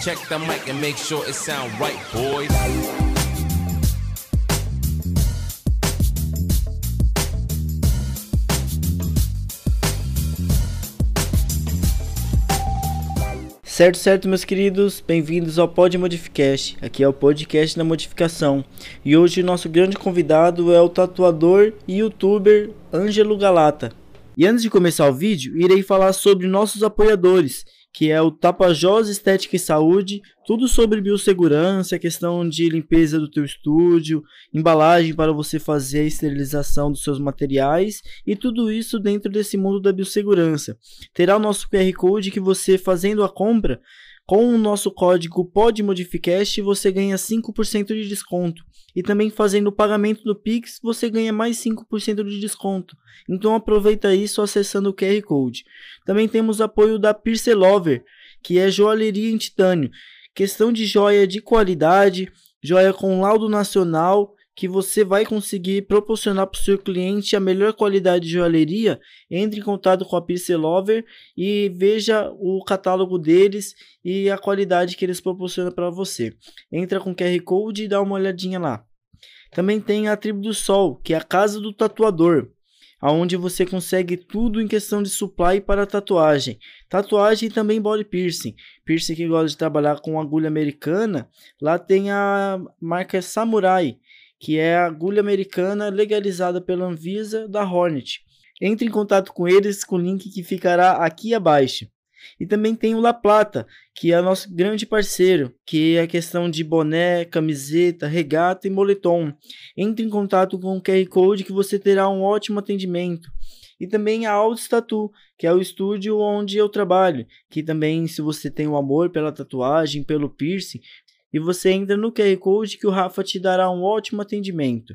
Check the mic and make sure it sound right, boys. Certo, certo, meus queridos, bem-vindos ao Pod Modificast. Aqui é o podcast da modificação. E hoje o nosso grande convidado é o tatuador e youtuber Ângelo Galata. E antes de começar o vídeo, irei falar sobre nossos apoiadores, que é o Tapajós Estética e Saúde, tudo sobre biossegurança, questão de limpeza do teu estúdio, embalagem para você fazer a esterilização dos seus materiais e tudo isso dentro desse mundo da biossegurança. Terá o nosso QR Code que você fazendo a compra com o nosso código PODMODIFICAST você ganha 5% de desconto. E também fazendo o pagamento do Pix você ganha mais 5% de desconto. Então aproveita isso acessando o QR Code. Também temos apoio da Pierce Lover, que é joalheria em titânio. Questão de joia de qualidade, joia com laudo nacional que você vai conseguir proporcionar para o seu cliente a melhor qualidade de joalheria, entre em contato com a Pierce Lover e veja o catálogo deles e a qualidade que eles proporcionam para você. Entra com QR Code e dá uma olhadinha lá. Também tem a Tribo do Sol, que é a casa do tatuador, aonde você consegue tudo em questão de supply para tatuagem. Tatuagem e também body piercing. Piercing que gosta de trabalhar com agulha americana, lá tem a marca Samurai que é a agulha americana legalizada pela Anvisa da Hornet. Entre em contato com eles com o link que ficará aqui abaixo. E também tem o La Plata, que é nosso grande parceiro, que é a questão de boné, camiseta, regata e moletom. Entre em contato com o QR Code que você terá um ótimo atendimento. E também a Auto Tattoo, que é o estúdio onde eu trabalho, que também se você tem o um amor pela tatuagem, pelo piercing, e você entra no QR Code que o Rafa te dará um ótimo atendimento.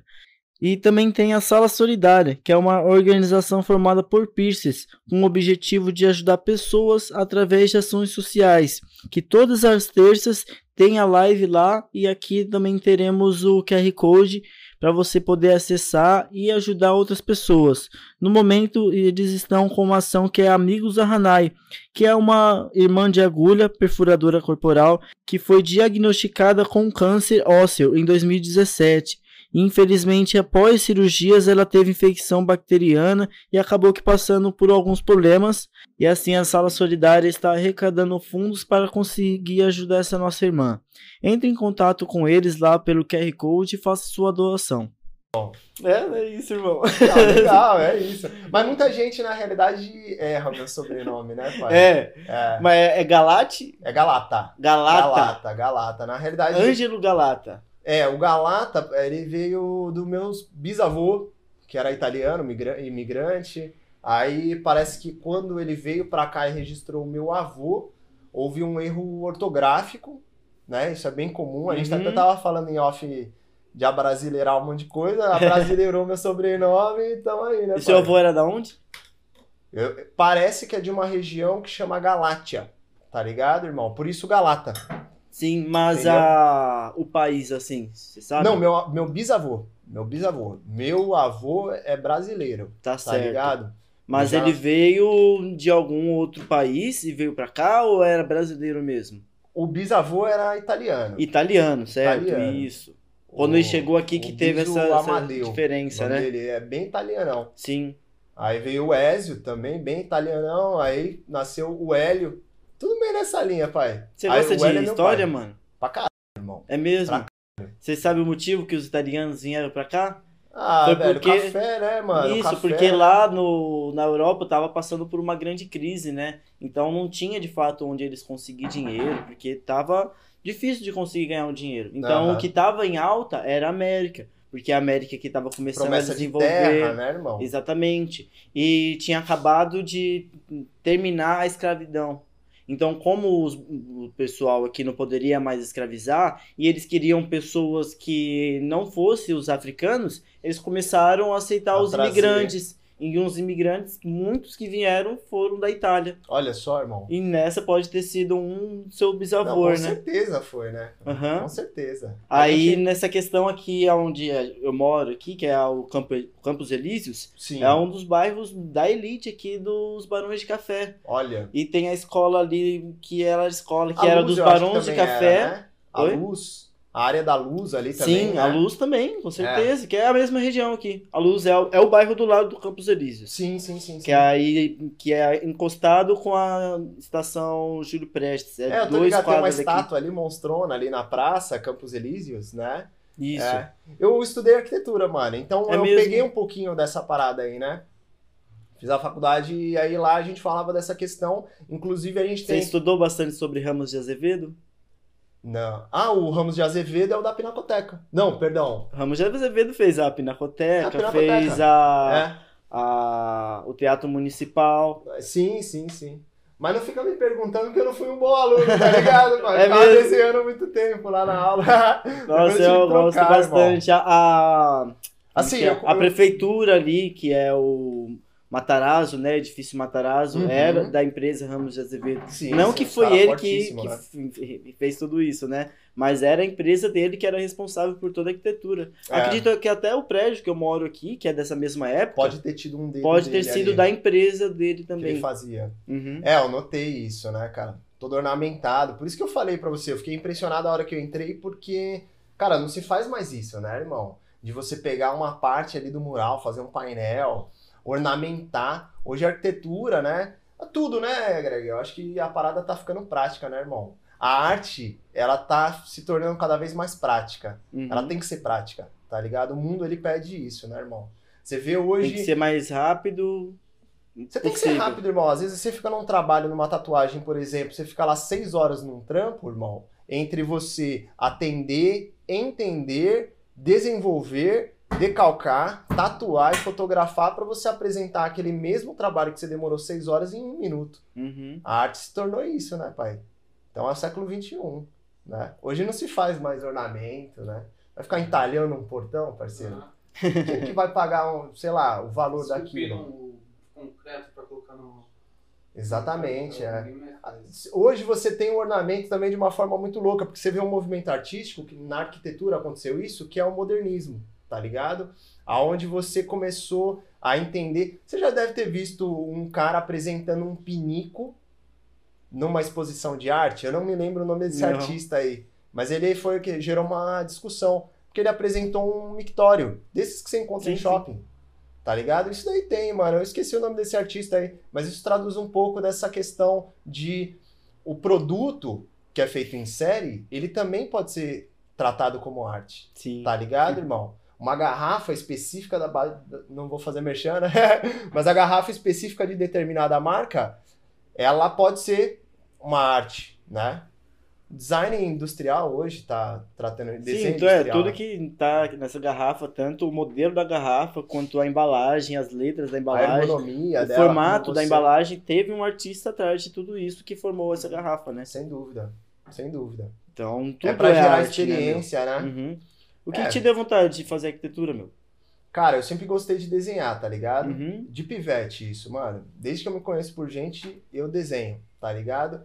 E também tem a Sala Solidária, que é uma organização formada por piercers, com o objetivo de ajudar pessoas através de ações sociais, que todas as terças tem a live lá e aqui também teremos o QR Code para você poder acessar e ajudar outras pessoas. No momento, eles estão com uma ação que é Amigos da Hanai, que é uma irmã de agulha perfuradora corporal que foi diagnosticada com câncer ósseo em 2017. Infelizmente, após cirurgias, ela teve infecção bacteriana e acabou que passando por alguns problemas. E assim, a Sala Solidária está arrecadando fundos para conseguir ajudar essa nossa irmã. Entre em contato com eles lá pelo QR Code e faça sua doação. É, é isso, irmão. Não, legal, é isso. Mas muita gente, na realidade, erra o meu sobrenome, né, pai? É. é. Mas é, é Galate? É Galata. Galata. Galata, Galata. Na realidade. Ângelo Galata. É, o Galata, ele veio do meu bisavô, que era italiano, imigrante. Aí parece que quando ele veio para cá e registrou o meu avô, houve um erro ortográfico, né? Isso é bem comum. A gente uhum. até tava falando em off de abrasileirar um monte de coisa, abrasileirou meu sobrenome e tamo aí, né? E seu avô era da onde? Eu, parece que é de uma região que chama Galátia, tá ligado, irmão? Por isso Galata. Sim, mas a... o país, assim, você sabe? Não, meu, meu bisavô. Meu bisavô. Meu avô é brasileiro. Tá, tá certo. ligado? Mas Já... ele veio de algum outro país e veio pra cá ou era brasileiro mesmo? O bisavô era italiano. Italiano, certo? Italiano. Isso. Quando o, ele chegou aqui que teve essa, essa, diferença, né? Ele é bem italianão. Sim. Aí veio o Ézio também, bem italianão. Aí nasceu o Hélio, tudo meio nessa linha, pai. Você gosta de é história, mano? Pra caralho, irmão. É mesmo? Você sabe o motivo que os italianos vieram pra cá? Ah, Foi velho, porque... café, né, mano? Isso, café... porque lá no, na Europa tava passando por uma grande crise, né? Então não tinha de fato onde eles conseguir dinheiro, porque tava difícil de conseguir ganhar um dinheiro. Então uhum. o que tava em alta era a América. Porque a América que estava começando Promessa a desenvolver. De terra, né, irmão? Exatamente. E tinha acabado de terminar a escravidão. Então, como os, o pessoal aqui não poderia mais escravizar e eles queriam pessoas que não fossem os africanos, eles começaram a aceitar a os trazer. imigrantes. E uns imigrantes, muitos que vieram foram da Itália. Olha só, irmão. E nessa pode ter sido um seu bisavô, com né? certeza foi, né? Aham. Com certeza. Aí gente- nessa questão aqui onde eu moro aqui, que é o Campo, Campos Elíseos, Sim. é um dos bairros da elite aqui dos Barões de Café. Olha. E tem a escola ali que era a escola que a era luz dos Barões de Café. era, né? A Oi? luz. A área da luz ali também. Sim, né? a Luz também, com certeza, que é a mesma região aqui. A Luz é o, é o bairro do lado do Campos Elíseos. Sim, sim, sim. sim. Que é aí que é encostado com a estação Júlio Prestes. É, É, eu tô dois ligado, tem uma aqui. estátua ali, monstrona, ali na praça, Campos Elíseos, né? Isso. É. Eu estudei arquitetura, mano, então É eu mesmo? peguei um pouquinho dessa parada aí, né? Fiz a faculdade e aí lá a gente falava dessa questão. Inclusive a gente Você tem. estudou bastante sobre Ramos de Azevedo? Não. Ah, o Ramos de Azevedo é o da Pinacoteca. Não, perdão. Ramos de Azevedo fez a Pinacoteca, A Pinacoteca. fez a, a, o Teatro Municipal. É. Sim, sim, sim. Mas não fica me perguntando que eu não fui um bom aluno, tá ligado? mano? É Ficava mesmo? desenhando muito tempo lá na aula. Nossa, tive eu que gosto trocar, bastante. A, a, Assim, é? eu- a eu- prefeitura ali, que é o Matarazzo, né? Edifício Matarazzo, Uhum. era da empresa Ramos de Azevedo. Sim, Não sim, que os foi ele que, que né? fez tudo isso, né? Mas era a empresa dele que era responsável por toda a arquitetura. É. Acredito que até o prédio que eu moro aqui, que é dessa mesma época, Pode ter tido um dedo pode ter dele sido ali, da empresa dele que ele também. fazia. Uhum. É, eu notei isso, né, cara? Todo ornamentado. Por isso que eu falei pra você, eu fiquei impressionado a hora que eu entrei, porque, cara, não se faz mais isso, né, irmão? De você pegar uma parte ali do mural, fazer um painel, ornamentar. Hoje a arquitetura, né? é Tudo, né, Greg? Eu acho que a parada tá ficando prática, né, irmão? A arte, ela tá se tornando cada vez mais prática. Uhum. Ela tem que ser prática, tá ligado? O mundo, ele pede isso, né, irmão? Você vê Tem hoje... que ser mais rápido. Você tem que ser rápido, irmão. Às vezes você fica num trabalho, numa tatuagem, por exemplo, você fica lá seis horas num trampo, irmão, entre você atender, entender, desenvolver, decalcar, tatuar e fotografar para você apresentar aquele mesmo trabalho que você demorou seis horas em um minuto. Uhum. A arte se tornou isso, né, pai? Então é o século XXI, né? Hoje não se faz mais ornamento, né? Vai ficar entalhando um portão, parceiro? Quem que vai pagar, um, sei lá, o valor daquilo? o concreto pra colocar no. Exatamente, é. Faz. Hoje você tem um ornamento também de uma forma muito louca, porque você vê um movimento artístico, que na arquitetura aconteceu isso, que é o modernismo, tá ligado? Aonde você começou a entender. Você já deve ter visto um cara apresentando um pinico numa exposição de arte. Eu não me lembro o nome desse Não. artista aí, mas ele foi o que gerou uma discussão, porque ele apresentou um mictório, desses que você encontra Sim, em sim. shopping. Tá ligado? Isso daí tem, mano. Eu esqueci o nome desse artista aí. Mas isso traduz um pouco dessa questão de o produto que é feito em série, ele também pode ser tratado como arte. Sim. Tá ligado, irmão? Uma garrafa específica da base. Não vou fazer merchan, né? Mas a garrafa específica de determinada marca, ela pode ser uma arte, né? Design industrial hoje tá tratando Sim, desenho então é tudo que tá nessa garrafa, tanto o modelo da garrafa quanto a embalagem, as letras da a embalagem, ergonomia o dela, formato da embalagem, teve um artista atrás de tudo isso que formou essa garrafa, né? Sem dúvida, sem dúvida. Então, tudo é pra gerar arte, né, experiência, né? Uhum. O que É. te deu vontade de fazer arquitetura, meu? Cara, eu sempre gostei de desenhar, tá ligado? Uhum. De pivete, isso, mano. Desde que eu me conheço por gente, eu desenho, tá ligado?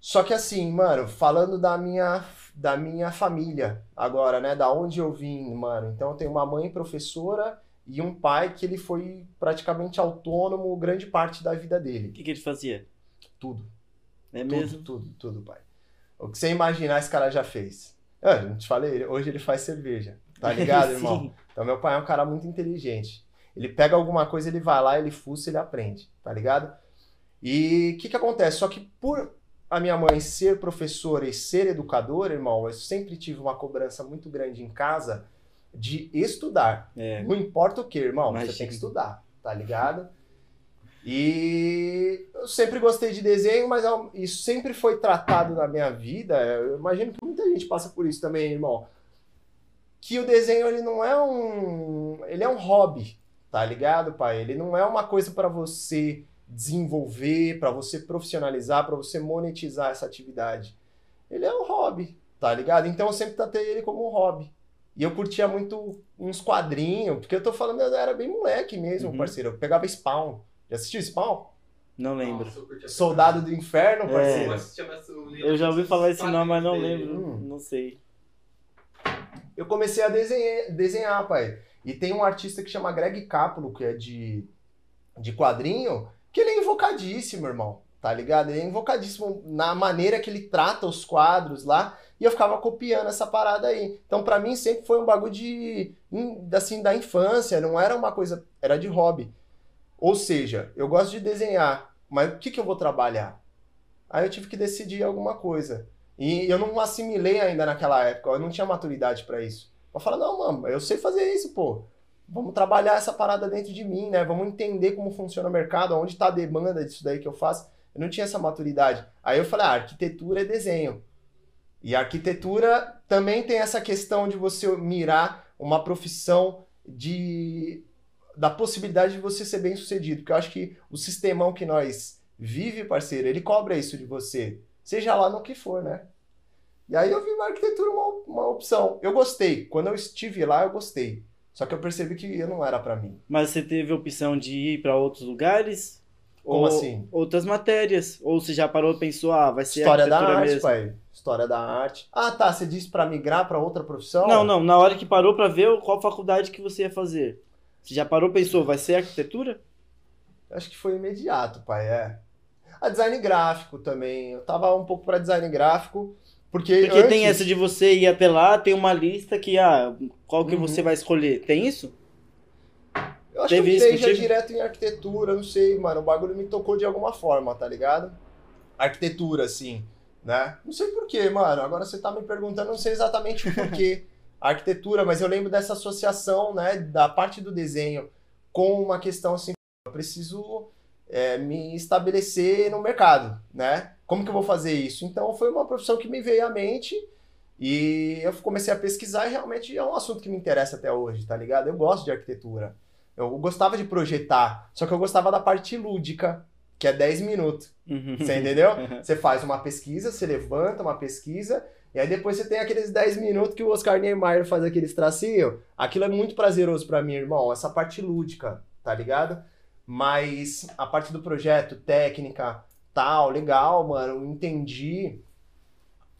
Só que assim, mano, falando da minha, da minha família agora, né? Da onde eu vim, mano. Então eu tenho uma mãe professora e um pai que ele foi praticamente autônomo grande parte da vida dele. O que, que ele fazia? Tudo. É tudo, mesmo? tudo, tudo, pai. O que você imaginar, esse cara já fez. Eu não te falei, hoje ele faz cerveja. Tá ligado, irmão? Então meu pai é um cara muito inteligente. Ele pega alguma coisa, ele vai lá, ele fuça, ele aprende, tá ligado? E o que que acontece? Só que por a minha mãe ser professora e ser educadora, irmão, eu sempre tive uma cobrança muito grande em casa de estudar. É. Não importa o que, irmão, você Imagina. tem que estudar, tá ligado? E eu sempre gostei de desenho, mas ao- isso sempre foi tratado na minha vida. Eu imagino que muita gente passa por isso também, irmão. Que o desenho ele não é um, ele é um hobby, tá ligado, pai? Ele não é uma coisa para você desenvolver, para você profissionalizar, para você monetizar essa atividade. Ele é um hobby, tá ligado? Então eu sempre tratei ele como um hobby. E eu curtia muito uns quadrinhos, porque eu tô falando, eu era bem moleque mesmo, Uhum. parceiro. Eu pegava Spawn. Já assistiu Spawn? Não lembro. Nossa, Soldado do Inferno, É. parceiro. Livro Eu já ouvi falar esse nome, mas não lembro. Hum. Não sei. Eu comecei a desenhar, desenhar, pai. E tem um artista que chama Greg Capullo, que é de, de quadrinho, que ele é invocadíssimo, irmão. Tá ligado? Ele é invocadíssimo na maneira que ele trata os quadros lá. E eu ficava copiando essa parada aí. Então, pra mim, sempre foi um bagulho de, in- assim, da infância. Não era uma coisa... Era de hobby. Ou seja, eu gosto de desenhar. Mas o que, que eu vou trabalhar? Aí eu tive que decidir alguma coisa. E eu não assimilei ainda naquela época, eu não tinha maturidade pra isso. Eu falei, não, mano, eu sei fazer isso, pô. Vamos trabalhar essa parada dentro de mim, né? Vamos entender como funciona o mercado, onde tá a demanda disso daí que eu faço. Eu não tinha essa maturidade. Aí eu falei, ah, arquitetura é desenho. E a arquitetura também tem essa questão de você mirar uma profissão de da possibilidade de você ser bem sucedido. Porque eu acho que o sistemão que nós vive, parceiro, ele cobra isso de você. Seja lá no que for, né? E aí eu vi na arquitetura uma, uma opção. Eu gostei. Quando eu estive lá, eu gostei. Só que eu percebi que eu não era pra mim. Mas você teve a opção de ir pra outros lugares? Como Ou assim? Outras matérias? Ou você já parou e pensou, ah, vai ser História da arte, mesmo? pai. História da arte. Ah, tá. Você disse pra migrar pra outra profissão? Não, não. Na hora que parou pra ver qual faculdade que você ia fazer. Você já parou pensou, vai ser arquitetura? Acho que foi imediato, pai. É. A design gráfico também. Eu tava um pouco pra design gráfico. Porque, Porque antes, tem essa de você ir até lá, tem uma lista que, ah, qual que Uhum. você vai escolher? Tem isso? Eu acho Teve que eu já direto em arquitetura, não sei, mano. O bagulho me tocou de alguma forma, tá ligado? Arquitetura, assim, né? Não sei porquê, mano. Agora você tá me perguntando, não sei exatamente o porquê. a arquitetura, mas eu lembro dessa associação, né, da parte do desenho com uma questão assim, eu preciso é, me estabelecer no mercado, né? Como que eu vou fazer isso? Então foi uma profissão que me veio à mente e eu comecei a pesquisar e realmente é um assunto que me interessa até hoje, tá ligado? Eu gosto de arquitetura. Eu gostava de projetar, só que eu gostava da parte lúdica, que é 10 minutos. Uhum. Você entendeu? Você faz uma pesquisa, você levanta uma pesquisa, e aí depois você tem aqueles 10 minutos que o Oscar Niemeyer faz aqueles tracinhos. Aquilo é muito prazeroso pra mim, irmão, essa parte lúdica, tá ligado? Mas a parte do projeto, técnica, tal, legal, mano, entendi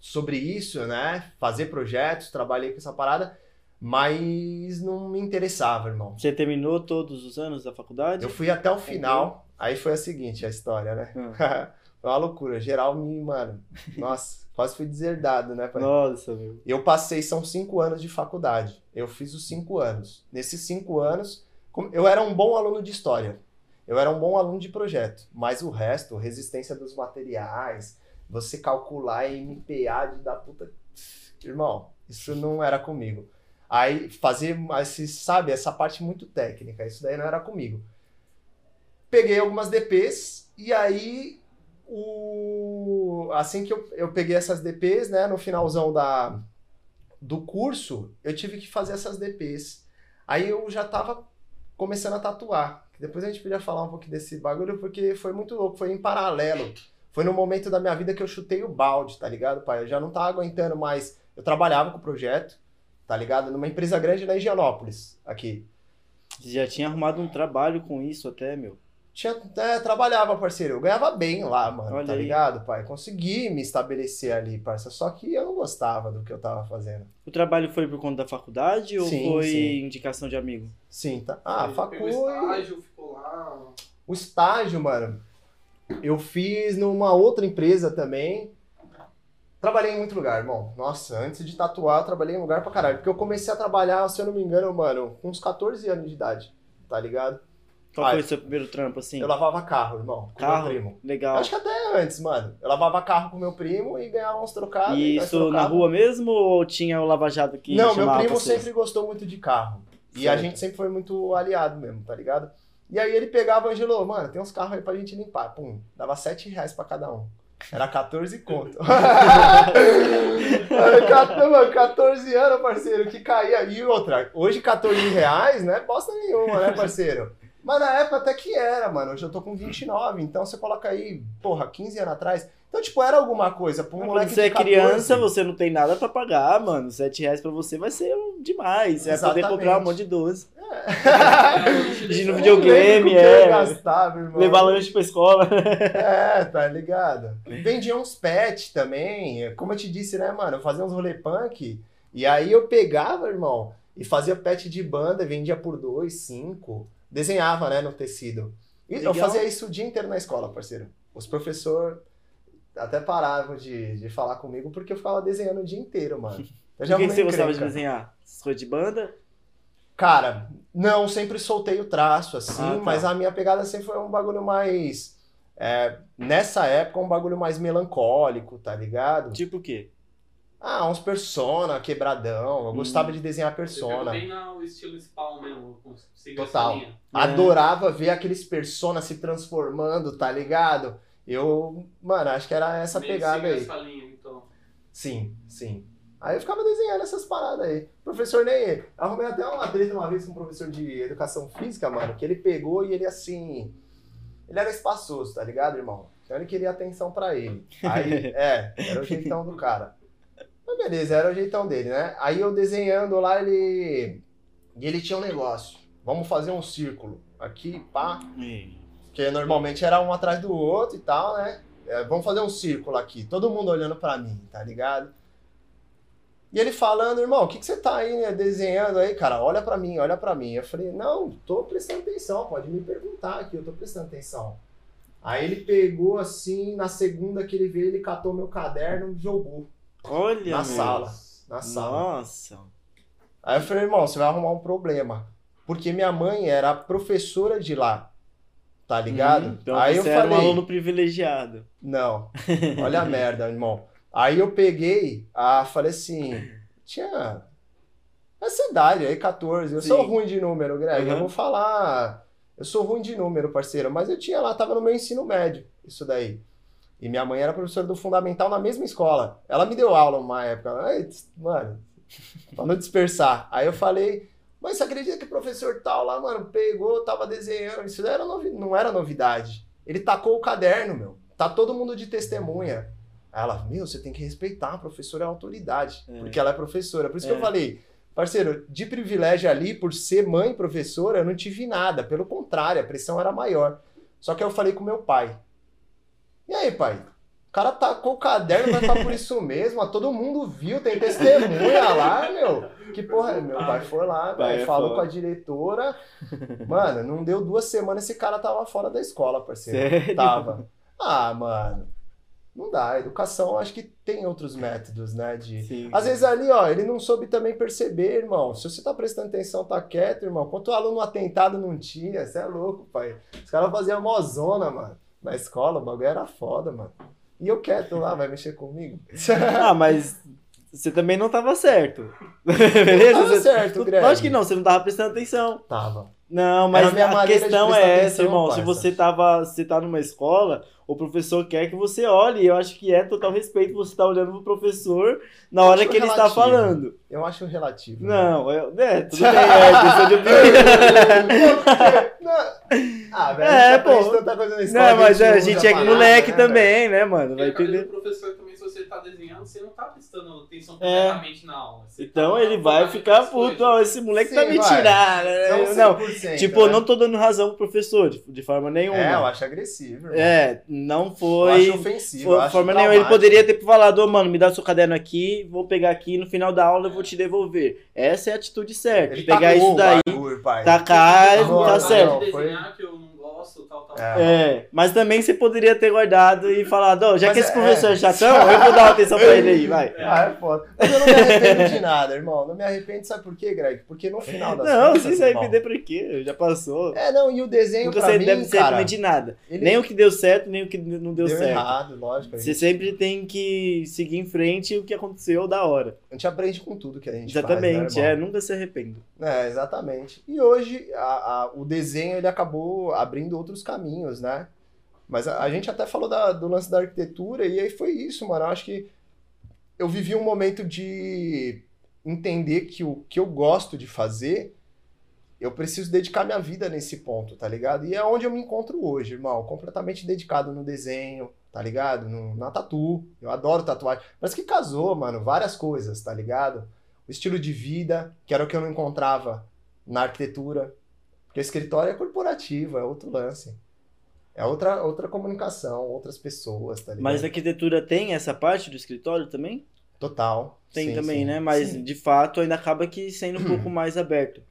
sobre isso, né? Fazer projetos, trabalhei com essa parada, mas não me interessava, irmão. Você terminou todos os anos da faculdade? Eu fui até o final, aí foi a seguinte, a história, né? foi uma loucura, geral me, mano, nossa, quase fui deserdado, né, pai? Nossa, meu. Eu passei, são cinco anos de faculdade. Eu fiz os cinco anos. Nesses cinco anos, eu era um bom aluno de história. Eu era um bom aluno de projeto. Mas o resto, resistência dos materiais, você calcular MPA de da puta. Irmão, isso não era comigo. Aí fazer, esse, sabe, essa parte muito técnica, isso daí não era comigo. Peguei algumas DPs e aí o assim que eu, eu peguei essas DPs, né, no finalzão da do curso, eu tive que fazer essas DPs. Aí eu já tava começando a tatuar. Depois a gente podia falar um pouco desse bagulho porque foi muito louco, foi em paralelo. Foi no momento da minha vida que eu chutei o balde, tá ligado, pai? Eu já não tava aguentando mais. Eu trabalhava com o projeto, tá ligado? Numa empresa grande na Higienópolis, aqui. Já tinha arrumado um trabalho com isso até, meu. Tinha, é, trabalhava, parceiro. Eu ganhava bem lá, mano, Olha tá aí. ligado, pai? Consegui me estabelecer ali, parça. Só que eu não gostava do que eu tava fazendo. O trabalho foi por conta da faculdade ou Sim, foi sim. indicação de amigo? Sim, tá. Ah, Ele facu. Pegou estágio, ficou lá. O estágio, mano, eu fiz numa outra empresa também. Trabalhei em muito lugar, irmão. Nossa, antes de tatuar, eu trabalhei em lugar pra caralho. Porque eu comecei a trabalhar, se eu não me engano, mano, com uns 14 anos de idade, tá ligado? Qual Ah, foi o seu primeiro trampo, assim? Eu lavava carro, irmão, com Carro? meu primo. Legal. Acho que até antes, mano. Eu lavava carro com meu primo e ganhava uns trocados. E isso na rua mesmo ou tinha o Lava Jato que Não, meu primo sempre gostou muito de carro. E a gente sempre foi muito aliado mesmo, tá ligado? E aí ele pegava e Angelo, mano, tem uns carros aí pra gente limpar. Pum, dava 7 reais pra cada um. Era 14 conto. Era 14, mano, 14 anos, parceiro, que caía. E outra, hoje 14 reais não é bosta nenhuma, né, parceiro? Mas na época até que era, mano. Hoje eu tô com 29, então você coloca aí, porra, 15 anos atrás. Então, tipo, era alguma coisa. Pra um Mas moleque quando você é de 14, criança, você não tem nada pra pagar, mano. 7 reais pra você vai ser demais. Você vai poder Exatamente. comprar um monte de doce. De no videogame, é. gastava, irmão. Levar lanche pra escola. É, tá ligado? Vendia uns pets também. Como eu te disse, né, mano? Eu fazia uns rolê punk. E aí eu pegava, irmão, e fazia pet de banda, vendia por dois, cinco. Desenhava, né, no tecido. E eu fazia isso o dia inteiro na escola, parceiro. Os professores até paravam de, de falar comigo porque eu ficava desenhando o dia inteiro, mano. Eu O que, que arrumei você gostava de desenhar? Coisas de banda? Cara, não, sempre soltei o traço, assim, Ah, tá. mas a minha pegada sempre foi um bagulho mais. é, nessa época, um bagulho mais melancólico, tá ligado? Tipo o quê? Ah, uns persona, quebradão. Eu Hum. gostava de desenhar persona. bem no estilo spawn mesmo, Total. linha. Adorava ver aqueles persona se transformando, tá ligado? Eu, mano, acho que era essa Meio pegada aí. essa linha, então. Sim, sim. Aí eu ficava desenhando essas paradas aí. O professor nem. Arrumei até uma treta uma vez com um professor de educação física, mano, que ele pegou e ele assim. Ele era espaçoso, tá ligado, irmão? Então ele queria atenção pra ele. Aí, é, era o jeitão do cara. Beleza, era o jeitão dele, né? Aí eu desenhando lá, ele. E ele tinha um negócio. Vamos fazer um círculo. Aqui, pá. Porque normalmente era um atrás do outro e tal, né? É, vamos fazer um círculo aqui, todo mundo olhando pra mim, tá ligado? E ele falando, irmão, o que, que você tá aí né, desenhando aí, cara? Olha pra mim, olha pra mim. Eu falei, não, tô prestando atenção, pode me perguntar aqui, eu tô prestando atenção. Aí ele pegou assim, na segunda que ele veio, ele catou meu caderno e jogou Olha, na sala. Na sala. Nossa. Aí eu falei, irmão, você vai arrumar um problema. Porque minha mãe era professora de lá. Tá ligado? Hum, então aí você eu era falei, um aluno privilegiado. Não. Olha a merda, irmão. Aí eu peguei, ah, falei assim, tinha essa idade aí, 14. Eu sou Sim. ruim de número, Greg. Eu Uhum. vou falar. Eu sou ruim de número, parceiro. Mas eu tinha lá, tava no meu ensino médio, isso daí. E minha mãe era professora do fundamental na mesma escola. Ela me deu aula uma época. Tss, Mano, pra não dispersar. Aí eu falei, mas você acredita que o professor tal lá, mano, pegou, tava desenhando. Isso daí era novi- não era novidade. Ele tacou o caderno, meu. Tá todo mundo de testemunha. Aí ela, meu, você tem que respeitar, a professora é autoridade. É. Porque ela é professora. Por isso que É. eu falei, parceiro, de privilégio ali, por ser mãe professora, eu não tive nada. Pelo contrário, a pressão era maior. Só que eu falei com meu pai. E aí, pai? O cara tacou o caderno, vai ficar por isso mesmo. Todo mundo viu, tem testemunha lá, meu. Que porra, meu pai foi lá, Pai velho, é falou com a diretora. Mano, não deu duas semanas, esse cara tava fora da escola, parceiro. Sério? Tava. Ah, mano. Não dá. A educação, acho que tem outros métodos, né? De... Sim. Às vezes ali, ó, ele não soube também perceber, irmão. Se você tá prestando atenção, tá quieto, irmão. Quanto aluno atentado não tinha, você é louco, pai. Os caras faziam mozona, mano. Na escola, o bagulho era foda, mano. E eu quieto lá, vai mexer comigo? Ah, mas você também não tava certo. Beleza? Tava Você- certo, Greg. Lógico que não, você não tava prestando atenção. Tava. Não, mas a questão é essa, atenção, irmão. Se parça. você tava, você tá numa escola, o professor quer que você olhe. Eu acho que é total respeito você estar olhando pro professor na hora que ele está falando. Eu acho relativo. né? Não, eu, é, tudo bem, é questão de opinião. Ah, velho, É, pô. tanta coisa na escola. Não, mas é, a gente é parada, moleque né, velho? também, né, mano? Vai entender. do professor também, se você tá desenhando, você não tá prestando atenção É. completamente na aula. Você Então tá ele vai ficar puto, ó, esse moleque tá Sim, me vai. tirando. né? Não, 100%, tipo, eu né? não tô dando razão pro professor, de, de forma nenhuma. É, eu acho agressivo. irmão. Não Eu foi. acho ofensivo. Foi eu acho forma nenhuma. Ele poderia ter falado, ô mano, me dá seu caderno aqui, vou pegar aqui, no final da aula eu vou te devolver. Essa é a atitude certa. Ele pegar isso daí, bagulho, pai. tacar, Não, tá não, certo. não. foi- tal, tal. É. É, mas também você poderia ter guardado e falado, ó, já Mas que esse é- professor é chatão, eu vou dar uma atenção pra ele aí, vai. Ah, é foda. Mas eu não me arrependo de nada, irmão. Não me arrependo, sabe por quê, Greg? Porque no final das Não, contas, se irmão, arrepender por quê? Já passou. É, não, e o desenho Nunca pra você mim, deve se cara, arrepender de nada. ele Nem o que deu certo, nem o que não deu, deu certo. errado, lógico. Você gente, sempre tem que seguir em frente o que aconteceu da hora. a gente aprende com tudo que a gente Exatamente, faz, né, é, nunca se arrependa. É, exatamente. E hoje a- a- o desenho ele acabou abrindo outros caminhos, né? Mas a, a gente até falou da- do lance da arquitetura e aí foi isso, mano. Eu acho que eu vivi um momento de entender que o que eu gosto de fazer eu preciso dedicar minha vida nesse ponto, tá ligado? E é onde eu me encontro hoje, irmão. Completamente dedicado no desenho, tá ligado? No, na tatu. Eu adoro tatuagem. Mas que casou, mano, várias coisas, tá ligado? O estilo de vida, que era o que eu não encontrava na arquitetura. Porque o escritório é corporativo, é outro lance. É outra, outra comunicação, outras pessoas, tá ligado? Mas a arquitetura tem essa parte do escritório também? Total. Tem Sim, também, sim, né? Mas sim. de fato ainda acaba que sendo um pouco mais aberto.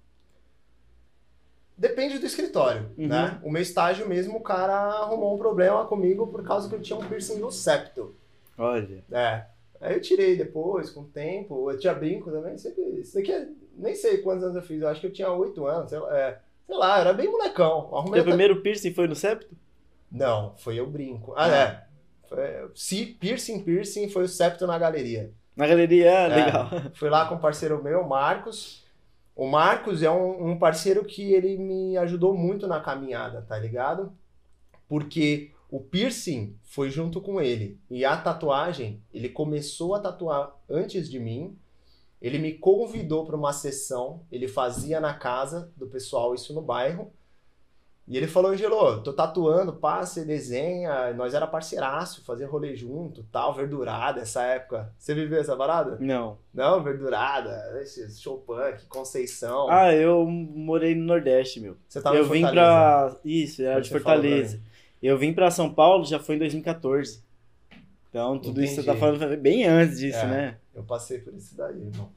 Depende do escritório, Uhum. né? O meu estágio mesmo, o cara arrumou um problema comigo por causa que eu tinha um piercing no septo. Olha. É. Aí eu tirei depois, com o tempo. Eu tinha brinco também. Sempre, isso daqui é, nem sei quantos anos eu fiz. Eu acho que eu tinha oito anos. Sei lá, é, sei lá, era bem molecão. Arrumei Teu até- primeiro piercing foi no septo? Não, foi eu brinco. Ah, Ah. é. Se piercing, piercing, foi o septo na galeria. Na galeria, ah, É. legal. Fui lá com um parceiro meu, Marcos. O Marcos é um, um parceiro que ele me ajudou muito na caminhada, tá ligado? Porque o piercing foi junto com ele. E a tatuagem, ele começou a tatuar antes de mim. Ele me convidou para uma sessão, ele fazia na casa do pessoal isso no bairro. E ele falou, Angelo, tô tatuando, passa e desenha. Nós era parceiraço, fazia rolê junto, tal, verdurada essa época. Você viveu essa parada? Não. Não, verdurada, show punk, Conceição. Ah, eu morei no Nordeste, meu. Você tava eu vim Fortaleza. pra. Isso, era Quando de pra Fortaleza. Eu vim pra São Paulo já foi em 2014. Então, tudo isso que você tá Entendi. falando bem antes disso, É. né? Eu passei por isso daí, irmão.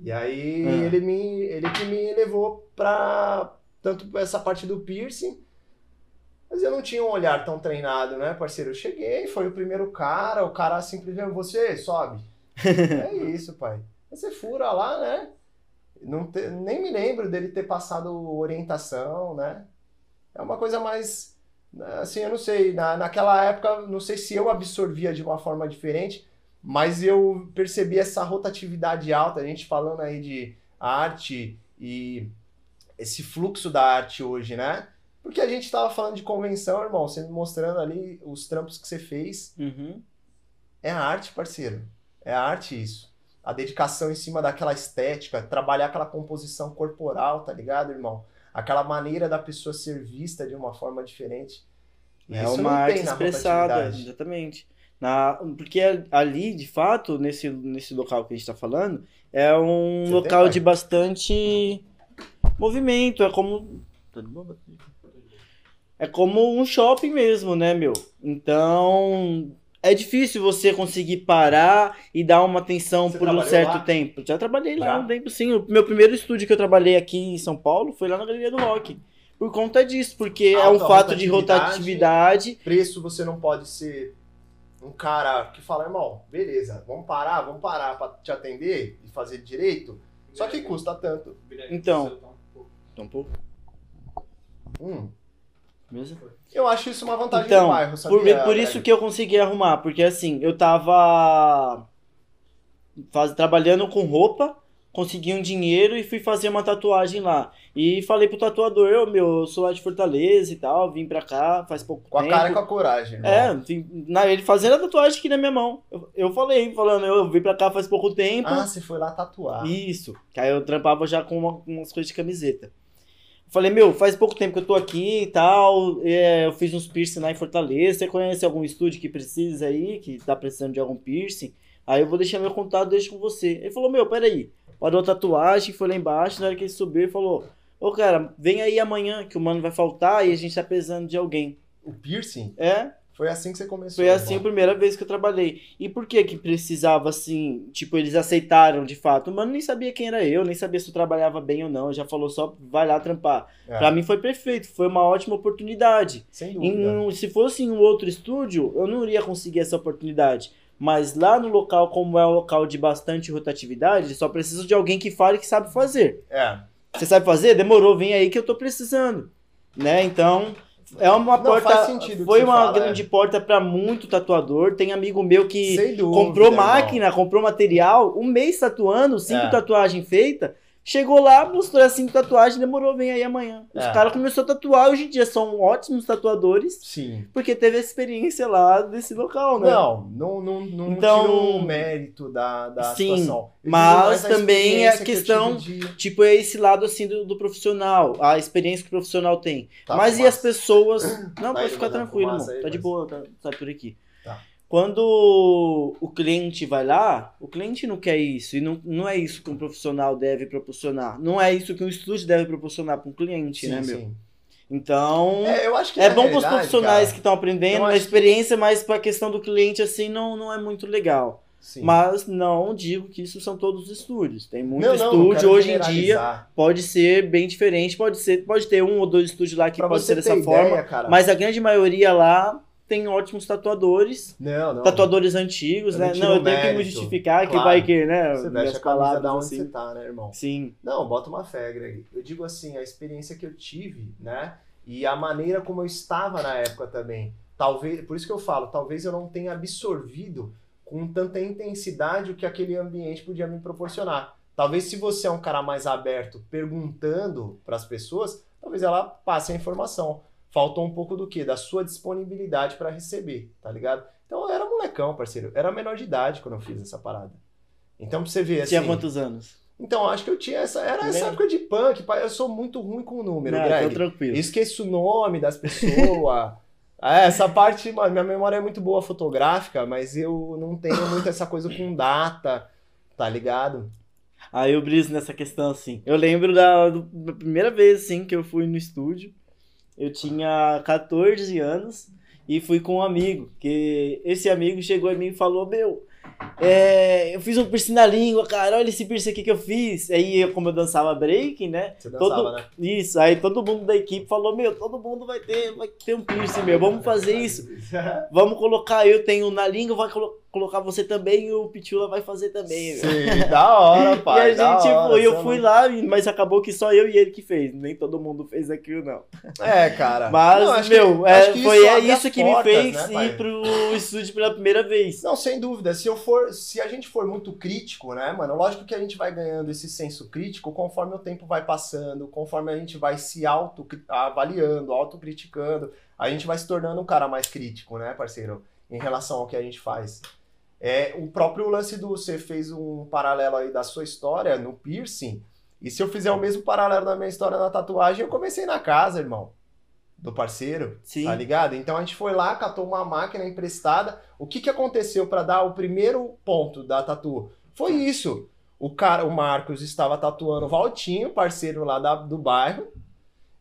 E aí Ah. ele me ele que me levou pra tanto essa parte do piercing. Mas eu não tinha um olhar tão treinado, né, parceiro? Eu cheguei, foi o primeiro cara, o cara simplesmente, você sobe. é isso, pai. Você fura lá, né? Não te- nem me lembro dele ter passado orientação, né? É uma coisa mais. Assim, eu não sei. Na, naquela época, não sei se eu absorvia de uma forma diferente, mas eu percebi essa rotatividade alta. A gente falando aí de arte e esse fluxo da arte hoje, né? Porque a gente tava falando de convenção, irmão. Você me mostrando ali os trampos que você fez. Uhum. É arte, parceiro. É arte isso. A dedicação em cima daquela estética, trabalhar aquela composição corporal, tá ligado, irmão? Aquela maneira da pessoa ser vista de uma forma diferente. É Isso uma não arte tem na expressada, exatamente. Na, porque ali, de fato, nesse, nesse local que a gente tá falando, é um Você local tem, de bastante movimento. É como. Tá? É como um shopping mesmo, né, meu? Então. É difícil você conseguir parar e dar uma atenção Você por um certo lá? tempo. Já trabalhei lá Já? um tempo, sim. O meu primeiro estúdio que eu trabalhei aqui em São Paulo foi lá na Galeria do Rock. Por conta disso, porque é um Alta fato de rotatividade Preço você não pode ser um cara que fala, irmão, beleza, vamos parar, vamos parar pra te atender e fazer direito. Só que custa tanto. Então. Então, um pouco. Hum, Beleza? eu acho isso uma vantagem Então, do bairro, Por, sabia? por isso Greg? que eu consegui arrumar, porque assim, eu tava faz, trabalhando com roupa, consegui um dinheiro e fui fazer uma tatuagem lá. E falei pro tatuador, eu, meu, eu sou lá de Fortaleza e tal, vim pra cá faz pouco Com a tempo. cara e com a coragem, irmão. É, vim- na, ele fazendo a tatuagem aqui na minha mão. Eu, eu falei, falando, eu vim pra cá faz pouco tempo. Ah, você foi lá tatuar. Isso. Que aí eu trampava já com uma- umas coisas de camiseta. Falei, meu, faz pouco tempo que eu tô aqui e tal. é, eu fiz uns piercing lá em Fortaleza. Você conhece algum estúdio que precisa aí, que tá precisando de algum piercing? Aí eu vou deixar meu contato, deixo com você. Ele falou, meu, peraí. Parou a tatuagem, foi lá embaixo. Na hora que ele subiu, ele falou: Ô, cara, vem aí amanhã que o mano vai faltar e a gente tá precisando de alguém. O piercing? É, Foi assim que você começou. foi assim a irmão. primeira vez que eu trabalhei. E por que que precisava assim? Tipo, eles aceitaram de fato. O mano nem sabia quem era eu, nem sabia se eu trabalhava bem ou não. Já falou só, vai lá trampar. É, Pra mim foi perfeito, foi uma ótima oportunidade. Sem Em dúvida. um- se fosse em um outro estúdio, eu não iria conseguir essa oportunidade. Mas lá no local, como é um local de bastante rotatividade, só preciso de alguém que fale que sabe fazer. É. Você sabe fazer? Demorou, vem aí que eu tô precisando. Né? Então, é uma Não, porta. foi uma fala, grande é. porta pra muito tatuador. Tem amigo meu que dúvida. comprou irmão. máquina, comprou material, um mês tatuando, cinco É. tatuagens feitas, Chegou lá, mostrou assim tatuagem, demorou, vem aí amanhã. Os É. caras começaram a tatuar, hoje em dia são ótimos tatuadores, Sim. porque teve a experiência lá desse local, né? Não, não, não, não Então- tirou o mérito da, da Sim, situação. Eu digo mas a também a que eu questão- tive de- Tipo, é esse lado assim do, do profissional, a experiência que o profissional tem. Tá, mas e as pessoas. Não, Tá pode ficar a tranquilo, fumaça irmão. aí, Tá de boa, tá, tá por aqui. Quando o cliente vai lá, o cliente não quer isso. E não, não é isso que um profissional deve proporcionar. Não é isso que um estúdio deve proporcionar para um cliente, Sim, né, meu? sim. Então. É, eu acho que É bom para os profissionais cara, que estão aprendendo a experiência, mas para a questão do cliente, assim, não, não é muito legal. sim. Mas não digo que isso são todos os estúdios. Tem muito Não, não, não estúdio quero hoje em dia pode ser bem diferente, pode ser, pode ter um ou dois estúdios lá que Pra pode ser dessa ter forma, ideia, cara, mas a grande maioria lá tem ótimos tatuadores, Não, não. tatuadores antigos, Eu né? não eu tenho que me justificar que Claro. vai que, né, Você veste a camisa da onde assim. você tá, né, irmão? Sim, Não, bota uma fé, Greg. Eu digo assim, a experiência que eu tive, né? E a maneira como eu estava na época também. Talvez, por isso que eu falo, talvez eu não tenha absorvido com tanta intensidade o que aquele ambiente podia me proporcionar. Talvez se você é um cara mais aberto, perguntando para as pessoas, talvez ela passe a informação. Faltou um pouco do quê? Da sua disponibilidade para receber, tá ligado? Então eu era molecão, parceiro. Eu era menor de idade quando eu fiz essa parada. Então pra você ver assim. tinha quantos anos? Então, acho que eu tinha essa. Era essa época de punk, pai. Eu sou muito ruim com o número, Não, tô Greg. tranquilo. Esqueço o nome das pessoas. É, essa parte, mano, minha memória é muito boa fotográfica, mas eu não tenho muito essa coisa com data, tá ligado? Aí eu briso nessa questão assim. Eu lembro da, da primeira vez assim que eu fui no estúdio. Eu tinha 14 anos e fui com um amigo. Que esse amigo chegou em mim e falou: Meu, é, eu fiz um piercing na língua, cara. Olha esse piercing aqui que eu fiz. Aí, eu, como eu dançava breaking, né? Você dançava, Todo, né? Isso, aí todo mundo da equipe falou: Meu, todo mundo vai ter, vai ter um piercing, meu. Vamos fazer isso. Vamos colocar eu tenho na língua, vai colo- colocar você também e o Pitula vai fazer também. meu. Sim, da hora, pai. e a gente hora, foi, eu você fui lá, mas acabou que só eu e ele que fez. Nem todo mundo fez aquilo, não. É, cara. Mas, Não, meu, que- é, foi é abre isso que me portas, fez né, ir pro estúdio pela primeira vez. Não, sem dúvida. Se eu for, se a gente for muito crítico, né, mano? Lógico que a gente vai ganhando esse senso crítico conforme o tempo vai passando, conforme a gente vai se auto avaliando, autocriticando, a gente vai se tornando um cara mais crítico, né, parceiro, em relação ao que a gente faz. É o próprio lance do você fez um paralelo aí da sua história no piercing. E se eu fizer o mesmo paralelo da minha história na tatuagem, eu comecei na casa, irmão. Do parceiro. Sim. Tá ligado? Então a gente foi lá, catou uma máquina emprestada. O que que aconteceu pra dar o primeiro ponto da tatu? Foi isso. O cara, o Marcos estava tatuando o Valtinho, parceiro lá da- do bairro.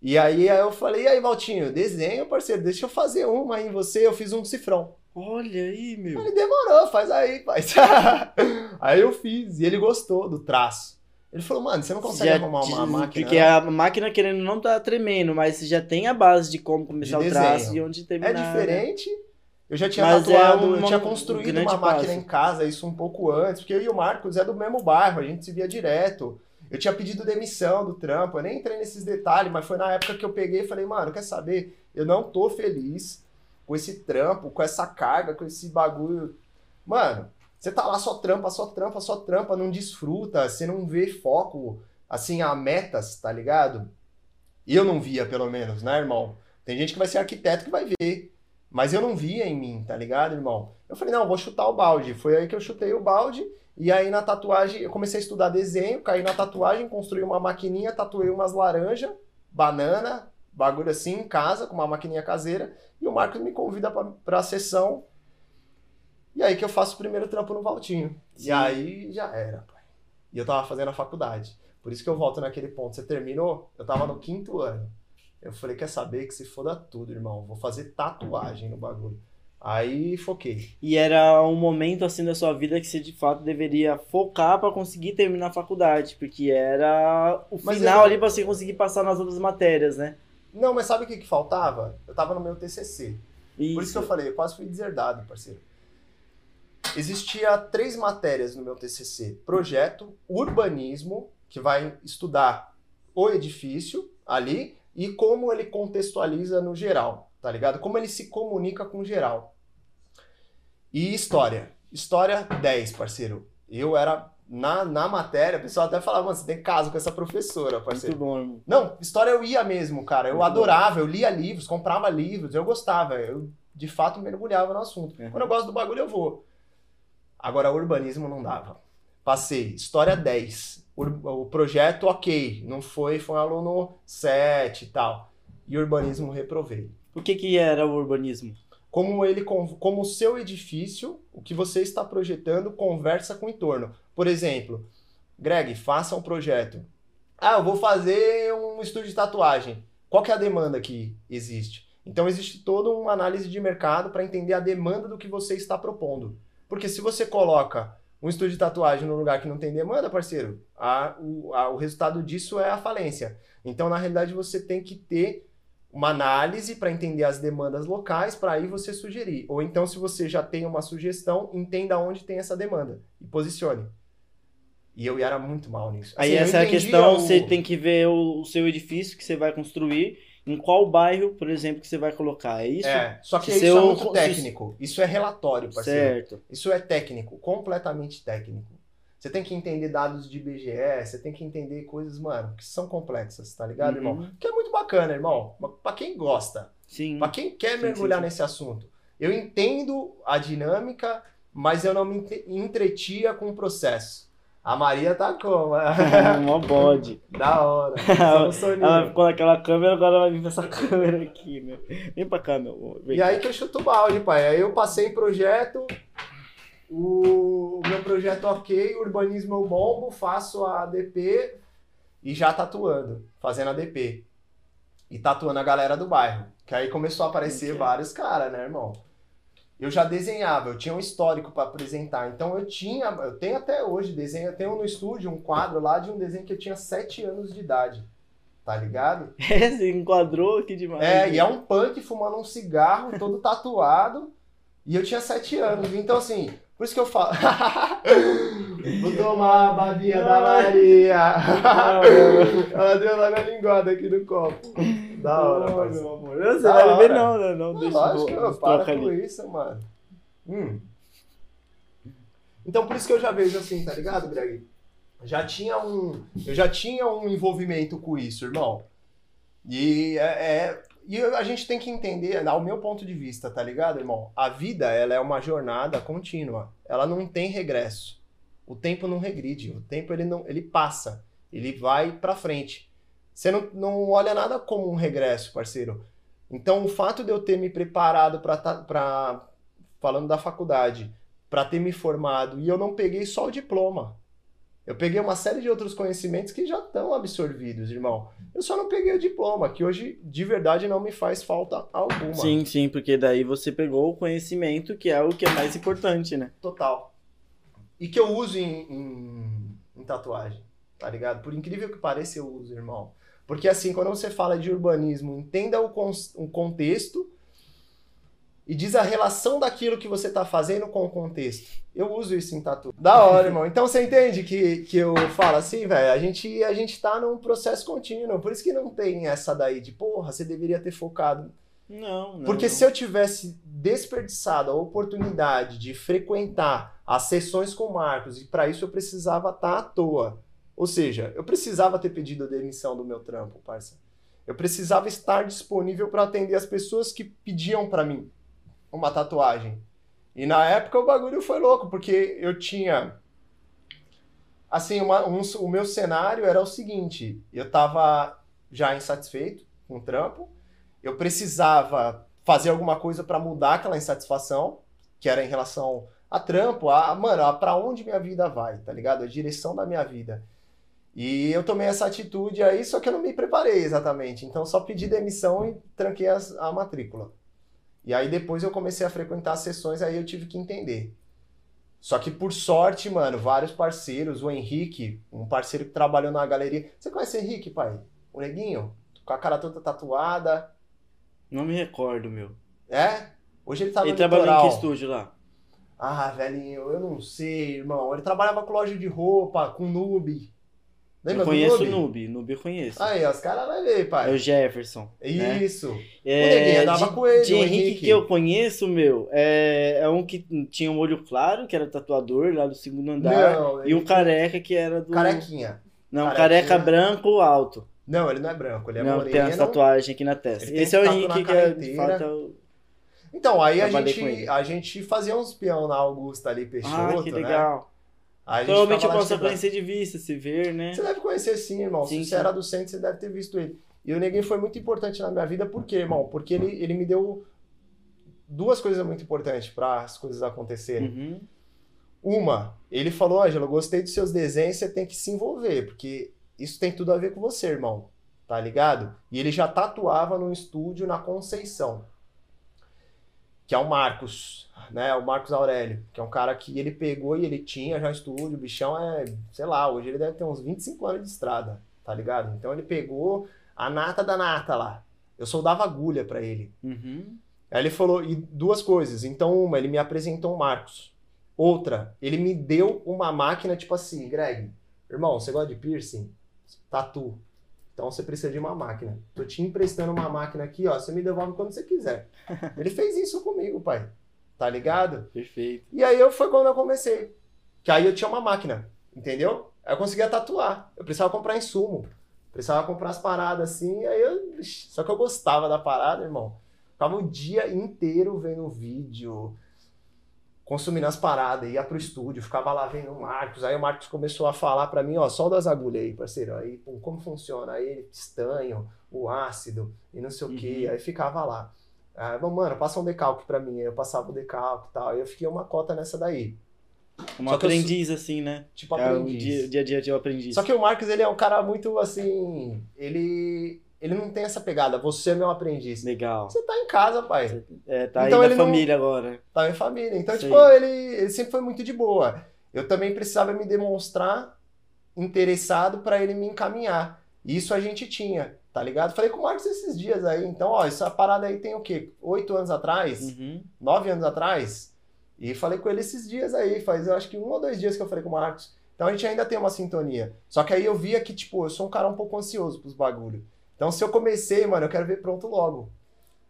E aí aí eu falei, e aí Valtinho, desenho, parceiro, deixa eu fazer uma aí em você. Eu fiz um cifrão. Olha aí, meu. Ele demorou, faz aí, faz. aí eu fiz e ele gostou do traço. Ele falou, mano, você não consegue Já arrumar uma máquina? Porque a máquina querendo não tá tremendo, mas você já tem a base de como começar De o traço e onde É terminar. né? diferente. Eu já tinha Mas é tatuado, uma- eu tinha construído uma máquina passo. em casa, isso um pouco antes, porque eu e o Marcos é do mesmo bairro, a gente se via direto. Eu tinha pedido demissão do trampo, eu nem entrei nesses detalhes, mas foi na época que eu peguei e falei, mano, quer saber? Eu não tô feliz com esse trampo, com essa carga, com esse bagulho. Mano, você tá lá só trampa, só trampa, só trampa, não desfruta, você não vê foco, assim, a metas, tá ligado? Eu não via, pelo menos, né, irmão? Tem gente que vai ser arquiteto que vai ver. Mas eu não via em mim, tá ligado, irmão? Eu falei, não, vou chutar o balde. Foi aí que eu chutei o balde. E aí na tatuagem, eu comecei a estudar desenho, caí na tatuagem, construí uma maquininha, tatuei umas laranjas, banana, bagulho assim, em casa, com uma maquininha caseira. E o Marcos me convida pra, pra sessão. E aí que eu faço o primeiro trampo no Valtinho. Sim. E aí já era, pai. E eu tava fazendo a faculdade. Por isso que eu volto naquele ponto. Você terminou? Eu tava no quinto ano. Eu falei, quer saber que se foda tudo, irmão. Vou fazer tatuagem no bagulho. Aí foquei. E era um momento assim da sua vida que você de fato deveria focar pra conseguir terminar a faculdade, porque era o Mas final eu- ali pra você conseguir passar nas outras matérias, né? Não, mas sabe o que, que faltava? Eu tava no meu TCC. Isso. Por isso que eu falei, eu quase fui deserdado, parceiro. Existia três matérias no meu TCC: projeto, urbanismo, que vai estudar o edifício ali e como ele contextualiza no geral, tá ligado? Como ele se comunica com o geral. E história. História 10, parceiro. Eu era na, na matéria, o pessoal até falava, mano, você tem caso com essa professora, parceiro. Muito bom, irmão. Não, história eu ia mesmo, cara. Eu Muito adorava, eu lia livros, comprava livros, eu gostava. Eu, de fato, mergulhava no assunto. Uhum. Quando eu gosto do bagulho, eu vou. Agora, urbanismo não dava. Passei. História 10. Ur- O projeto, ok. Não foi, foi um aluno 7 e tal. E urbanismo, reprovei. O que que era o urbanismo? Como ele, como o seu edifício, o que você está projetando, conversa com o entorno. Por exemplo, Greg, faça um projeto. Ah, eu vou fazer um estúdio de tatuagem. Qual que é a demanda que existe? Então existe toda uma análise de mercado para entender a demanda do que você está propondo. Porque se você coloca um estúdio de tatuagem num lugar que não tem demanda, parceiro, a- o, a- o resultado disso é a falência. Então, na realidade, você tem que ter uma análise para entender as demandas locais, para aí você sugerir. Ou então, se você já tem uma sugestão, entenda onde tem essa demanda e posicione. E eu era muito mal nisso. Aí Assim, eu essa é a questão, o- você tem que ver o, o seu edifício que você vai construir, em qual bairro, por exemplo, que você vai colocar. É isso? É, só que isso é seu- muito técnico. Isso é relatório, parceiro. certo. Isso é técnico, completamente técnico. Você tem que entender dados de IBGE, você tem que entender coisas, mano, que são complexas, tá ligado, Uhum. irmão? Que é muito bacana, irmão. Pra quem gosta, Sim. pra quem quer Sim, mergulhar sim, sim. nesse assunto. Eu entendo a dinâmica, mas eu não me entre- entretia com o processo. A Maria tá como? Mó bode. da hora. Só soninho. Ela ficou naquela câmera, agora vai vir pra essa câmera aqui, meu. Vem pra cá, meu. Vem E aí que eu chuto o balde, pai. Aí eu passei projeto, o meu projeto ok, urbanismo eu bombo, faço a ADP e já tatuando, fazendo ADP. E tatuando a galera do bairro. Que aí começou a aparecer vários caras, né, irmão? Eu já desenhava, eu tinha um histórico para apresentar. Então eu tinha, eu tenho até hoje desenho, eu tenho no estúdio um quadro lá de um desenho que eu tinha 7 anos de idade. Tá ligado? É, você enquadrou aqui demais. É, e é um punk fumando um cigarro, todo tatuado. E eu tinha sete anos. Então, assim, por isso que eu falo. Vou tomar a babinha da Maria. Ela deu logo a linguada aqui no copo. Da hora, parceiro. meu amor. Você Da vai beber hora. não, né? Não, Não, deixa lógico, eu para com ali. isso, mano. Hum. Então, por isso que eu já vejo assim, tá ligado, Greg? Já tinha um, eu já tinha um envolvimento com isso, irmão. E é, é- e a gente tem que entender, ao meu ponto de vista, tá ligado, irmão? A vida, ela é uma jornada contínua. Ela não tem regresso. O tempo não regride, o tempo ele não, ele passa, ele vai pra frente. Você não, não olha nada como um regresso, parceiro. Então, o fato de eu ter me preparado para para falando da faculdade, para ter me formado e eu não peguei só o diploma. Eu peguei uma série de outros conhecimentos que já estão absorvidos, irmão. Eu só não peguei o diploma, que hoje de verdade não me faz falta alguma. Sim, sim, porque daí você pegou o conhecimento, que é o que é mais importante, né? Total. E que eu uso em, em, em tatuagem, tá ligado? Por incrível que pareça, eu uso, irmão. Porque assim, quando você fala de urbanismo, entenda o, o contexto e diz a relação daquilo que você tá fazendo com o contexto. Eu uso isso em tatu. Da hora, irmão. Então você entende que, que eu falo assim, velho? A gente, a gente tá num processo contínuo. Por isso que não tem essa daí de, porra, você deveria ter focado Não, não. porque se eu tivesse desperdiçado a oportunidade de frequentar as sessões com o Marcos, e para isso eu precisava estar à toa. Ou seja, eu precisava ter pedido a demissão do meu trampo, parça. Eu precisava estar disponível para atender as pessoas que pediam para mim uma tatuagem. E na época o bagulho foi louco, porque eu tinha. Assim, uma- um- o meu cenário era o seguinte: eu tava já insatisfeito com o trampo, eu precisava fazer alguma coisa para mudar aquela insatisfação, que era em relação a trampo, a, mano, a pra onde minha vida vai, tá ligado? A direção da minha vida. E eu tomei essa atitude aí, só que eu não me preparei exatamente. Então só pedi demissão e tranquei as- a matrícula. E aí depois eu comecei a frequentar as sessões, aí eu tive que entender. Só que por sorte, mano, vários parceiros, o Henrique, um parceiro que trabalhou na galeria. Você conhece o Henrique, pai? O neguinho? Com a cara toda tatuada. Não me recordo, meu. É? Hoje ele tá no Ele trabalhou em que estúdio lá? Ah, velhinho, eu não sei, irmão. Ele trabalhava com loja de roupa, com noob. Lembra eu conheço o Noob? Noob, eu conheço. Aí, os caras vão ver, É pai. o Jefferson. né? Isso. É, Neguinho andava de, com ele, de o Henrique, Henrique. que eu conheço, meu, é, é um que tinha um olho claro, que era tatuador lá do segundo andar. Não, e um ele- careca que era do. Carequinha. Não, carequinha. careca branco alto. Não, ele não é branco, ele é não, moreno. tem as tatuagens aqui na testa. Esse é o Henrique que é, de fato é o. Então, aí a Trabalhei com gente, a gente fazia uns peão na Augusta ali, Peixoto, Ah, que né? Aí a Provavelmente posso de quebrada. conhecer de vista, se ver, né? Você deve conhecer sim, irmão. Sim, Se você era do centro, você deve ter visto ele. E o Neguinho foi muito importante na minha vida, por quê, irmão? Porque ele, ele me deu duas coisas muito importantes para as coisas acontecerem. Uhum. Uma, ele falou, Ângelo, gostei dos seus desenhos, você tem que se envolver, porque isso tem tudo a ver com você, irmão. Tá ligado? E ele já tatuava num estúdio na Conceição. Que é o Marcos, né? O Marcos Aurélio, que é um cara que ele pegou e ele tinha já estúdio, o bichão é, sei lá, hoje ele deve ter uns 25 anos de estrada, tá ligado? Então ele pegou a nata da nata lá. Eu soldava agulha pra ele. Uhum. Aí ele falou, e duas coisas. Então, uma, ele me apresentou o Marcos. Outra, ele me deu uma máquina, tipo assim, Greg, irmão, você gosta de piercing? Tatu. Então você precisa de uma máquina. Tô te emprestando uma máquina aqui, ó. Você me devolve quando você quiser. ele fez isso comigo, pai. Tá ligado? Perfeito. E aí eu foi quando eu comecei. Que aí eu tinha uma máquina, entendeu? Aí eu conseguia tatuar. Eu precisava comprar insumo. Precisava comprar as paradas assim. Aí eu. Só que eu gostava da parada, irmão. Ficava o dia inteiro vendo vídeo, consumindo as paradas, ia pro estúdio, ficava lá vendo o Marcos. Aí o Marcos começou a falar pra mim, ó, solda as agulhas aí, parceiro. Aí, pum, como funciona? Aí, estanho, o ácido e não sei o quê. Uhum. Aí ficava lá. Aí, bom, mano, passa um decalque pra mim. Aí eu passava o decalque e tal. Aí eu fiquei uma cota nessa daí. Uma Só que eu aprendiz, assim, né? Tipo, É aprendiz. dia, dia a dia de um aprendiz. Só que o Marcos, ele é um cara muito assim. Ele. Ele não tem essa pegada, você é meu aprendiz. Legal. Você tá em casa, pai. É, tá Então aí na não- família agora. Tá em família. Então, Isso tipo, ele, ele sempre foi muito de boa. Eu também precisava me demonstrar interessado pra ele me encaminhar. Isso a gente tinha, tá ligado? Falei com o Marcos esses dias aí. Então, ó, essa parada aí tem o quê? Oito anos atrás? Uhum. nove anos atrás. E falei com ele esses dias aí, faz eu acho que um ou dois dias que eu falei com o Marcos. Então a gente ainda tem uma sintonia. Só que aí eu via que, tipo, eu sou um cara um pouco ansioso pros bagulho. Então se eu comecei, mano, eu quero ver pronto logo.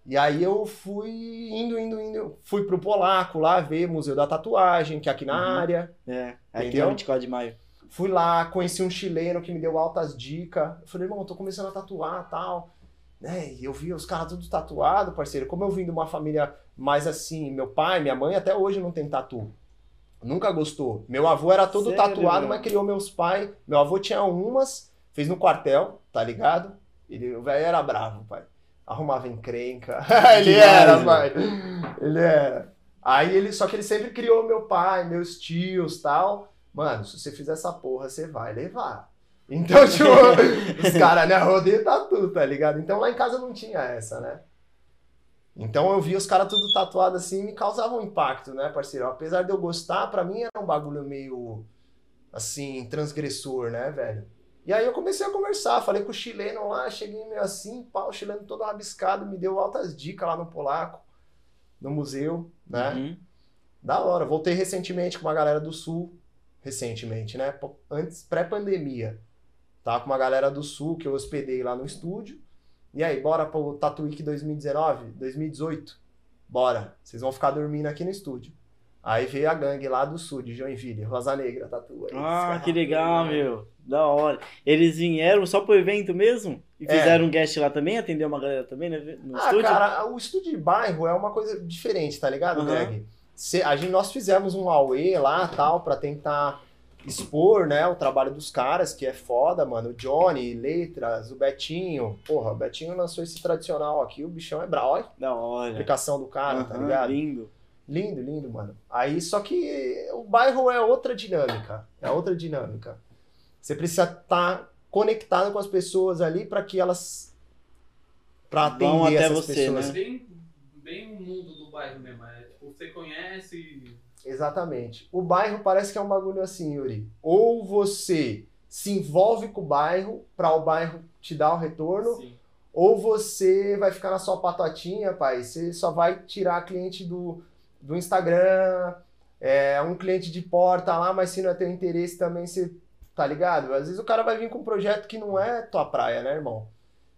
E aí eu fui indo, indo, indo. Fui pro Polaco lá ver Museu da Tatuagem, que é aqui na Uhum. área. É, aqui é Entendeu? 24 de maio. Fui lá, conheci um chileno que me deu altas dicas. Eu falei, irmão, tô começando a tatuar e tal. Né? E eu vi os caras tudo tatuado, parceiro. Como eu vim de uma família mais assim, meu pai, minha mãe até hoje não tem tatu. Nunca gostou. Meu avô era todo Sério, tatuado, meu? mas criou meus pais. Meu avô tinha umas, fez no quartel, tá ligado? Ele, o velho era bravo, pai. Arrumava encrenca. ele era, pai. Ele era. Aí ele, só que ele sempre criou meu pai, meus tios tal. Mano, se você fizer essa porra, você vai levar. Então, tipo, os caras, né, rodeiam tatu, tá ligado? Então lá em casa não tinha essa, né? Então eu via os caras tudo tatuado assim e me causava um impacto, né, parceiro? Apesar de eu gostar, pra mim era um bagulho meio, assim, transgressor, né, velho? E aí eu comecei a conversar, falei com o chileno lá, cheguei meio assim, pau, o chileno todo rabiscado, me deu altas dicas lá no Polaco, no museu, né? Uhum. Da hora. Voltei recentemente com uma galera do Sul. Recentemente, né? Antes, pré-pandemia. Tava com uma galera do Sul que eu hospedei lá no estúdio. E aí, bora pro Week 2019? 2018? Bora. Vocês vão ficar dormindo aqui no estúdio. Aí veio a gangue lá do Sul, de Joinville. Rosa Negra, Tatu. Ah, que legal, meu. Da hora. Eles vieram só pro evento mesmo? E É. fizeram um guest lá também? Atendeu uma galera também né, no Ah, estúdio? cara, o estúdio de bairro é uma coisa diferente, tá ligado, Aham. Greg? A gente, nós fizemos um AUE lá, tal, pra tentar expor, né, o trabalho dos caras, que é foda, mano. O Johnny, Letras, o Betinho. Porra, o Betinho lançou esse tradicional aqui, o bichão é brau, Da hora. aplicação do cara, tá Aham, ligado? Lindo. Lindo, lindo, mano. Aí, só que o bairro é outra dinâmica. É outra dinâmica. Você precisa estar conectado com as pessoas ali pra que elas. Vão atender até essas você, pessoas. né? Bem, bem o mundo do bairro mesmo. É, tipo, você conhece. Exatamente. O bairro parece que é um bagulho assim, Yuri. Ou você se envolve com o bairro para o bairro te dar o retorno, Sim. ou você vai ficar na sua patotinha, pai. Você só vai tirar cliente do, do Instagram, é um cliente de porta lá, mas se não é teu interesse também, você tá ligado? Às vezes o cara vai vir com um projeto que não é tua praia, né, irmão?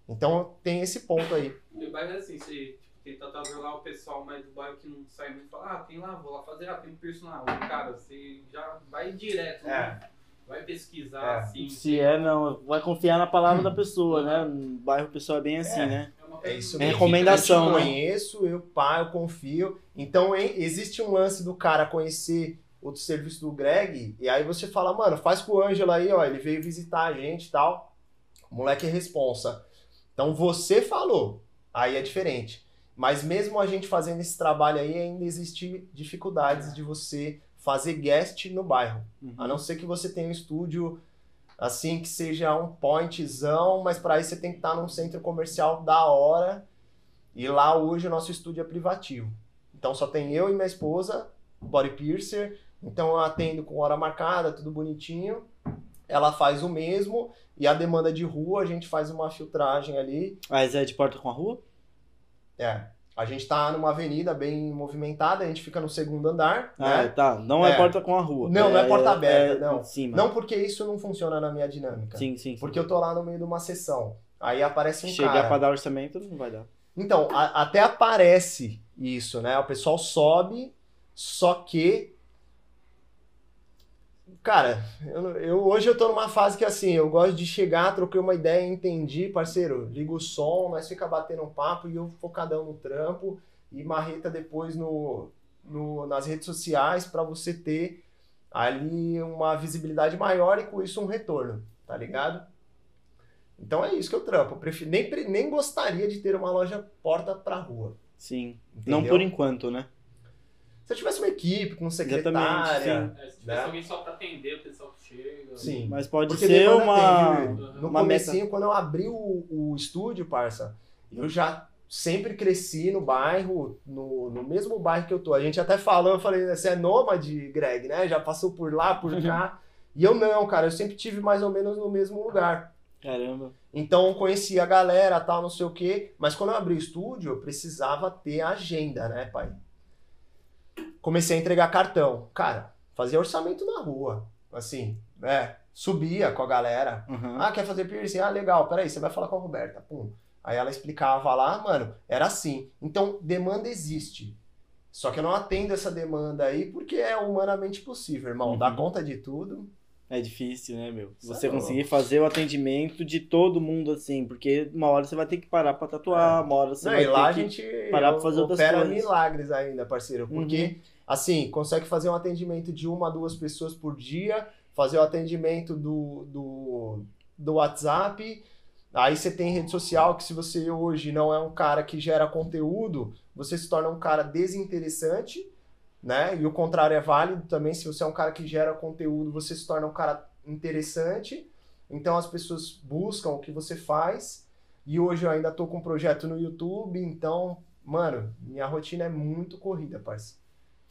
Então tem esse ponto aí. E o bairro é assim, você tipo, tenta trazer lá o pessoal mais do bairro que não sai muito e fala, ah, tem lá, vou lá fazer, ah, tem um personal. Cara, você já vai direto, né? Vai pesquisar, É. assim. Se é, não, vai confiar na palavra da pessoa, né? No bairro o pessoal é bem assim, É. né? É coisa isso mesmo. recomendação, Eu né? conheço, eu pá, eu confio. Então hein, existe um lance do cara conhecer o serviço do Greg, e aí você fala, mano, faz com o Ângelo aí, ó, ele veio visitar a gente e tal. O moleque é responsa. Então você falou, aí é diferente. Mas mesmo a gente fazendo esse trabalho aí, ainda existe dificuldades de você fazer guest no bairro. Uhum. A não ser que você tenha um estúdio assim que seja um pointzão, mas para isso você tem que estar num centro comercial da hora. E lá hoje o nosso estúdio é privativo. Então só tem eu e minha esposa, body piercer. Então eu atendo com hora marcada, tudo bonitinho. Ela faz o mesmo e a demanda de rua a gente faz uma filtragem ali. Mas é de porta com a rua? É, a gente tá numa avenida bem movimentada, a gente fica no segundo andar, Ah, né? tá. Não é, É. porta com a rua. Não, não é porta aberta, não. Em cima. Não porque isso não funciona na minha dinâmica. Sim, sim. sim. Porque eu tô lá no meio de uma sessão. Aí aparece um Chegar cara. pra dar orçamento, não vai dar. Então, a- até aparece isso, né? O pessoal sobe, só que. Cara, eu, eu- hoje eu tô numa fase que assim, eu gosto de chegar, troquei uma ideia, entendi, parceiro, liga o som, nós fica batendo um papo e eu focadão no trampo e marreta depois no, no- nas redes sociais pra você ter ali uma visibilidade maior e com isso um retorno, tá ligado? Então é isso que eu trampo. Eu prefiro, nem, nem gostaria de ter uma loja porta pra rua. Sim. Entendeu? Não por enquanto, né? Se eu tivesse uma equipe com secretária. Exatamente, É, se tivesse né? alguém só pra atender o pessoal que chega. Sim. Mas pode Porque ser uma. No uma comecinho, quando eu abri o, o estúdio, parça, eu já sempre cresci no bairro, no, no mesmo bairro que eu tô. A gente até falou, eu falei, você é nômade, Greg, né? Já passou por lá, por cá. E eu não, cara, eu sempre tive mais ou menos no mesmo lugar. Caramba. Então eu conhecia a galera, tal, não sei o quê. Mas quando eu abri o estúdio, eu precisava ter agenda, né, pai? Comecei a entregar cartão. Cara, fazia orçamento na rua. Assim, é, subia com a galera. Uhum. Ah, quer fazer piercing? Ah, legal, peraí, você vai falar com a Roberta. Pum. Aí ela explicava lá, mano, era assim. Então, demanda existe. Só que eu não atendo essa demanda aí porque é humanamente possível, irmão. Dá Uhum. conta de tudo. É difícil, né, meu? Você é conseguir fazer o atendimento de todo mundo assim, porque uma hora você vai ter que parar pra tatuar, uma hora você Não, vai e lá a ter que... gente parar pra fazer outras opera coisas. milagres ainda, parceiro. Porque, Uhum. assim, consegue fazer um atendimento de uma a duas pessoas por dia, fazer o atendimento do, do, do WhatsApp. Aí você tem rede social que se você hoje não é um cara que gera conteúdo, você se torna um cara desinteressante, né? E o contrário é válido também. Se você é um cara que gera conteúdo, você se torna um cara interessante. Então as pessoas buscam o que você faz. E hoje eu ainda tô com um projeto no YouTube, então, mano, minha rotina é muito corrida, parça.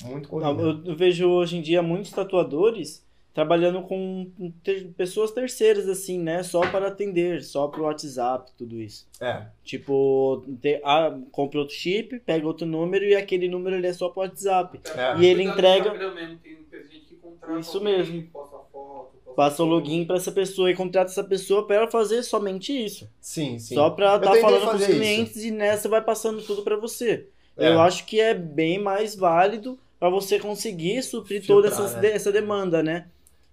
Muito corrida. Não, eu, eu vejo hoje em dia muitos tatuadores trabalhando com ter- pessoas terceiras, assim, né? Só para atender, só pro WhatsApp, tudo isso. É, Tipo, ter, ah, compra outro chip, pega outro número e aquele número ele é só pro WhatsApp. É. E ele entrega- Instagram Mesmo, tem muita gente que contrata Isso alguém, mesmo. Posta foto, posta Passa o login pra essa pessoa e contrata essa pessoa pra ela fazer somente isso. sim, sim. Só pra Eu estar tentei falando com os fazer isso. clientes e nessa vai passando tudo pra você. É. Eu acho que é bem mais válido pra você conseguir suprir Filtrar, toda essa, né? essa demanda, né?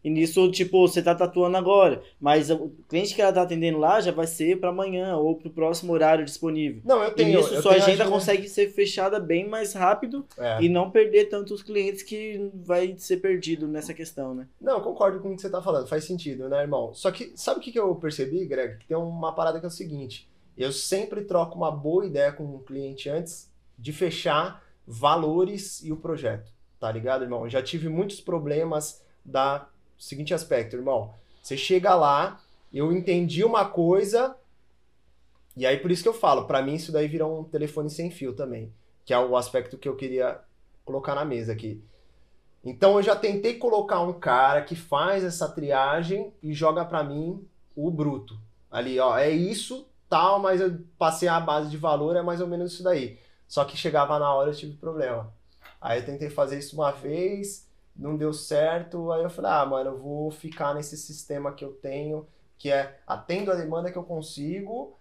E nisso, tipo, você tá tatuando agora, mas o cliente que ela tá atendendo lá já vai ser pra amanhã ou pro próximo horário disponível. Não, eu E tenho. nisso eu sua agenda agenda- consegue ser fechada bem mais rápido É. e não perder tantos clientes que vai ser perdido nessa questão, né? Não, eu concordo com o que você tá falando, faz sentido, né, irmão? Só que, sabe o que que eu percebi, Greg? Que tem uma parada que é o seguinte: eu sempre troco uma boa ideia com o cliente antes de fechar valores e o projeto, tá ligado, irmão? Eu já tive muitos problemas da seguinte aspecto, irmão. Você chega lá, eu entendi uma coisa, e aí por isso que eu falo, pra mim isso daí vira um telefone sem fio também, que é o aspecto que eu queria colocar na mesa aqui. Então eu já tentei colocar um cara que faz essa triagem e joga pra mim o bruto. Ali, ó, é isso, tal, mas eu passei a base de valor, é mais ou menos isso daí. Só que chegava na hora eu tive problema. Aí eu tentei fazer isso uma vez, não deu certo. Aí eu falei, ah, mano, eu vou ficar nesse sistema que eu tenho, que é atendo a demanda que eu consigo.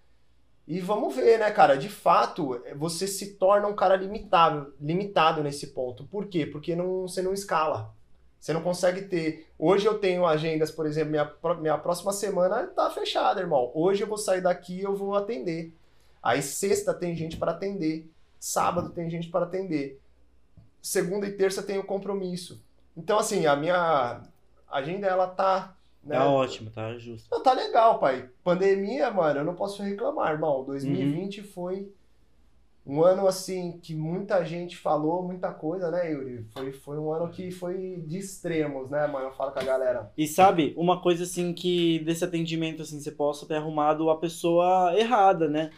E vamos ver, né, cara? De fato, você se torna um cara limitado, limitado nesse ponto. Por quê? Porque não, você não escala. Você não consegue ter. Hoje eu tenho agendas, por exemplo, minha, minha próxima semana tá fechada, irmão. Hoje eu vou sair daqui eu vou atender. Aí sexta tem gente para atender. Sábado tem gente para atender. Segunda e terça tem o compromisso. Então, assim, a minha agenda, ela tá. Né? Tá ótimo, tá justo. Não, tá legal, pai. Pandemia, mano, eu não posso reclamar, irmão. 2020 uhum. foi um ano assim que muita gente falou muita coisa, né, Yuri? Foi, foi um ano que foi de extremos, né, mano? Eu falo com a galera. E sabe, uma coisa assim que desse atendimento assim, você possa ter arrumado a pessoa errada, né?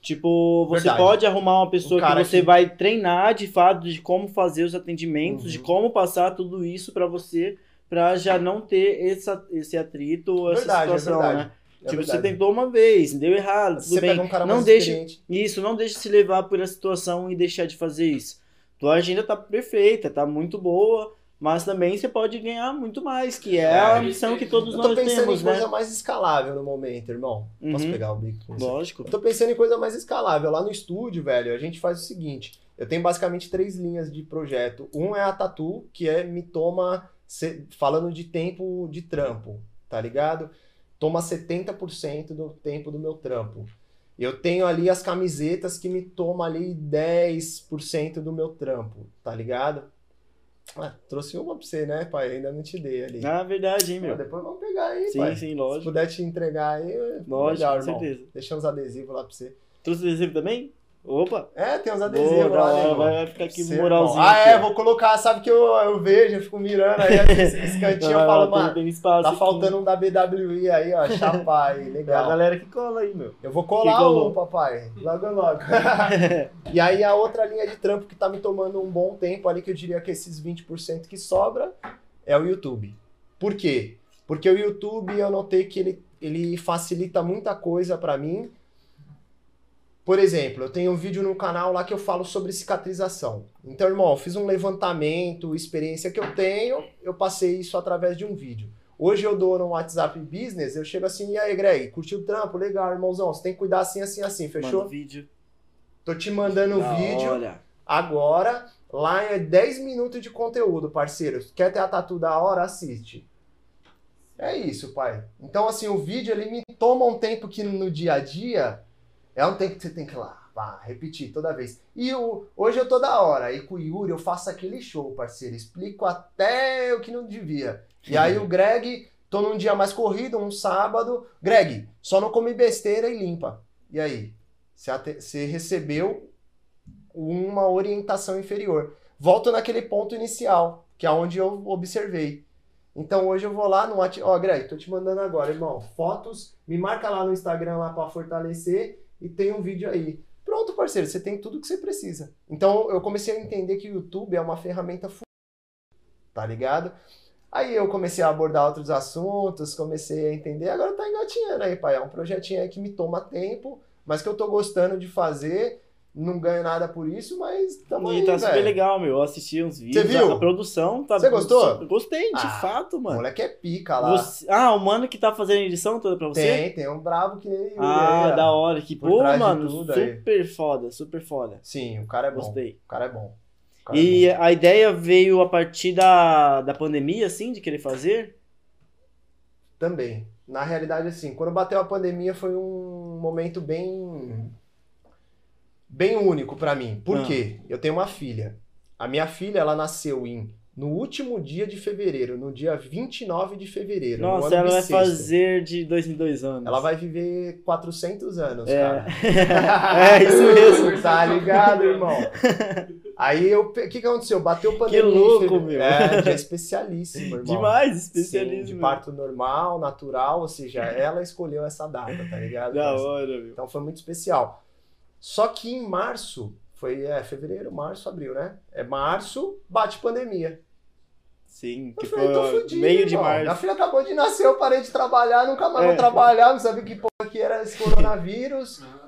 Tipo, você Verdade. pode arrumar uma pessoa que você que... vai treinar de fato de como fazer os atendimentos, uhum. de como passar tudo isso para você, para já não ter essa, esse atrito, essa verdade, é situação, é né? É tipo, verdade. você tentou uma vez, deu errado, tudo você bem. Um não deixa isso, não deixe se levar por a situação e deixar de fazer isso. Tua agenda tá perfeita, tá muito boa, mas também você pode ganhar muito mais, que é, é a missão que todos nós temos, né? Eu tô pensando em coisa né? mais escalável no momento, irmão. Uhum. Posso pegar o bico? Lógico. Eu tô pensando em coisa mais escalável. Lá no estúdio, velho, a gente faz o seguinte, eu tenho basicamente três linhas de projeto. Um é a Tatu, que é me toma falando de tempo de trampo, tá ligado? Toma 70% do tempo do meu trampo. Eu tenho ali as camisetas que me tomam ali 10% do meu trampo, tá ligado? Ah, trouxe uma pra você, né, pai? Ainda não te dei ali. Ah, verdade, hein, meu? Ah, depois vamos pegar aí, sim, pai. Sim, sim, lógico. Se puder te entregar aí, lógico, melhor, com irmão. certeza. Deixa uns adesivos lá pra você. Trouxe adesivo também? Opa! É, tem uns adesivos Boa, lá, né, Vai ficar aqui Ser moralzinho. Ah, é, vou colocar, sabe que eu, eu vejo, eu fico mirando aí, esse, esse cantinho, eu falo, mano, tem espaço tá aqui. faltando um da BWI aí, ó, chapa aí, legal. É a galera que cola aí, meu. Eu vou colar um, papai, logo logo. e aí a outra linha de trampo que tá me tomando um bom tempo ali, que eu diria que esses 20% que sobra, é o YouTube. Por quê? Porque o YouTube eu notei que ele, ele facilita muita coisa para mim, por exemplo, eu tenho um vídeo no canal lá que eu falo sobre cicatrização. Então, irmão, eu fiz um levantamento, experiência que eu tenho, eu passei isso através de um vídeo. Hoje eu dou no WhatsApp Business, eu chego assim, e aí, Greg, curtiu o trampo? Legal, irmãozão, você tem que cuidar assim, assim, assim, fechou? Manda vídeo. Tô te mandando o vídeo. Hora. Agora, lá é 10 minutos de conteúdo, parceiro. Quer ter a tatu da hora? Assiste. É isso, pai. Então, assim, o vídeo, ele me toma um tempo que no dia a dia é um tempo que você tem que ir lá, vá, repetir toda vez. E hoje eu tô da hora. E com o Yuri eu faço aquele show, parceiro. Explico até o que não devia. E aí o Greg, tô num dia mais corrido, um sábado. Greg, só não come besteira e limpa. E aí? Você recebeu uma orientação inferior. Volto naquele ponto inicial, que é onde eu observei. Então hoje eu vou lá no Ó, oh, Greg, tô te mandando agora, irmão. Fotos, me marca lá no Instagram lá para fortalecer e tem um vídeo aí. Pronto, parceiro, você tem tudo que você precisa. Então eu comecei a entender que o YouTube é uma ferramenta tá ligado? Aí eu comecei a abordar outros assuntos, comecei a entender, agora tá engatinhando aí, pai. É um projetinho aí que me toma tempo, mas que eu tô gostando de fazer não ganho nada por isso, mas tamo e aí, tá super legal, meu. Eu assisti uns vídeos. Você viu? A, produção tá. Você gostou? Gostei, de ah, fato, mano. O moleque é pica lá. Você... Ah, o mano que tá fazendo a edição toda pra você? Tem, tem um brabo que nem Ah, aí, da hora. Que pô, mano, super aí. foda, super foda. Sim, o cara é bom. Gostei. O cara é bom. Cara e é bom. a ideia veio a partir da, da pandemia, assim, de querer fazer? Também. Na realidade, assim, quando bateu a pandemia foi um momento bem bem único para mim. Por ah. quê? Eu tenho uma filha. A minha filha, ela nasceu em no último dia de fevereiro, no dia 29 de fevereiro. Nossa, ela vai fazer de dois em dois anos. Ela vai viver 400 anos, é. cara. é, isso mesmo. tá ligado, irmão? Aí, o que, que aconteceu? Bateu pandemia. Que louco, meu. É, já é especialíssimo, irmão. Demais, especialíssimo. Sim, de parto normal, natural, ou seja, ela escolheu essa data, tá ligado? Da hora, meu. Então foi muito especial. Só que em março, foi é, fevereiro, março, abril, né? É março, bate pandemia. Sim, que foi fudido, meio de março. Minha filha acabou de nascer, eu parei de trabalhar, nunca mais é. vou trabalhar, não sabia que porra que era esse coronavírus.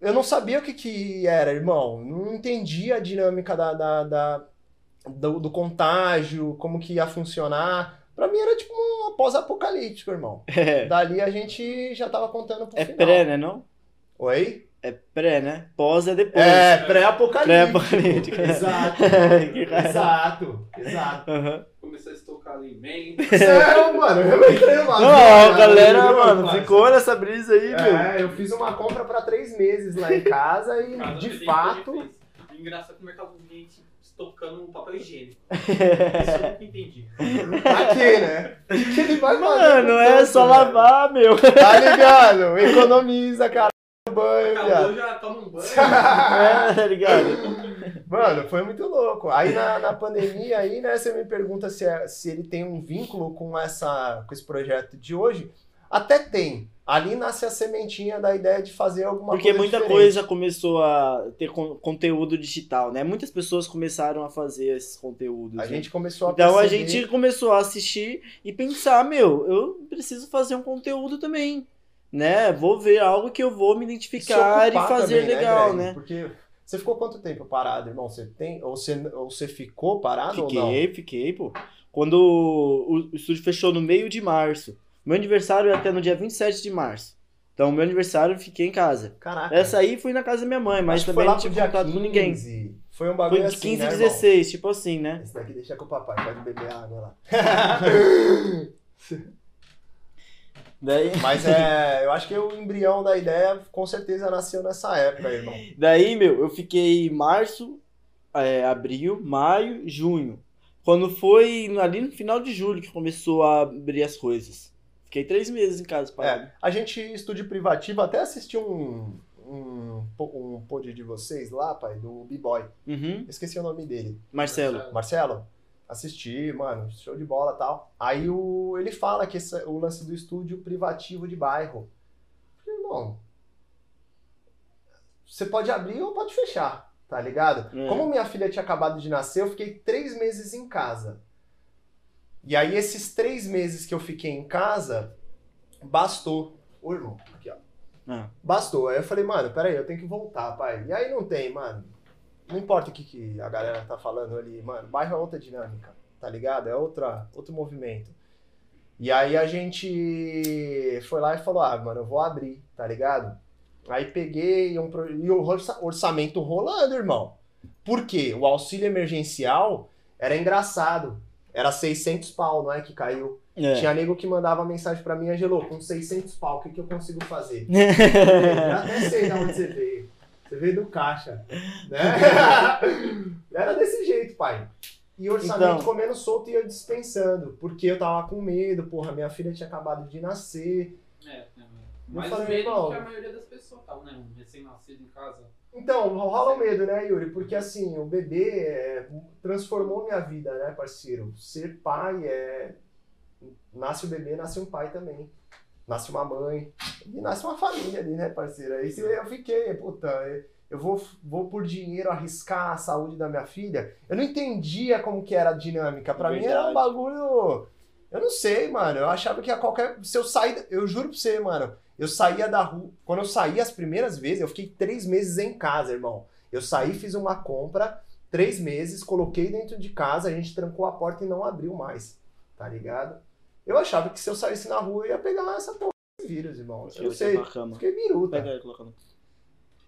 Eu não sabia o que que era, irmão. Não entendia a dinâmica da, da, da, do, do contágio, como que ia funcionar. Pra mim era tipo um pós-apocalíptico, irmão. É, Dali a gente já tava contando pro é final. pré, né, não? Oi? É pré, né? Pós é depois. É, pré-apocalíptico. Pré-apocalíptico. Exato. Exato. Exato. Aham. Começou a estocar alimento. Sério, mano, eu entrei numa Não, a galera, mano, parça? ficou nessa brisa aí, meu. É, eu fiz uma compra pra três meses lá em casa e, Cada de fato. Engraçado que o mercado gente estocando papel higiênico. Isso eu nunca entendi. aqui, né? O que ele vai fazer? Mano, é só lavar, meu. Tá ligado? Economiza, cara. Banho, Acabou, viado. já toma um banho. É, tá ligado? Mano, foi muito louco. Aí na, na pandemia aí, né, você me pergunta se, é- se ele tem um vínculo com essa com esse projeto de hoje. Até tem. Ali nasce a sementinha da ideia de fazer alguma Porque coisa muita diferente. coisa começou a ter con- conteúdo digital, né? Muitas pessoas começaram a fazer esses conteúdos. A né? gente começou a Então a perceber- gente começou a assistir e pensar, meu, eu preciso fazer um conteúdo também, né? Vou ver algo que eu vou me identificar e fazer também, legal, Greg? né? Porque você ficou quanto tempo parado, irmão? Você tem ou você ou você ficou parado ou não? Fiquei, fiquei, pô. Quando o, o estúdio fechou no meio de março. Meu aniversário é até no dia 27 de março. Então, meu aniversário eu fiquei em casa. Caraca. Essa aí fui na casa da minha mãe, mas também não tive contato com ninguém. 15. Foi um bagulho Foi de assim, 15 né, e irmão? 16, tipo assim, né? Esse daqui deixa com o papai, pode beber água lá. Daí, Mas é, eu acho que o embrião da ideia com certeza nasceu nessa época, irmão. daí, meu, eu fiquei março, é, abril, maio, junho. Quando foi ali no final de julho que começou a abrir as coisas. Fiquei três meses em casa parado. É, a gente, estúdio privativo, até assistiu um, um, um pod de vocês lá, pai, do B-Boy. Uhum. Esqueci o nome dele. Marcelo. Marcelo? Assisti, mano, show de bola e tal. Aí o, ele fala que esse- o lance do estúdio privativo de bairro. Eu falei, Irmão, você pode abrir ou pode fechar, tá ligado? É. Como minha filha tinha acabado de nascer, eu fiquei três meses em casa. E aí, esses três meses que eu fiquei em casa, bastou. Ô, irmão, aqui, ó. Ah. Bastou. Aí eu falei, mano, peraí, eu tenho que voltar, pai. E aí não tem, mano. Não importa o que, que a galera tá falando ali, mano. Bairro é outra dinâmica, tá ligado? É outra, outro movimento. E aí a gente foi lá e falou, ah, mano, eu vou abrir, tá ligado? Aí peguei um, e o orça- orçamento rolando, irmão. Por quê? O auxílio emergencial era engraçado. Era 600 pau, não é que caiu? É. Tinha nego que mandava mensagem pra mim, Angelo, com 600 pau, o que, que eu consigo fazer? Eu até sei de onde você veio. Você veio do caixa. Né? Era desse jeito, pai. E orçamento Então. comendo solto e eu dispensando. Porque eu tava com medo, porra, minha filha tinha acabado de nascer. É, é, mais falei, medo que a maioria das pessoas tá, né? Um recém-nascido em casa. Então, rola o medo, né, Yuri? Porque assim, o bebê é, transformou minha vida, né, parceiro? Ser pai é. Nasce o bebê, nasce um pai também. Nasce uma mãe. E nasce uma família ali, né, parceiro? Aí eu fiquei, puta, eu vou, vou por dinheiro arriscar a saúde da minha filha. Eu não entendia como que era a dinâmica. Pra mim era um bagulho. Eu não sei, mano. Eu achava que a qualquer. Se eu sair. Eu juro pra você, mano. Eu saía da rua. Quando eu saí as primeiras vezes, eu fiquei três meses em casa, irmão. Eu saí, fiz uma compra, três meses, coloquei dentro de casa, a gente trancou a porta e não abriu mais. Tá ligado? Eu achava que se eu saísse na rua, eu ia pegar essa porra de vírus, irmão. Eu não sei. Fiquei biruta. Pega aí, coloca no-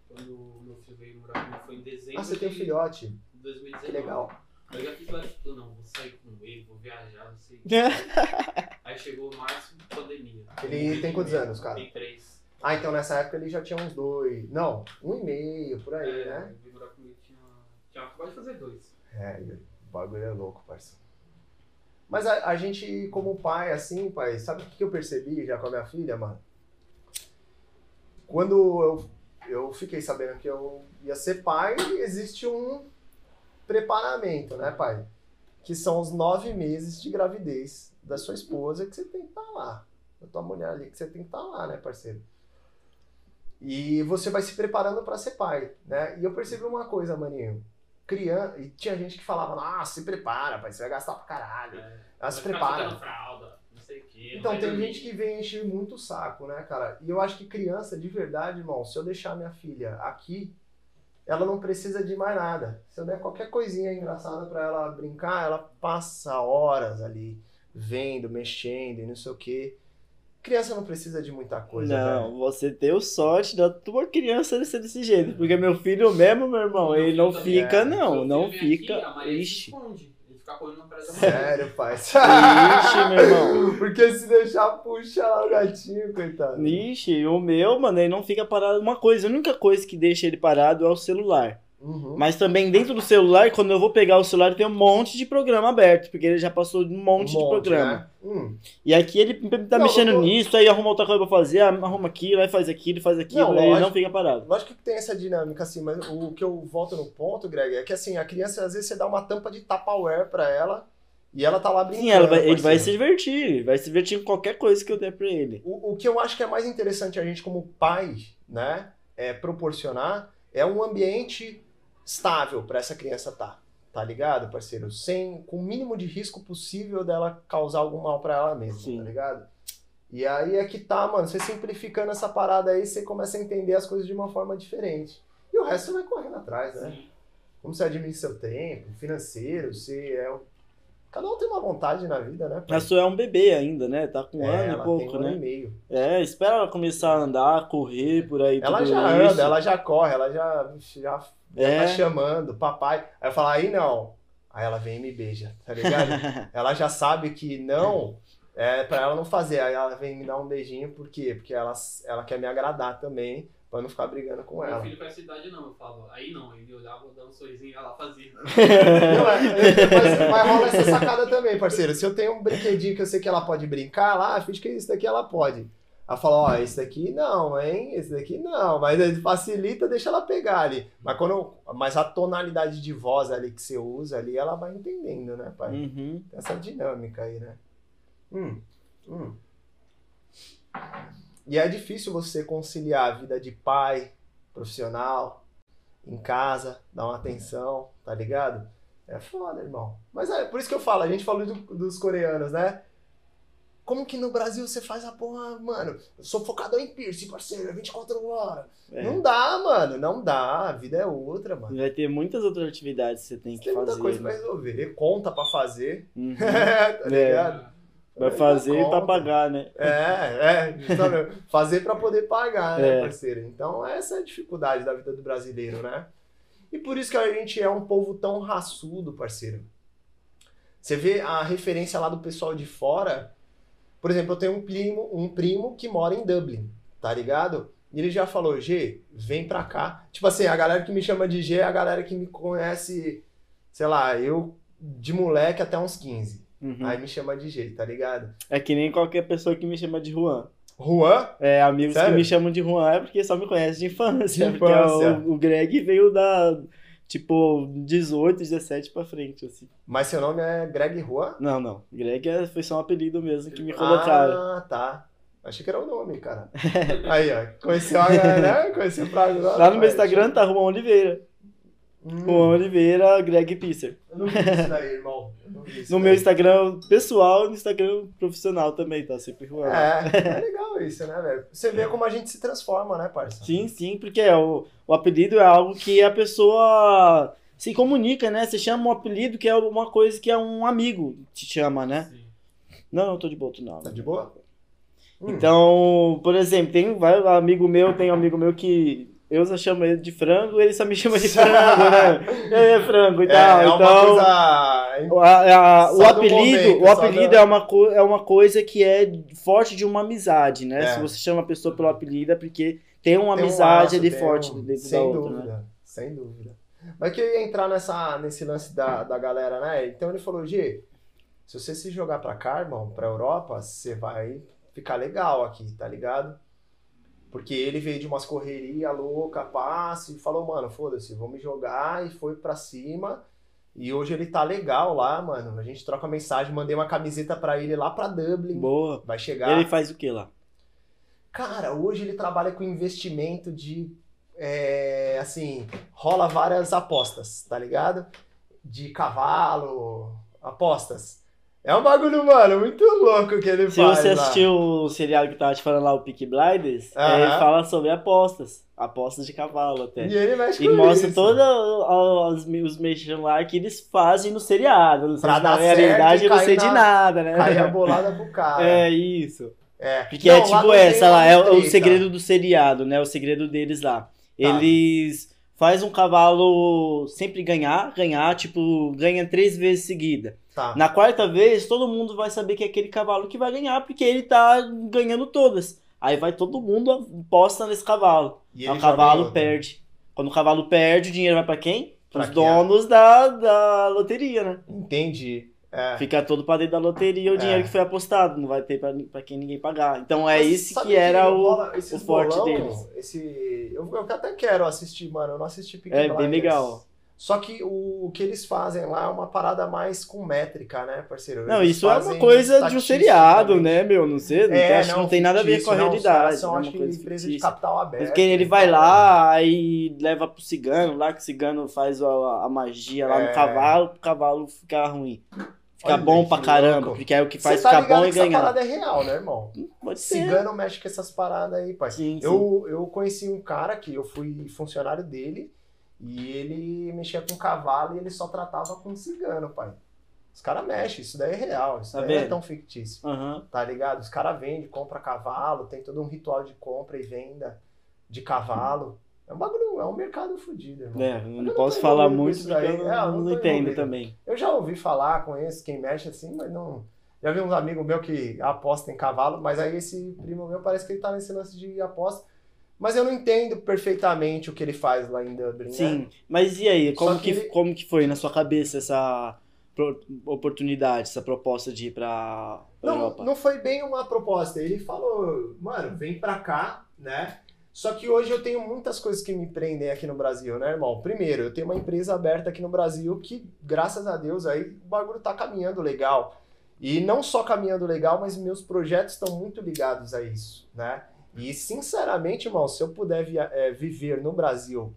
Quando o meu filho veio morar comigo foi em dezembro Ah, você tem um de filhote. 2019. Que legal. Eu já fiz vários planos, não, vou sair com ele, vou viajar, não sei. Aí chegou março, pandemia. Ele tem quantos anos, cara? Tem três. Ah, então nessa época ele já tinha uns dois. Não, um e meio, por aí, é, né? ele veio morar comigo, tinha, tinha acabado de fazer dois. É, o bagulho é louco, parceiro. Mas a, a gente, como pai, assim, pai, sabe o que eu percebi já com a minha filha, mano? Quando eu, eu fiquei sabendo que eu ia ser pai, existe um preparamento, né, pai? Que são os nove meses de gravidez da sua esposa que você tem que estar lá. Da tua mulher ali que você tem que estar lá, né, parceiro? E você vai se preparando para ser pai, né? E eu percebi uma coisa, maninho criança. E tinha gente que falava, ah, se prepara, pai, você vai gastar pra caralho. É, Ela se prepara. fralda, não sei o quê. Então tem dormir. gente que vem encher muito o saco, né, cara? E eu acho que criança, de verdade, irmão, se eu deixar minha filha aqui, ela não precisa de mais nada. Se eu der qualquer coisinha engraçada pra ela brincar, ela passa horas ali vendo, mexendo e não sei o quê. Criança não precisa de muita coisa, não, velho. você deu sorte da tua criança ser desse jeito. Porque meu filho mesmo, meu irmão, ele não fica, é. não. Não fica. Aqui, a Maria Ixi. Ele fica correndo atrás da Maria. Sério, pai. Ixi, meu irmão. Porque se deixar, puxa lá o gatinho, coitado. Ixi, o meu, mano, ele não fica parado. Uma coisa, a única coisa que deixa ele parado é o celular. Uhum. Mas também dentro do celular, quando eu vou pegar o celular, tem um monte de programa aberto, porque ele já passou de um monte, de programa. né? Hum. E aqui ele tá Não, mexendo tô- nisso, aí arruma outra coisa pra fazer, arruma aquilo, aí faz aquilo, faz aquilo, Não, aí ele não lógico. fica parado. Lógico que tem essa dinâmica, assim, mas o que eu volto no ponto, Greg, é que assim, a criança, às vezes, você dá uma tampa de Tupperware pra ela e ela tá lá brincando. Sim, ela vai- ele vai se divertir, vai se divertir com qualquer coisa que eu der pra ele. O, o que eu acho que é mais interessante a gente, como pai, né, é proporcionar é um ambiente estável pra essa criança estar. Tá ligado, parceiro? Sem, com o mínimo de risco possível dela causar algum mal pra ela mesma, Sim. tá ligado? E aí é que tá, mano. Você simplificando essa parada aí, você começa a entender as coisas de uma forma diferente. E o resto você vai correndo atrás, né? Sim. Como você administra seu tempo, financeiro, você é. o- Cada um tem uma vontade na vida, né? pai? A sua é um bebê ainda, né? Tá com um É, ano e pouco, um ano e né? meio. É, espera ela começar a andar, correr por aí. Ela já isso. anda, ela já corre, ela já, já, É. tá chamando, papai. Aí eu falo, aí não. Aí ela vem e me beija, tá ligado? ela já sabe que não é pra ela não fazer. Aí ela vem me dar um beijinho, por quê? Porque ela, ela quer me agradar também, pra não ficar brigando com Meu ela. filho com essa idade não, eu falava, aí não, ele olhava, dava um sorrisinho e ela fazia. Não, é, é, mas, mas rola essa sacada também, parceiro. Se eu tenho um brinquedinho que eu sei que ela pode brincar lá, finge que esse daqui ela pode. Ela fala, ó, esse daqui não, hein? Esse daqui não. Mas ele facilita, deixa ela pegar ali. Mas quando mas a tonalidade de voz ali que você usa ali, ela vai entendendo, né, pai? Uhum. Essa dinâmica aí, né? Hum, hum. E é difícil você conciliar a vida de pai, profissional, em casa, dar uma atenção, tá ligado? É foda, irmão. Mas é por isso que eu falo, a gente falou do- dos coreanos, né? Como que no Brasil você faz a porra, mano? Eu sou focado em piercing, parceiro, é 24 horas. É. Não dá, mano, não dá. A vida é outra, mano. Vai ter muitas outras atividades que você tem que Tem muita fazer. coisa pra né? resolver. Conta pra fazer. Uhum. tá ligado? Vai fazer Conta. pra pagar, né? É, é, fazer para poder pagar, né, É. parceiro? Então, essa é a dificuldade da vida do brasileiro, né? E por isso que a gente é um povo tão raçudo, parceiro. Você vê a referência lá do pessoal de fora. Por exemplo, eu tenho um primo, um primo que mora em Dublin, tá ligado? E ele já falou, G, vem pra cá. Tipo assim, a galera que me chama de G é a galera que me conhece, sei lá, eu de moleque até uns 15. Uhum. Aí me chama de G, tá ligado? É que nem qualquer pessoa que me chama de Juan. Juan, É, amigos Sério? que me chamam de Juan é porque só me conhecem de infância. De porque infância. o, o Greg veio da, tipo, 18, 17 pra frente, assim. Mas seu nome é Greg Juan? Não, não. Greg é- foi só um apelido mesmo que me colocaram. Ah, tá. Achei que era o nome, cara. Aí, ó. Conheceu a galera, conheceu pra agora. Lá no meu. Instagram tá Juan Oliveira. Hum, Juan Oliveira, Greg Pisser. Eu não vi isso daí, irmão. Eu não vi isso No daí. meu Instagram pessoal e no Instagram profissional também, tá? Sempre Juan. É, é legal isso, né, velho? Você vê como a gente se transforma, né, parça? Sim, sim, porque é, o, o apelido é algo que a pessoa se comunica, né? Você chama um apelido que é uma coisa que é um amigo te chama, né? Sim. Não, eu tô de boa, tu não. Tá de boa? Hum. Então, por exemplo, tem vários amigo meu, tem um amigo meu que eu só chamo ele de frango, ele só me chama de frango, né? É, frango e é, tal. é uma então, coisa. o, a- a- o apelido, momento, o apelido é, uma co- é uma coisa que é forte de uma amizade, né? É. Se você chama a pessoa pelo apelido é porque tem uma Tem um amizade laço, ali forte um- dentro Sem da outra, dúvida, né? sem dúvida. Mas que eu ia entrar nessa, nesse lance da, da galera, né? Então ele falou, G, se você se jogar pra cá, irmão, pra Europa, você vai ficar legal aqui, tá ligado? Porque ele veio de umas correria louca, passe, e falou, mano, foda-se, vou me jogar, e foi pra cima. E hoje ele tá legal lá, mano. A gente troca mensagem, mandei uma camiseta pra ele lá pra Dublin. Boa. Vai chegar. Ele faz o que lá? Cara, hoje ele trabalha com investimento de. é, assim, rola várias apostas, tá ligado? De cavalo, apostas. É um bagulho, mano, muito louco que ele Se faz. você lá. assistiu o seriado que tava te falando lá, o Peak Blinders, Aham. ele fala sobre apostas. Apostas de cavalo até. E ele mexe E com mostra todos os, os mexão lá que eles fazem no seriado. Não sei Pra se na dar certo realidade eu não sei de na- nada, né? Cair a bolada pro cara. É isso. É. Porque Não, é tipo essa lá, é o- o segredo do seriado, né? O segredo deles lá. Tá. Eles faz um cavalo sempre ganhar, ganhar, tipo, ganha três vezes seguida. Tá. Na quarta vez, todo mundo vai saber que é aquele cavalo que vai ganhar, porque ele tá ganhando todas. Aí vai todo mundo aposta nesse cavalo. E Aí ele o cavalo outra. perde. Quando o cavalo perde, o dinheiro vai pra quem? Pra Os quem? é? donos da, da loteria, né? Entendi. É. Fica todo pra dentro da loteria o É. dinheiro que foi apostado. Não vai ter pra, pra quem ninguém pagar. Então é Mas sabe que era o. rola esses o forte bolão, deles. Esse, eu, eu até quero assistir, mano. Eu não assisti Peaky É bem Blinders. legal. Só que o, que eles fazem lá é uma parada mais com métrica, né, parceiro? Não, Eles isso é uma coisa de um seriado, né, meu? Não sei, não, É, acho que não tem nada a ver com a não, realidade. São, é uma acho que coisa empresa de fictícia. capital aberto. Porque ele vai então, lá, aí leva pro cigano lá, que o cigano faz a, a magia lá É. no cavalo, pro cavalo ficar ruim. Ficar Olha, bom pra caramba, louco. porque é o que faz tá ficar bom e essa ganhar. parada é real, né, irmão? Pode ser. Cigano mexe com essas paradas aí, pai. Sim, sim. Eu, eu conheci um cara que eu fui funcionário dele e ele mexia com cavalo e ele só tratava com cigano, pai. Os caras mexem, isso daí é real, isso Tá daí não é tão fictício, Aham. tá ligado? Os caras vendem, compra cavalo, tem todo um ritual de compra e venda de cavalo. É um bagulho, é um mercado fodido, irmão. É, não não posso falar muito porque eu não, É, eu não não entendo envolvido. também. Eu já ouvi falar, conheço quem mexe assim, mas não. Já vi uns amigos meus que apostam em cavalo, mas aí esse primo meu parece que ele tá nesse lance de aposta. Mas eu não entendo perfeitamente o que ele faz lá em Dublin, né? Sim, mas e aí, como que, que ele- como que foi na sua cabeça essa oportunidade, essa proposta de ir pra, pra Não, Europa? não foi bem uma proposta. Ele falou, mano, vem pra cá, né? Só que hoje eu tenho muitas coisas que me prendem aqui no Brasil, né, irmão? Primeiro, eu tenho uma empresa aberta aqui no Brasil que, graças a Deus, aí o bagulho tá caminhando legal. E não só caminhando legal, mas meus projetos estão muito ligados a isso, né? E, sinceramente, irmão, se eu puder eh, viver no Brasil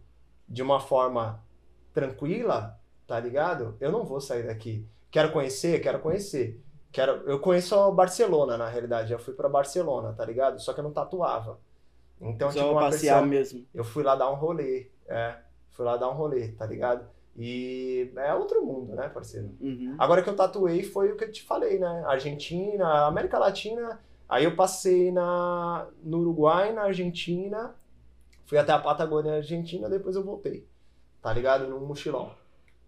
de uma forma tranquila, tá ligado? Eu não vou sair daqui. Quero conhecer? Quero conhecer. Quero, eu conheço Barcelona, na realidade. Já fui pra Barcelona, tá ligado? Só que eu não tatuava. Então, Só tipo, uma passear pessoa- mesmo. eu fui lá dar um rolê. É, fui lá dar um rolê, tá ligado? E é outro mundo, né, parceiro? Uhum. Agora que eu tatuei foi o que eu te falei, né? Argentina, América Latina. Aí eu passei na, no Uruguai, na Argentina. Fui até a Patagônia, Argentina, depois eu voltei. Tá ligado? Num mochilão.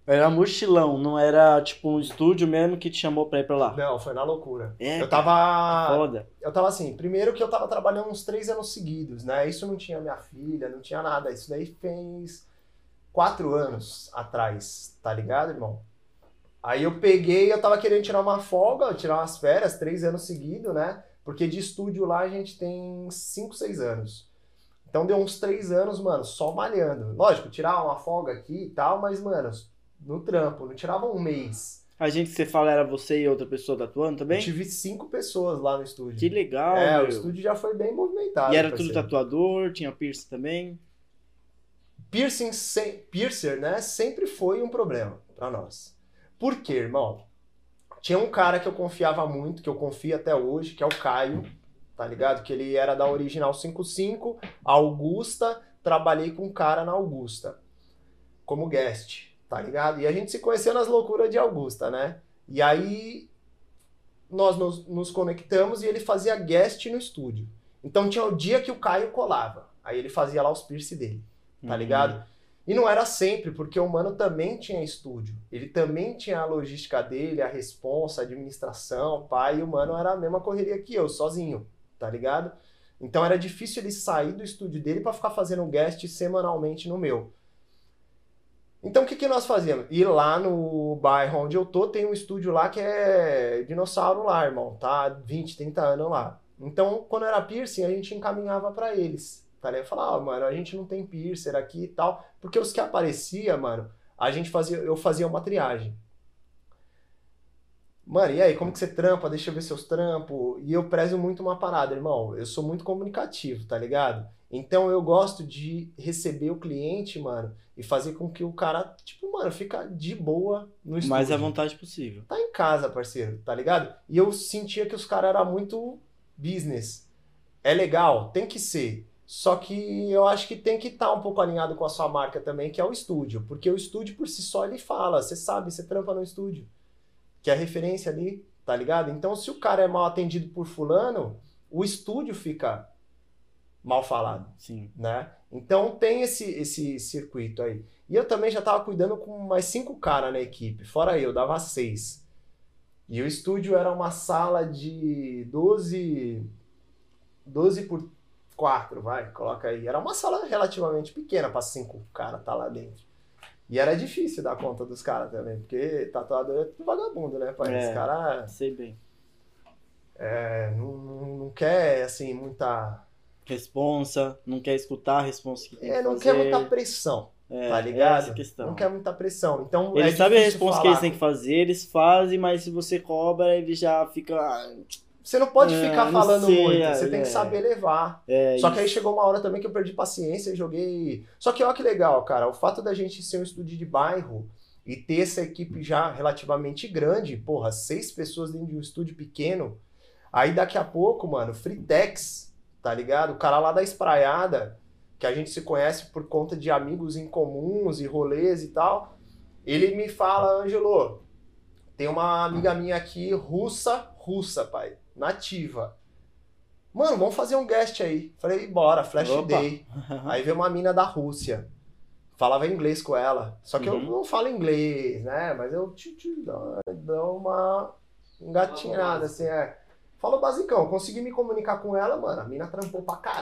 Era mochilão, não era tipo um estúdio mesmo que te chamou pra ir pra lá. Não, foi na loucura. É, Eu tava. foda. Eu tava assim, primeiro que eu tava trabalhando uns três anos seguidos, né? Isso não tinha minha filha, não tinha nada. Isso daí fez quatro anos atrás, tá ligado, irmão? Aí eu peguei, eu tava querendo tirar uma folga, tirar umas férias, três anos seguidos, né? Porque de estúdio lá a gente tem cinco, seis anos. Então deu uns três anos, mano, só malhando. Lógico, tirar uma folga aqui e tal, mas, mano, no trampo, não tirava um mês. A gente que você fala era você e outra pessoa tatuando também? Eu tive cinco pessoas lá no estúdio. Que legal, é, meu. o estúdio já foi bem movimentado. E era tudo parceiro. tatuador, tinha piercing também. Piercing, sem, piercer, né, sempre foi um problema pra nós. Por quê, irmão? Tinha um cara que eu confiava muito, que eu confio até hoje, que é o Caio, tá ligado? Que ele era da Original 55, Augusta, trabalhei com um cara na Augusta, como guest, tá ligado? E a gente se conheceu nas loucuras de Augusta, né? E aí nós nos, nos conectamos e ele fazia guest no estúdio. Então tinha o dia que o Caio colava, aí ele fazia lá os piercing dele tá Uhum. ligado? E não era sempre, porque o mano também tinha estúdio. Ele também tinha a logística dele, a responsa, a administração, pai, e o mano era a mesma correria que eu, sozinho, tá ligado? Então era difícil ele sair do estúdio dele pra ficar fazendo guest semanalmente no meu. Então o que, que nós fazíamos? Ir lá no bairro onde eu tô, tem um estúdio lá que é dinossauro lá, irmão, tá? 20, 30 anos lá. Então, quando era piercing, a gente encaminhava pra eles. Tá ligado? Falava, ah, mano, a gente não tem piercer aqui e tal. Porque os que aparecia, mano, a gente fazia, eu fazia uma triagem. Mano, e aí, como que você trampa? Deixa eu ver seus trampos. E eu prezo muito uma parada, irmão. Eu sou muito comunicativo, tá ligado? Então eu gosto de receber o cliente, mano, e fazer com que o cara, tipo, mano, fica de boa no estúdio. Mais à vontade possível. Tá em casa, parceiro, tá ligado? E eu sentia que os caras eram muito business. É legal, tem que ser. Só que eu acho que tem que estar um pouco alinhado com a sua marca também, que é o estúdio. Porque o estúdio por si só ele fala, você sabe, você trampa no estúdio. Que é a referência ali, tá ligado? Então se o cara é mal atendido por fulano, o estúdio fica mal falado, Sim. né? Então tem esse, esse circuito aí. E eu também já tava cuidando com mais cinco caras na equipe, fora eu, dava seis. E o estúdio era uma sala de 12, 12 por 4, vai, coloca aí. Era uma sala relativamente pequena para cinco caras tá lá dentro. E era difícil dar conta dos caras também, porque tatuador é tudo vagabundo, né, pai? É. Os caras Sei bem. é, não, não, quer, assim, muita... Responsa, não quer escutar a responsa que tem É, que não fazer. quer muita pressão, É, tá ligado? Não quer muita pressão. Então, Eles é sabem a resposta que falar eles têm que fazer, eles fazem, mas se você cobra, ele já fica. Você não pode É, ficar falando sei, muito, é, você tem que é. saber levar. É, Só que aí chegou uma hora também que eu perdi paciência e joguei. Só que olha que legal, cara. O fato da gente ser um estúdio de bairro e ter essa equipe já relativamente grande, porra, seis pessoas dentro de um estúdio pequeno. Aí daqui a pouco, mano, Fritex, tá ligado? O cara lá da Espraiada, que a gente se conhece por conta de amigos em comuns e rolês e tal. Ele me fala, Ângelo, tem uma amiga minha aqui, russa, russa, pai, nativa. Mano, vamos fazer um guest aí. Falei, bora, Flash Opa. Day. Aí veio uma mina da Rússia. Falava inglês com ela. Só que eu Uhum. não falo inglês, né? Mas eu tchu, tchu, dou, uma engatinhada, assim, é. Falo basicão. Consegui me comunicar com ela, mano. A mina trampou pra caralho.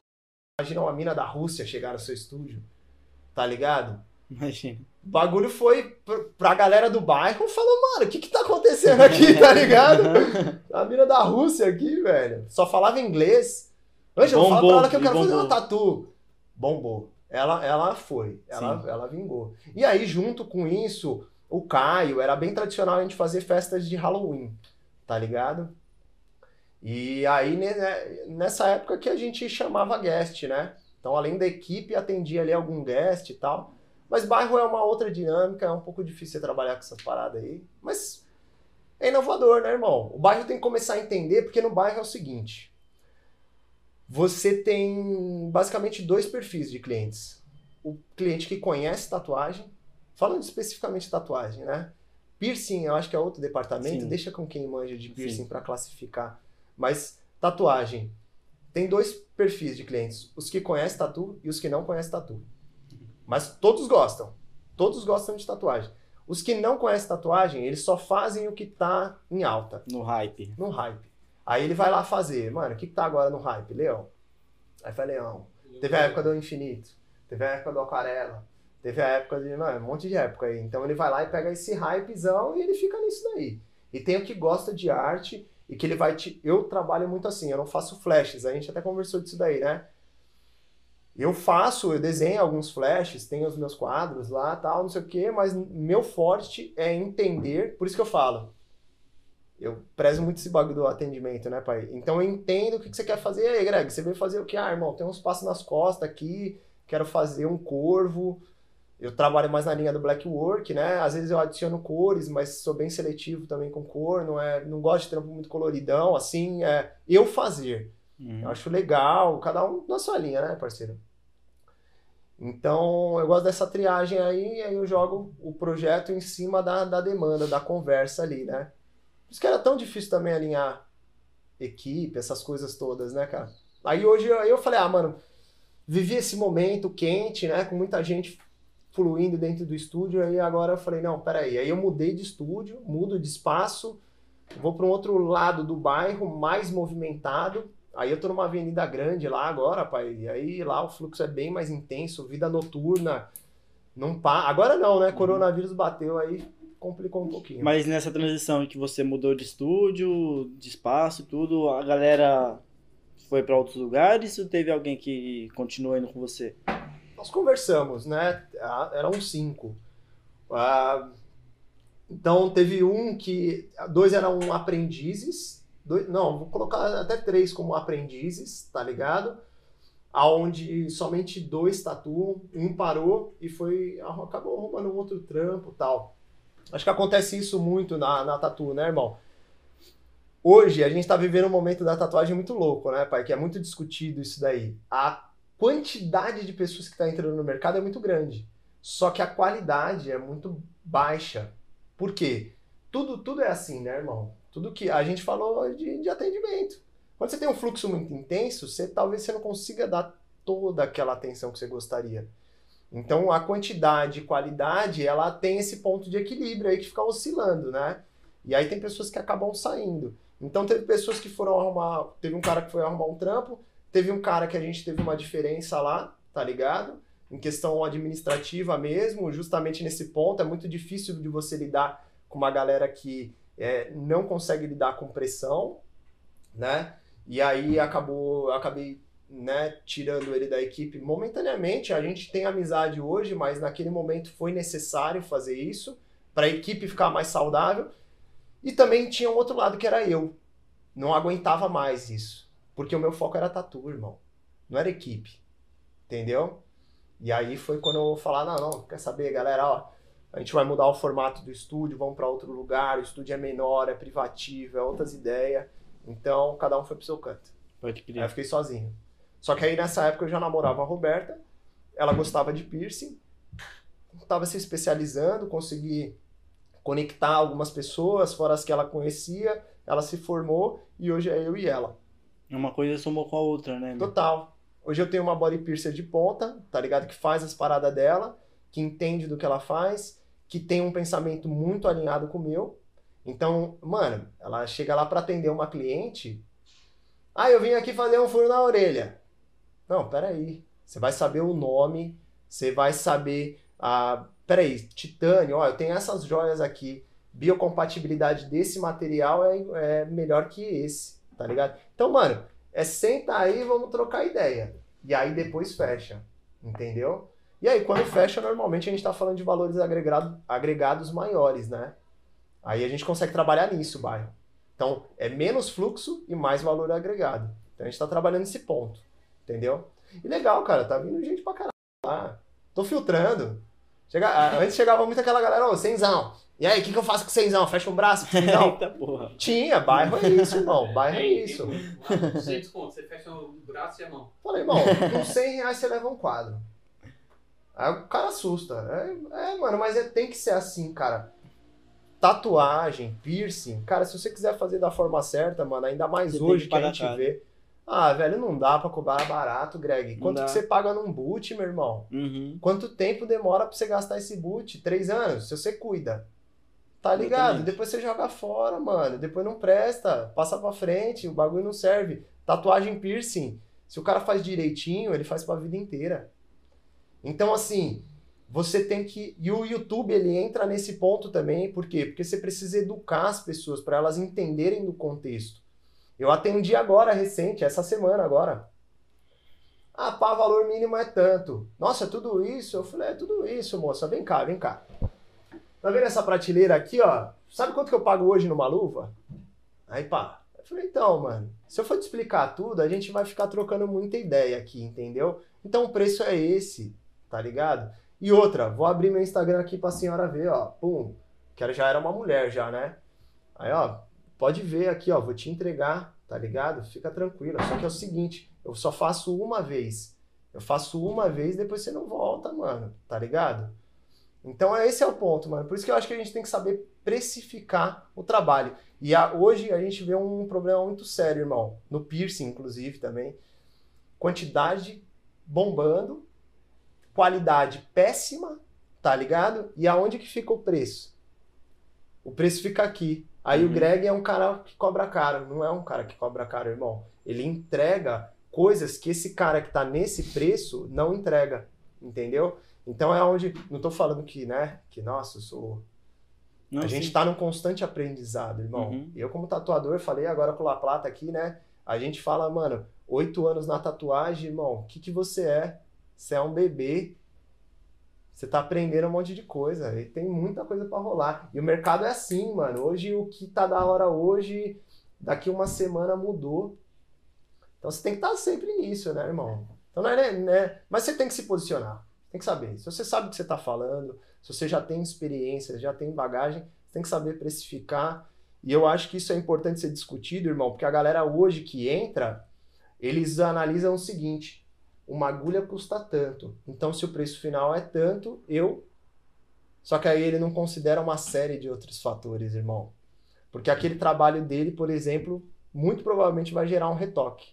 Imagina uma mina da Rússia chegar no seu estúdio. Tá ligado? Imagina. O bagulho foi pr- pra galera do bairro falou, mano, o que que tá acontecendo aqui, tá ligado? A mina da Rússia aqui, velho, só falava inglês. Ângelo, fala pra ela que eu quero fazer bombou. uma tatu. Bombou. Ela, ela foi, ela, Sim. ela vingou. E aí, junto com isso, o Caio, era bem tradicional a gente fazer festas de Halloween, tá ligado? E aí, né, nessa época que a gente chamava guest, né? Então, além da equipe, atendia ali algum guest e tal. Mas bairro é uma outra dinâmica, é um pouco difícil você trabalhar com essas paradas aí. Mas é inovador, né, irmão? O bairro tem que começar a entender, porque no bairro é o seguinte: você tem basicamente dois perfis de clientes. O cliente que conhece tatuagem, falando especificamente de tatuagem, né? Piercing, eu acho que é outro departamento, Sim. deixa com quem manja de piercing para classificar. Mas tatuagem, tem dois perfis de clientes: os que conhecem tatu e os que não conhecem tatu. Mas todos gostam. Todos gostam de tatuagem. Os que não conhecem tatuagem, eles só fazem o que tá em alta, No hype. no hype. Aí ele vai lá fazer, mano, o que, que tá agora no hype? Leão. Aí foi Leão. Teve a época do infinito, teve a época do aquarela, teve a época de. Mano, um monte de época aí. Então ele vai lá e pega esse hypezão e ele fica nisso daí. E tem o que gosta de arte e que ele vai te. Eu trabalho muito assim, eu não faço flashes, a gente até conversou disso daí, né? Eu faço, eu desenho alguns flashes, tenho os meus quadros lá, tal, não sei o quê, mas meu forte é entender, por isso que eu falo. Eu prezo muito esse bagulho do atendimento, né, pai? Então eu entendo o que que você quer fazer. E aí, Greg, você veio fazer o que? Ah, irmão, tem uns passos nas costas aqui, quero fazer um corvo. Eu trabalho mais na linha do black work, né? Às vezes eu adiciono cores, mas sou bem seletivo também com cor, não é, não gosto de trampo muito coloridão, assim, é eu fazer. Uhum. Eu acho legal, cada um na sua linha, né, parceiro? Então, eu gosto dessa triagem aí, aí eu jogo o projeto em cima da, da demanda, da conversa ali, né? Por isso que era tão difícil também alinhar equipe, essas coisas todas, né, cara? Aí hoje aí eu falei, ah, mano, vivi esse momento quente, né, com muita gente fluindo dentro do estúdio, aí agora eu falei, não, peraí, aí eu mudei de estúdio, mudo de espaço, vou para um outro lado do bairro, mais movimentado, Aí eu tô numa avenida grande lá agora, pai. E aí lá o fluxo é bem mais intenso, vida noturna. Não pa... Agora não, né? Coronavírus bateu aí, complicou um pouquinho. Mas nessa transição em que você mudou de estúdio, de espaço e tudo, a galera foi pra outros lugares ou teve alguém que continuou indo com você? Nós conversamos, né? Eram cinco. Ah, Então teve um que. Dois eram aprendizes. Dois, não, vou colocar até três como aprendizes, tá ligado? Aonde somente dois tatuam, um parou e foi. acabou arrumando um outro trampo tal. Acho que acontece isso muito na, na tatu, né, irmão? Hoje a gente tá vivendo um momento da tatuagem muito louco, né, pai? Que é muito discutido isso daí. A quantidade de pessoas que está entrando no mercado é muito grande. Só que a qualidade é muito baixa. Por quê? Tudo, tudo é assim, né, irmão? Tudo que a gente falou de, de atendimento. Quando você tem um fluxo muito intenso, você talvez você não consiga dar toda aquela atenção que você gostaria. Então a quantidade e qualidade, ela tem esse ponto de equilíbrio aí que fica oscilando, né? E aí tem pessoas que acabam saindo. Então teve pessoas que foram arrumar, teve um cara que foi arrumar um trampo, teve um cara que a gente teve uma diferença lá, tá ligado? em questão administrativa mesmo, justamente nesse ponto. É muito difícil de você lidar com uma galera que é, não consegue lidar com pressão, né? E aí acabou, acabei né, tirando ele da equipe momentaneamente. A gente tem amizade hoje, mas naquele momento foi necessário fazer isso para a equipe ficar mais saudável. E também tinha um outro lado que era eu. Não aguentava mais isso. Porque o meu foco era tatu, irmão. Não era equipe. Entendeu? E aí foi quando eu falar, não, não, quer saber, galera, ó, a gente vai mudar o formato do estúdio, vamos para outro lugar, o estúdio é menor, é privativo, é outras ideias. Então, cada um foi pro seu canto. Pode crer. Aí eu fiquei sozinho. Só que aí nessa época eu já namorava a Roberta, ela gostava de piercing, estava se especializando, consegui conectar algumas pessoas, fora as que ela conhecia, ela se formou e hoje é eu e ela. Uma coisa somou com a outra, né? Total. Hoje eu tenho uma body piercer de ponta, tá ligado? Que faz as paradas dela, que entende do que ela faz, que tem um pensamento muito alinhado com o meu. Então, mano, ela chega lá para atender uma cliente. Ah, eu vim aqui fazer um furo na orelha. Não, peraí. Você vai saber o nome, você vai saber a. Peraí, titânio, ó, eu tenho essas joias aqui. Biocompatibilidade desse material é, é melhor que esse, tá ligado? Então, mano, é senta aí e vamos trocar ideia. E aí depois fecha. Entendeu? E aí, quando fecha, normalmente a gente está falando de valores agregado, agregados maiores, né? Aí a gente consegue trabalhar nisso, bairro. Então, é menos fluxo e mais valor agregado. Então a gente está trabalhando nesse ponto. Entendeu? E legal, cara, tá vindo gente pra caralho lá. Tô filtrando. Chega, antes chegava muito aquela galera, ô, cenzão. E aí, o que, que eu faço com o cenzão? Fecha um braço? Não. Eita porra. Tinha, bairro é isso, irmão. Bairro é isso. Sem desconto, você fecha o braço e a mão. Falei, irmão, com 100 reais você leva um quadro. Aí o cara assusta. É, é mano, mas é, tem que ser assim, cara. Tatuagem, piercing, cara, se você quiser fazer da forma certa, mano, ainda mais Você hoje que que, a gente vê. Ah, velho, não dá pra cobrar barato, Greg. Quanto que você paga num boot, meu irmão? Uhum. Quanto tempo demora pra você gastar esse boot? Três anos? Se você cuida. Tá ligado? Exatamente. Depois você joga fora, mano. Depois não presta. Passa pra frente. O bagulho não serve. Tatuagem piercing. Se o cara faz direitinho, ele faz pra vida inteira. Então, assim, você tem que. E o YouTube, ele entra nesse ponto também. Por quê? Porque você precisa educar as pessoas para elas entenderem do contexto. Eu atendi agora, recente, essa semana agora. Ah, pá, valor mínimo é tanto. Nossa, é tudo isso? Eu falei, é tudo isso, moça. Vem cá, vem cá. Tá vendo essa prateleira aqui, ó? Sabe quanto que eu pago hoje numa luva? Aí, pá. Eu falei, então, mano, se eu for te explicar tudo, a gente vai ficar trocando muita ideia aqui, entendeu? Então o preço é esse, tá ligado? E outra, vou abrir meu Instagram aqui pra senhora ver, ó. Pum. Que ela já era uma mulher já, né? Aí, ó, pode ver aqui, ó, vou te entregar, tá ligado? Fica tranquila. Só que é o seguinte, eu só faço uma vez. Eu faço uma vez, depois você não volta, mano, tá ligado? Então é esse é o ponto, mano. Por isso que eu acho que a gente tem que saber precificar o trabalho. E a- hoje a gente vê um problema muito sério, irmão. No piercing, inclusive, também. Quantidade bombando, qualidade péssima, tá ligado? E aonde que fica o preço? O preço fica aqui. Aí Uhum. o Greg é um cara que cobra caro, não é um cara que cobra caro, irmão. Ele entrega coisas que esse cara que tá nesse preço não entrega, entendeu? Então é onde, não tô falando que, né, que nossa, eu sou Não, a gente sim. tá num constante aprendizado, irmão. Uhum. Eu, como tatuador, falei agora com o La Plata aqui, né? A gente fala, mano, oito anos na tatuagem, irmão, o que, que você é? Você é um bebê. Você tá aprendendo um monte de coisa. E tem muita coisa para rolar. E o mercado é assim, mano. Hoje, o que tá da hora hoje, daqui uma semana mudou. Então você tem que estar sempre nisso, né, irmão? Então não é, né? Mas você tem que se posicionar. Tem que saber. Se você sabe o que você tá falando, se você já tem experiência, já tem bagagem, você tem que saber precificar. E eu acho que isso é importante ser discutido, irmão, porque a galera hoje que entra, eles analisam o seguinte: uma agulha custa tanto. Então, se o preço final é tanto, eu. Só que aí ele não considera uma série de outros fatores, irmão. Porque aquele trabalho dele, por exemplo, muito provavelmente vai gerar um retoque.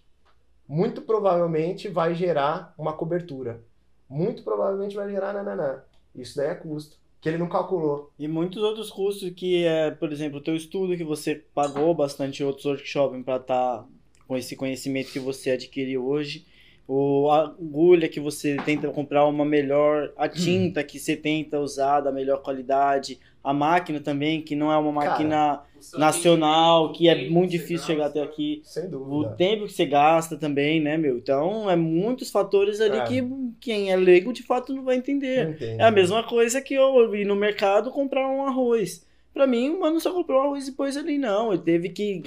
Muito provavelmente vai gerar uma cobertura. Muito provavelmente vai gerar nananã. Isso daí é custo. Que ele não calculou. E muitos outros custos que é, por exemplo, o teu estudo que você pagou bastante outros workshops para estar tá com esse conhecimento que você adquiriu hoje o a agulha que você tenta comprar uma melhor, a tinta que você tenta usar da melhor qualidade, a máquina também, que não é uma máquina Cara, nacional, que é muito difícil chegar até aqui. Sem dúvida. O tempo que você gasta também, né, meu? Então, é muitos fatores ali é. que quem é leigo de fato não vai entender. É a mesma coisa que eu ir no mercado comprar um arroz. Para mim, o mano só comprou arroz e pôs ali, não. Ele teve que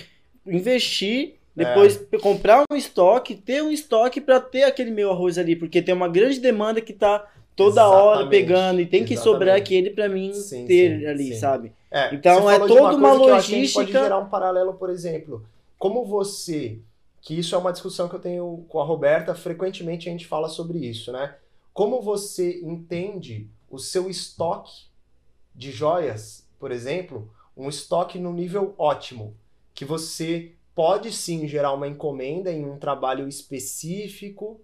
investir depois é. comprar um estoque, ter um estoque para ter aquele meu arroz ali, porque tem uma grande demanda que tá toda Exatamente. hora pegando e tem Exatamente. que sobrar aquele para mim sim, ter sim, ali, sim. sabe? É, então é toda uma, uma logística. pode gerar um paralelo, por exemplo, como você, que isso é uma discussão que eu tenho com a Roberta, frequentemente a gente fala sobre isso, né? Como você entende o seu estoque de joias, por exemplo, um estoque no nível ótimo, que você pode sim gerar uma encomenda em um trabalho específico,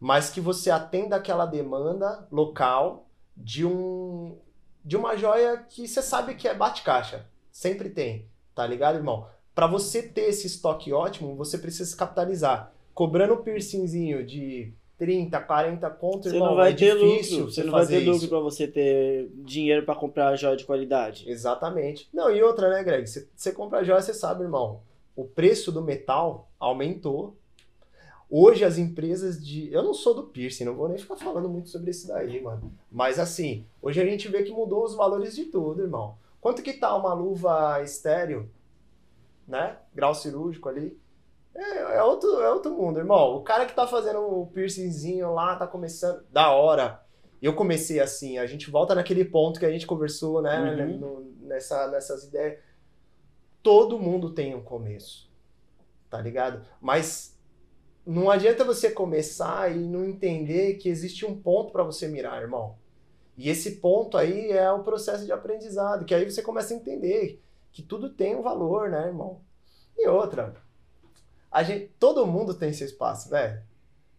mas que você atenda aquela demanda local de um de uma joia que você sabe que é bate-caixa. Sempre tem, tá ligado, irmão? Para você ter esse estoque ótimo, você precisa se capitalizar. Cobrando um piercingzinho de 30, 40 contos, você irmão, não vai é ter difícil lucro. Você não vai ter lucro para você ter dinheiro para comprar joia de qualidade. Exatamente. Não, e outra, né, Greg? Você, você compra joia, você sabe, irmão o preço do metal aumentou. Hoje as empresas de. Eu não sou do piercing, não vou nem ficar falando muito sobre isso daí, mano. Mas assim, hoje a gente vê que mudou os valores de tudo, irmão. Quanto que tá uma luva estéreo, né? Grau cirúrgico ali. É, é, outro, é outro mundo, irmão. O cara que tá fazendo o piercingzinho lá, tá começando. Da hora. Eu comecei assim, a gente volta naquele ponto que a gente conversou, né? Uhum. No, nessa, nessas ideias todo mundo tem um começo, tá ligado? Mas não adianta você começar e não entender que existe um ponto para você mirar, irmão. E esse ponto aí é o processo de aprendizado, que aí você começa a entender que tudo tem um valor, né, irmão? E outra, a gente, todo mundo tem seu espaço, velho.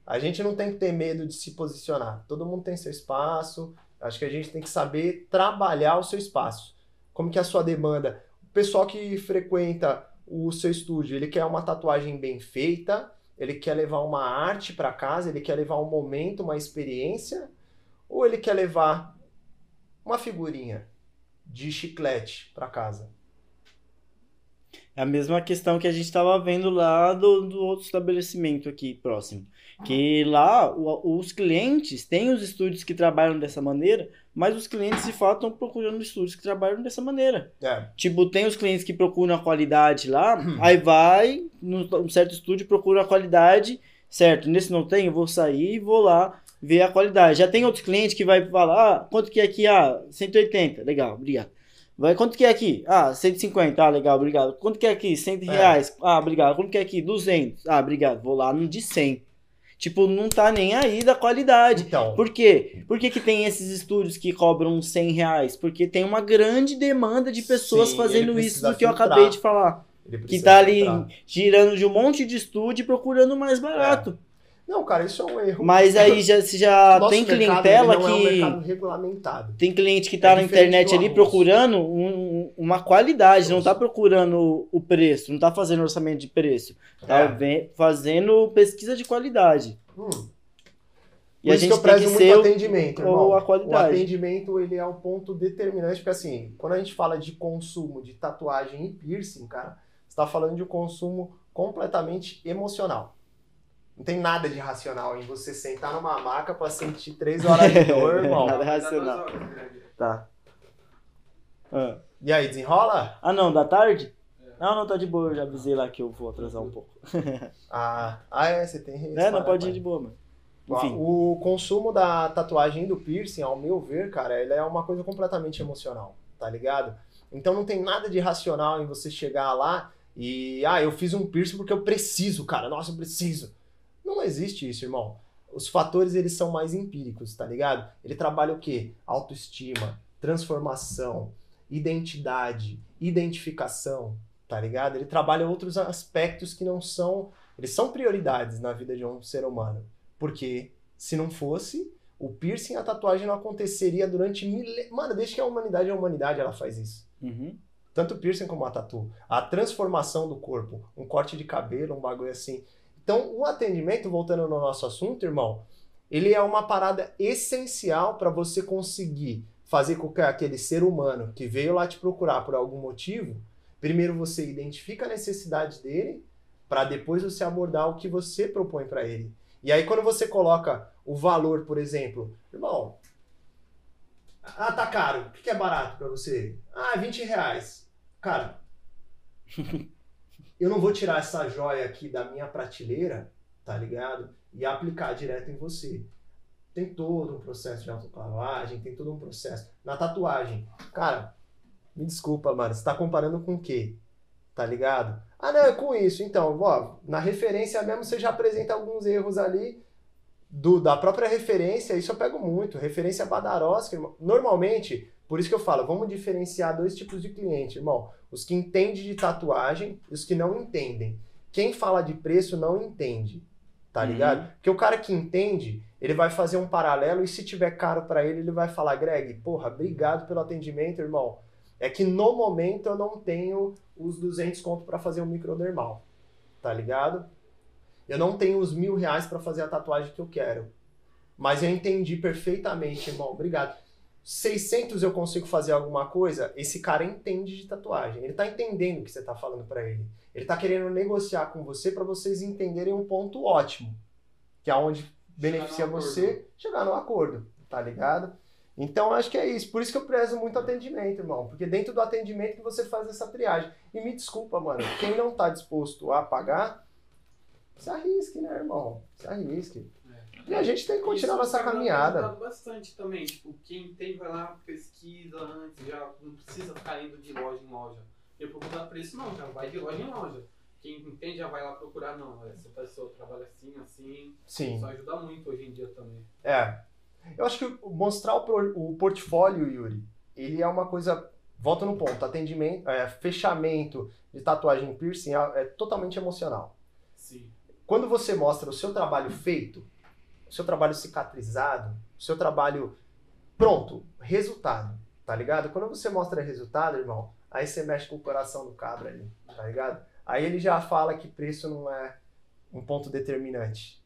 A gente não tem que ter medo de se posicionar. Todo mundo tem seu espaço. Acho que a gente tem que saber trabalhar o seu espaço. Como que é a sua demanda? Pessoal que frequenta o seu estúdio, ele quer uma tatuagem bem feita, ele quer levar uma arte para casa, ele quer levar um momento, uma experiência, ou ele quer levar uma figurinha de chiclete para casa? É a mesma questão que a gente estava vendo lá do, do outro estabelecimento aqui próximo. Que lá o, os clientes têm os estúdios que trabalham dessa maneira, mas os clientes de fato estão procurando estúdios que trabalham dessa maneira. É. Tipo, tem os clientes que procuram a qualidade lá, hum. aí vai num certo estúdio procura a qualidade, certo? Nesse não tem, eu vou sair e vou lá ver a qualidade. Já tem outros clientes que vai falar, ah, quanto que é aqui? Ah, 180, legal, obrigado. Vai, quanto que é aqui? Ah, 150, ah, legal, obrigado. Quanto que é aqui? 100 é. reais. Ah, obrigado. Quanto que é aqui? 200. Ah, obrigado. Vou lá no de 100. Tipo, não tá nem aí da qualidade. Então. Por quê? Por que, que tem esses estúdios que cobram 100 reais? Porque tem uma grande demanda de pessoas Sim, fazendo isso do que eu acabei de falar. Que tá ali filtrar. girando de um monte de estúdio e procurando mais barato. É. Não, cara, isso é um erro. Mas aí já, se já tem clientela que. É um mercado regulamentado. Tem cliente que tá é na internet ali procurando um, uma qualidade, não tá procurando o preço, não tá fazendo orçamento de preço. Tá é. fazendo pesquisa de qualidade. Hum. E Por a gente que eu prezo tem que muito ser atendimento, irmão. A qualidade. O atendimento ele é um ponto determinante, porque assim, quando a gente fala de consumo de tatuagem e piercing, cara, você tá falando de um consumo completamente emocional Não tem nada de racional em você sentar numa maca pra sentir três horas de dor, irmão. Nada racional. Greg. Tá. Ah. E aí, desenrola? Ah, não, da tarde? É. Não, não, tá de boa. Eu já avisei lá que eu vou atrasar um pouco. Ah, ah é, você tem É, não pode ir de boa, mano. Enfim. O consumo da tatuagem e do piercing, ao meu ver, cara, ele é uma coisa completamente emocional, tá ligado? Então não tem nada de racional em você chegar lá e, ah, eu fiz um piercing porque eu preciso, cara, nossa, eu preciso. Não existe isso, irmão. Os fatores, eles são mais empíricos, tá ligado? Ele trabalha o quê? Autoestima, transformação, identidade, identificação, tá ligado? Ele trabalha outros aspectos que não são... Eles são prioridades na vida de um ser humano. Porque se não fosse, o piercing e a tatuagem não aconteceria durante mil... Mano, desde que a humanidade é a humanidade, ela faz isso. Uhum. Tanto o piercing como a tatu. A transformação do corpo, um corte de cabelo, um bagulho assim. Então, o atendimento, voltando no nosso assunto, irmão, ele é uma parada essencial para você conseguir fazer com que aquele ser humano que veio lá te procurar por algum motivo, primeiro você identifica a necessidade dele, para depois você abordar o que você propõe para ele. E aí, quando você coloca o valor, por exemplo, irmão, ah, tá caro. O que é barato pra você? Ah, 20 reais. Cara, eu não vou tirar essa joia aqui da minha prateleira, tá ligado? E aplicar direto em você. Tem todo um processo de autoclavagem, tem todo um processo. Na tatuagem, cara, me desculpa, mano, você tá comparando com o quê? Tá ligado? Ah, não, é com isso. Então, ó, na referência mesmo você já apresenta alguns erros ali do, da própria referência, isso eu pego muito. Referência badarosca. Normalmente, por isso que eu falo, vamos diferenciar dois tipos de cliente, irmão. Os que entendem de tatuagem e os que não entendem. Quem fala de preço não entende, tá Uhum. ligado? Porque o cara que entende, ele vai fazer um paralelo e se tiver caro pra ele, ele vai falar, Greg, porra, obrigado pelo atendimento, irmão. É que no momento eu não tenho os 200 conto pra fazer um microdermal, tá ligado? Eu não tenho os mil reais pra fazer a tatuagem que eu quero. Mas eu entendi perfeitamente, irmão. Obrigado. 600 eu consigo fazer alguma coisa? Esse cara entende de tatuagem. Ele tá entendendo o que você tá falando pra ele. Ele tá querendo negociar com você pra vocês entenderem um ponto ótimo. Que é onde beneficia você chegar no acordo, tá ligado? Então acho que é isso. Por isso que eu prezo muito atendimento, irmão. Porque dentro do atendimento que você faz essa triagem. E me desculpa, mano. Quem não tá disposto a pagar, se arrisque, né, irmão? Se arrisque. E a gente tem que continuar Isso nossa Instagram caminhada. bastante também. Tipo, quem tem vai lá, pesquisa antes, já não precisa ficar indo de loja em loja. E procurar preço não, já vai de loja em loja. Quem entende já vai lá procurar, não. Essa pessoa trabalha assim, assim. Sim. Isso ajuda muito hoje em dia também. É. Eu acho que mostrar o, o portfólio, Yuri, ele é uma coisa. Volta no ponto, atendimento, é, fechamento de tatuagem piercing é, é totalmente emocional. Sim. Quando você mostra o seu trabalho feito, o seu trabalho cicatrizado, o seu trabalho pronto, resultado, tá ligado? Quando você mostra resultado, irmão, aí você mexe com o coração do cabra ali, tá ligado? Aí ele já fala que preço não é um ponto determinante.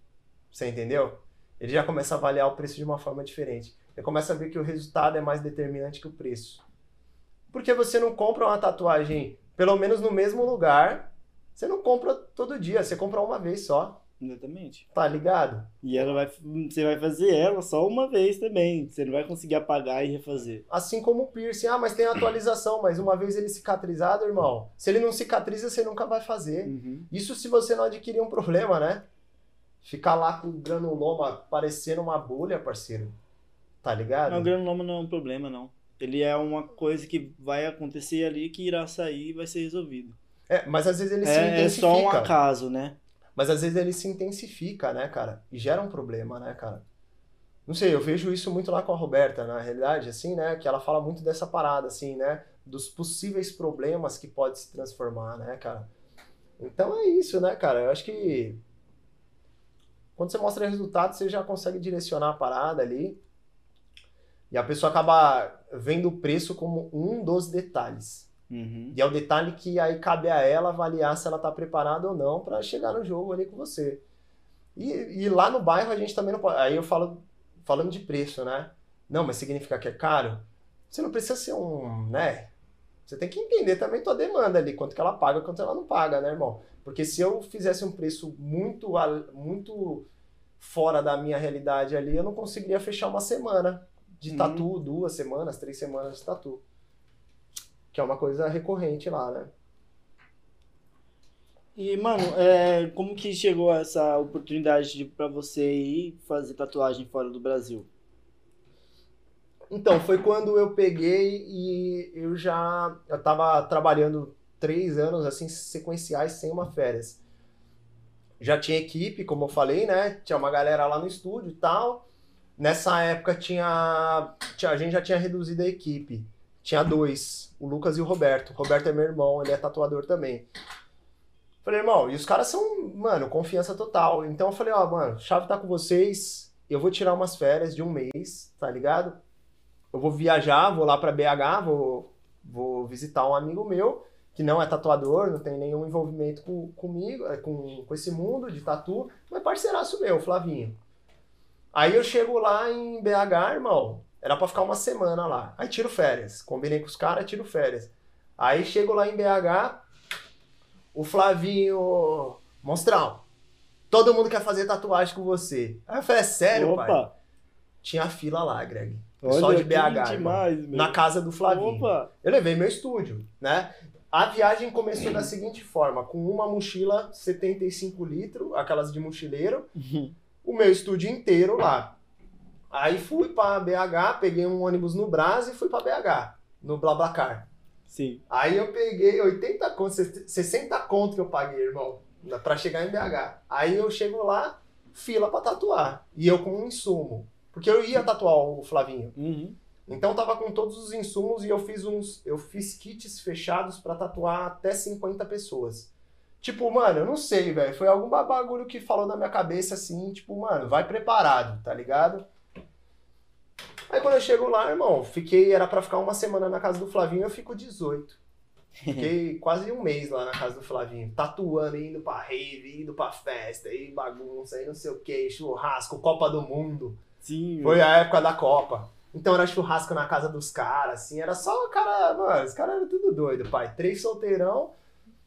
Você entendeu? Ele já começa a avaliar o preço de uma forma diferente. Ele começa a ver que o resultado é mais determinante que o preço. Porque você não compra uma tatuagem, pelo menos no mesmo lugar, você não compra todo dia, você compra uma vez só, Exatamente. tá ligado? E ela vai, você vai fazer ela só uma vez também. Você não vai conseguir apagar e refazer. Assim como o piercing, ah, mas tem atualização, mas uma vez ele cicatrizado, irmão, se ele não cicatriza, você nunca vai fazer. Uhum. Isso se você não adquirir um problema, né? Ficar lá com o granuloma parecendo uma bolha, parceiro. Tá ligado? Não, o granuloma não é um problema, não. Ele é uma coisa que vai acontecer ali que irá sair e vai ser resolvido. É, mas às vezes ele se É, é só um acaso, né? Mas às vezes ele se intensifica, né, cara? E gera um problema, né, cara? Não sei, eu vejo isso muito lá com a Roberta, na realidade, assim, né? Que ela fala muito dessa parada, assim, né? Dos possíveis problemas que pode se transformar, né, cara? Então é isso, né, cara? Eu acho que quando você mostra resultado, você já consegue direcionar a parada ali. E a pessoa acaba vendo o preço como um dos detalhes. Uhum. E é o detalhe que aí cabe a ela avaliar se ela tá preparada ou não para chegar no jogo ali com você. E, e lá no bairro a gente também não pode. Aí eu falo falando de preço, né? Não, mas significa que é caro? Você não precisa ser um, né? Você tem que entender também tua demanda ali, quanto que ela paga, quanto ela não paga, né, irmão? Porque se eu fizesse um preço muito, muito fora da minha realidade ali, eu não conseguiria fechar uma semana de Uhum. tatu, duas semanas, três semanas de tatu. Que é uma coisa recorrente lá, né? E, mano, é, como que chegou essa oportunidade de, pra você ir fazer tatuagem fora do Brasil? Então, foi quando eu peguei e eu já eu tava trabalhando três anos assim sequenciais sem uma férias. Já tinha equipe, como eu falei, né? Tinha uma galera lá no estúdio e tal. Nessa época tinha, tinha a gente já tinha reduzido a equipe. Tinha dois, o Lucas e o Roberto. O Roberto é meu irmão, ele é tatuador também. Falei, irmão, e os caras são, mano, confiança total. Então eu falei, ó, mano, chave tá com vocês. Eu vou tirar umas férias de um mês, tá ligado? eu vou viajar, vou lá pra BH, vou, vou visitar um amigo meu, que não é tatuador, não tem nenhum envolvimento com, comigo, é, com, com esse mundo de tatu, mas parceiraço meu, Flavinho. Aí eu chego lá em BH, irmão, era pra ficar uma semana lá. Aí tiro férias, combinei com os caras, tiro férias. Aí chego lá em BH, o Flavinho, monstrão, todo mundo quer fazer tatuagem com você. Aí eu falei, é sério, pai? Opa! Tinha fila lá, Greg. Pessoal de BH, demais, meu. na casa do Flavinho. Opa! Eu levei meu estúdio, né? A viagem começou da seguinte forma, com uma mochila 75 litros, aquelas de mochileiro, o meu estúdio inteiro lá. Aí fui pra BH, peguei um ônibus no Brás e fui pra BH, no BlaBlaCar. Sim. Aí eu peguei 80 conto, 60 conto que eu paguei, irmão, pra chegar em BH. Aí eu chego lá, fila pra tatuar. E eu com um insumo. Porque eu ia tatuar o Flavinho. Uhum. Então tava com todos os insumos e eu fiz uns, eu fiz kits fechados pra tatuar até 50 pessoas. Tipo, mano, eu não sei, velho, foi algum bagulho que falou na minha cabeça assim, tipo, mano, vai preparado, tá ligado? Aí quando eu chego lá, irmão, fiquei, era pra ficar uma semana na casa do Flavinho, eu fico 18. Fiquei quase um mês lá na casa do Flavinho, tatuando, indo pra rave, indo pra festa, aí bagunça, aí não sei o que, churrasco, Copa do Mundo. Sim, Foi a época da Copa. Então era churrasco na casa dos caras, assim, era só o cara, mano, os caras eram tudo doido, pai. Três solteirão,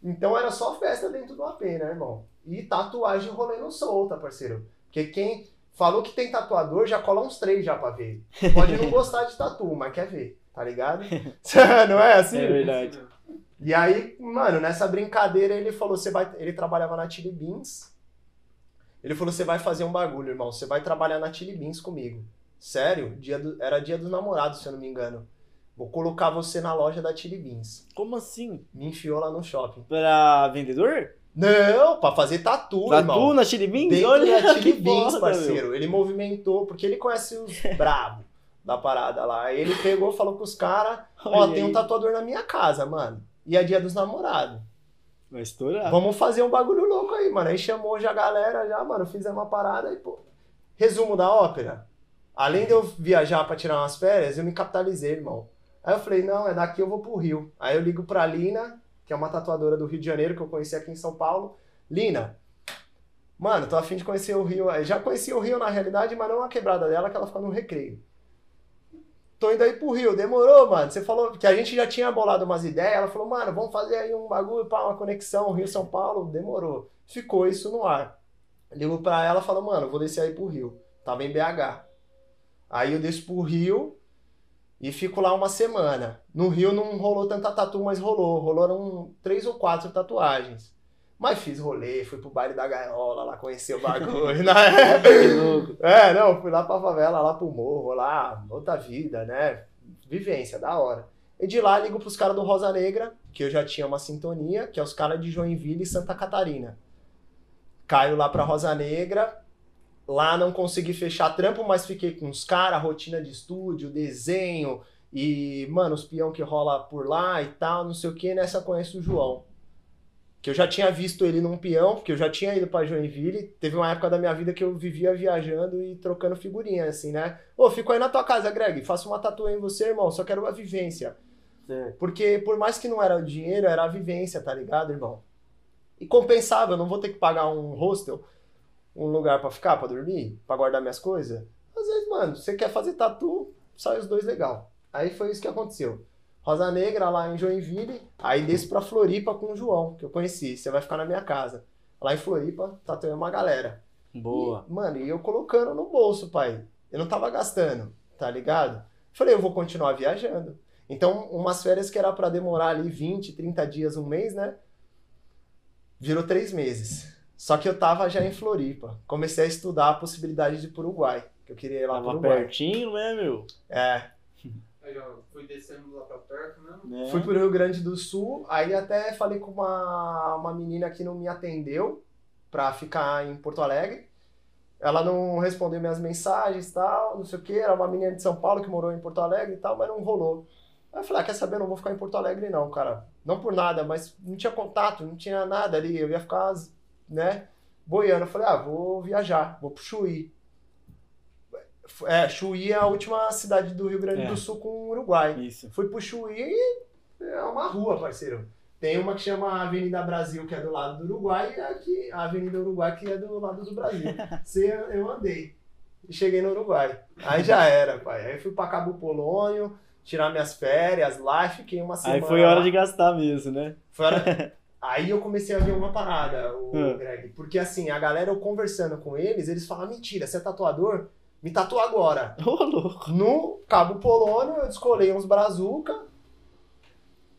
então era só festa dentro do AP, né, irmão? E tatuagem rolando solta, parceiro. Porque quem falou que tem tatuador já cola uns três já pra ver. Pode não gostar de tatu, mas quer ver, tá ligado? não é assim? É verdade. E aí, mano, nessa brincadeira ele falou, você vai, ele trabalhava na Chili Beans. Ele falou, você vai fazer um bagulho, irmão, você vai trabalhar na Chili Beans comigo. Sério? Dia do- era dia dos namorados, se eu não me engano. Vou colocar você na loja da Chili Beans. Como assim? Me enfiou lá no shopping. Pra vendedor? Não, pra fazer tatu, Tatu irmão. na Chili Beans? Dentro Olha da Chili Beans, parceiro. Ele movimentou, porque ele conhece os brabo da parada lá. Aí ele pegou, falou pros caras, meu. ó, Olha tem um aí. tatuador na minha casa, mano. E é dia dos namorados. Vai estourar. Vamos fazer um bagulho louco aí, mano. Aí chamou já a galera, já, mano, fizemos uma parada e, pô. Resumo da ópera. Além de eu viajar pra tirar umas férias, eu me capitalizei, irmão. Aí eu falei, não, é daqui eu vou pro Rio. Aí eu ligo pra Lina, que é uma tatuadora do Rio de Janeiro, que eu conheci aqui em São Paulo. Lina, mano, tô afim de conhecer o Rio. Já conheci o Rio na realidade, mas não a quebrada dela, que ela fica no recreio. Tô indo aí pro Rio, demorou, mano. Você falou que a gente já tinha bolado umas ideias. Ela falou, mano, vamos fazer aí um bagulho, pá, uma conexão Rio-São Paulo. Demorou. Ficou isso no ar. Ligo pra ela e falo, mano, vou descer aí pro Rio. Tava em BH. Aí eu desço pro Rio e fico lá uma semana. No Rio não rolou tanta tatu, mas rolou. Rolaram três ou quatro tatuagens. Mas fiz rolê, fui pro baile da gaiola lá conhecer o bagulho. né? É, não, fui lá pra favela, lá pro morro, lá, outra vida, né? Vivência, da hora. E de lá ligo pros caras do Rosa Negra, que eu já tinha uma sintonia, que é os caras de Joinville e Santa Catarina. Caio lá pra Rosa Negra, lá não consegui fechar trampo, mas fiquei com os caras, rotina de estúdio, desenho, e, mano, os peão que rola por lá e tal, não sei o que, nessa conheço o João. Que eu já tinha visto ele num peão, porque eu já tinha ido pra Joinville. Teve uma época da minha vida que eu vivia viajando e trocando figurinha, assim, né? Ô, fico aí na tua casa, Greg, faço uma tatuagem em você, irmão, só quero uma vivência. Porque por mais que não era o dinheiro, era a vivência, tá ligado, irmão? E compensava, eu não vou ter que pagar um hostel, um lugar pra ficar, pra dormir, pra guardar minhas coisas. Às vezes, mano, você quer fazer tatu, sai os dois legal. Aí foi isso que aconteceu. Rosa Negra lá em Joinville, aí desço pra Floripa com o João, que eu conheci. Você vai ficar na minha casa. Lá em Floripa, tatuei uma galera. Boa. E, mano, e eu colocando no bolso, pai. Eu não tava gastando, tá ligado? Falei, eu vou continuar viajando. Então, umas férias que era pra demorar ali 20, 30 dias, um mês, né? Virou três meses. Só que eu tava já em Floripa. Comecei a estudar a possibilidade de ir pro Uruguai. Que eu queria ir lá pro Tava Uruguai. pertinho, né, meu? É, Aí já fui descendo lá pra perto mesmo. Né? Fui pro Rio Grande do Sul, aí até falei com uma, uma menina que não me atendeu pra ficar em Porto Alegre. Ela não respondeu minhas mensagens e tal, não sei o que. Era uma menina de São Paulo que morou em Porto Alegre e tal, mas não rolou. Aí eu falei, ah, quer saber, eu não vou ficar em Porto Alegre não, cara. Não por nada, mas não tinha contato, não tinha nada ali. Eu ia ficar, né, boiando. Eu falei, ah, vou viajar, vou pro Chuí. É, Chuí é a última cidade do Rio Grande É. do Sul com o Uruguai. Isso. Fui pro Chuí e é uma rua, parceiro. Tem uma que chama Avenida Brasil, que é do lado do Uruguai, e aqui, a Avenida Uruguai, que é do lado do Brasil. Você, eu andei. E cheguei no Uruguai. Aí já era, pai. Aí fui pra Cabo Polônio, tirar minhas férias lá, fiquei uma semana. Aí foi hora lá. de gastar mesmo, né? Foi hora- Aí eu comecei a ver uma parada, o Hum. Greg. Porque assim, a galera, eu conversando com eles, eles falam: mentira, você é tatuador? Me tatua agora. Ô, louco. No Cabo Polônio, eu descolei uns brazuca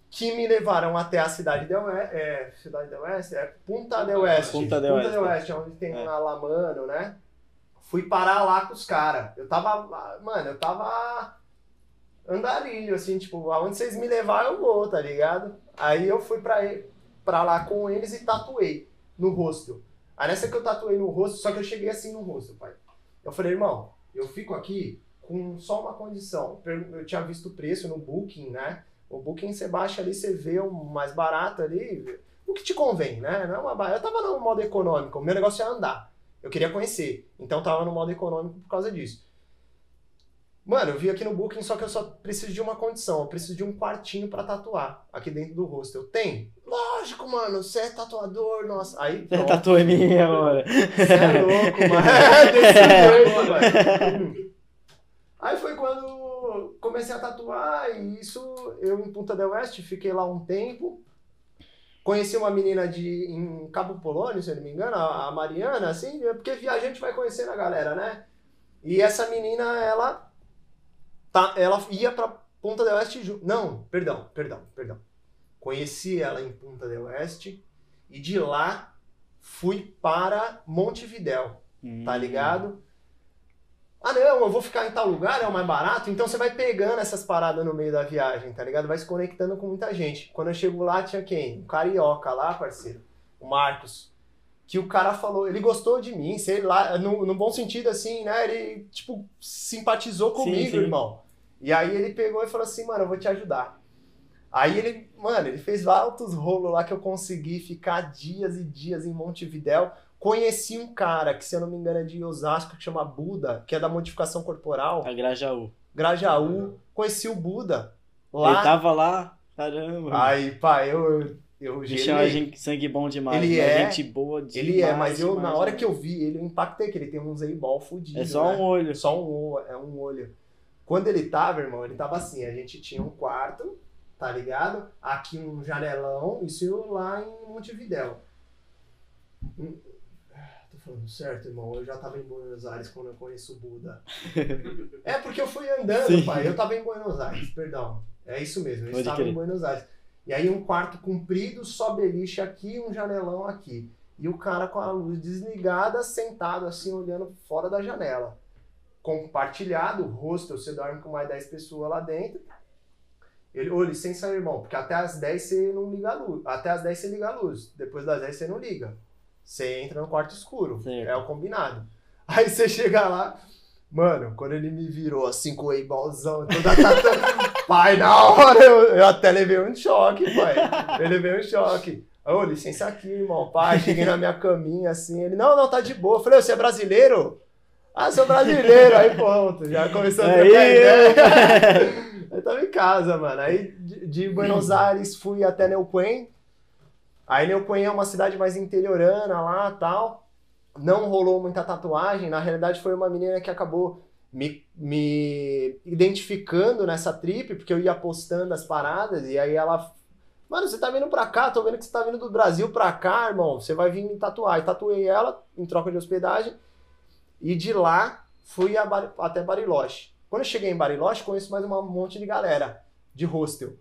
que me levaram até a cidade de Oeste. É, cidade de Oeste? É Punta del Oeste. Punta del Oeste. Punta del Oeste, onde tem É. a Lamano, né? Fui parar lá com os caras. Eu tava. Mano, eu tava andarilho, assim, tipo, aonde vocês me levar eu vou, tá ligado? Aí eu fui pra, e- pra lá com eles e tatuei no rosto. Aí nessa que eu tatuei no rosto, só que eu cheguei assim no rosto, pai. Eu falei, irmão, eu fico aqui com só uma condição. Eu tinha visto o preço no Booking, né? O Booking você baixa ali, você vê o mais barato ali, o que te convém, né? Não é uma Eu tava no modo econômico, o meu negócio é andar. Eu queria conhecer, então tava no modo econômico por causa disso. Mano, eu vi aqui no Booking, só que eu só preciso de uma condição. Eu preciso de um quartinho pra tatuar aqui dentro do hostel. Tem? Lógico, mano. Você é tatuador, nossa. Aí, pronto. Tatuou em mim agora. Você é louco, mano. É desse jeito, mano. Aí foi quando comecei a tatuar e isso, eu em Punta del Oeste, fiquei lá um tempo. Conheci uma menina de em Cabo Polônio, se eu não me engano, a a Mariana, assim, é porque viajante vai conhecendo a galera, né? E essa menina, ela tá, ela ia pra Punta del Oeste, não, perdão, perdão, perdão. Conheci ela em Punta del Oeste e de lá fui para Montevidéu tá Hum. ligado? Ah, não, eu vou ficar em tal lugar, é o mais barato. Então você vai pegando essas paradas no meio da viagem, tá ligado? Vai se conectando com muita gente. Quando eu chego lá, tinha quem? Um carioca lá, parceiro. O Marcos. Que o cara falou, ele gostou de mim, sei lá, no, no bom sentido assim, né? Ele, tipo, simpatizou Sim, comigo, sim. irmão. E aí ele pegou e falou assim, mano, eu vou te ajudar. Aí ele, mano, ele fez altos rolos lá que eu consegui ficar dias e dias em Montevidéu. Conheci um cara que, se eu não me engano, é de Osasco, que chama Buda, que é da modificação corporal, A Grajaú. Grajaú. Conheci o Buda Ele lá. tava lá, caramba. Aí, pai, eu, eu Bicho é uma gelei. gente- sangue bom demais. Ele né? é- Gente boa demais. Ele é, mas eu, na demais, hora né? que eu vi ele, eu impactei que ele tem um zeibol fudido. É só né? um olho. Só um olho, é um olho. Quando ele tava, irmão, ele tava assim, a gente tinha um quarto, tá ligado? Aqui um janelão, isso lá em Montevidéu. Hum, Tô falando certo, irmão? Eu já tava em Buenos Aires quando eu conheço o Buda. é porque eu fui andando, Sim. pai. Eu tava em Buenos Aires, perdão. É isso mesmo, eu Pode estava crer. em Buenos Aires. E aí um quarto comprido, só beliche aqui, um janelão aqui. E o cara com a luz desligada, sentado assim, olhando fora da janela. Compartilhado, o hostel, você dorme com mais 10 pessoas lá dentro. Ele, ô, licença, irmão, porque até as 10 você não liga a luz. Até as 10 você liga a luz. Depois das 10 você não liga. Você entra no quarto escuro. Certo. É o combinado. Aí você chega lá, mano, quando ele me virou assim com o eibalzão, toda tatu... pai, na hora eu, eu até levei um choque, pai. Eu levei um choque. Ô, licença aqui, irmão. Pai, cheguei na minha caminha assim. Ele, não, não, tá de boa. Eu falei, você é brasileiro? Ah, sou brasileiro. Aí pronto, já começou a trocar Aí, ideia. Eu tava em casa, mano. Aí de, de Buenos Aires fui até Neuquén. Aí Neuquén é uma cidade mais interiorana lá tal. Não rolou muita tatuagem. Na realidade foi uma menina que acabou me, me identificando nessa trip, porque eu ia postando as paradas, e aí ela. Mano, você tá vindo pra cá, tô vendo que você tá vindo do Brasil pra cá, irmão. Você vai vir me tatuar. E tatuei ela em troca de hospedagem. E de lá fui a Bari- até Bariloche. Quando eu cheguei em Bariloche, conheço mais um monte de galera de hostel.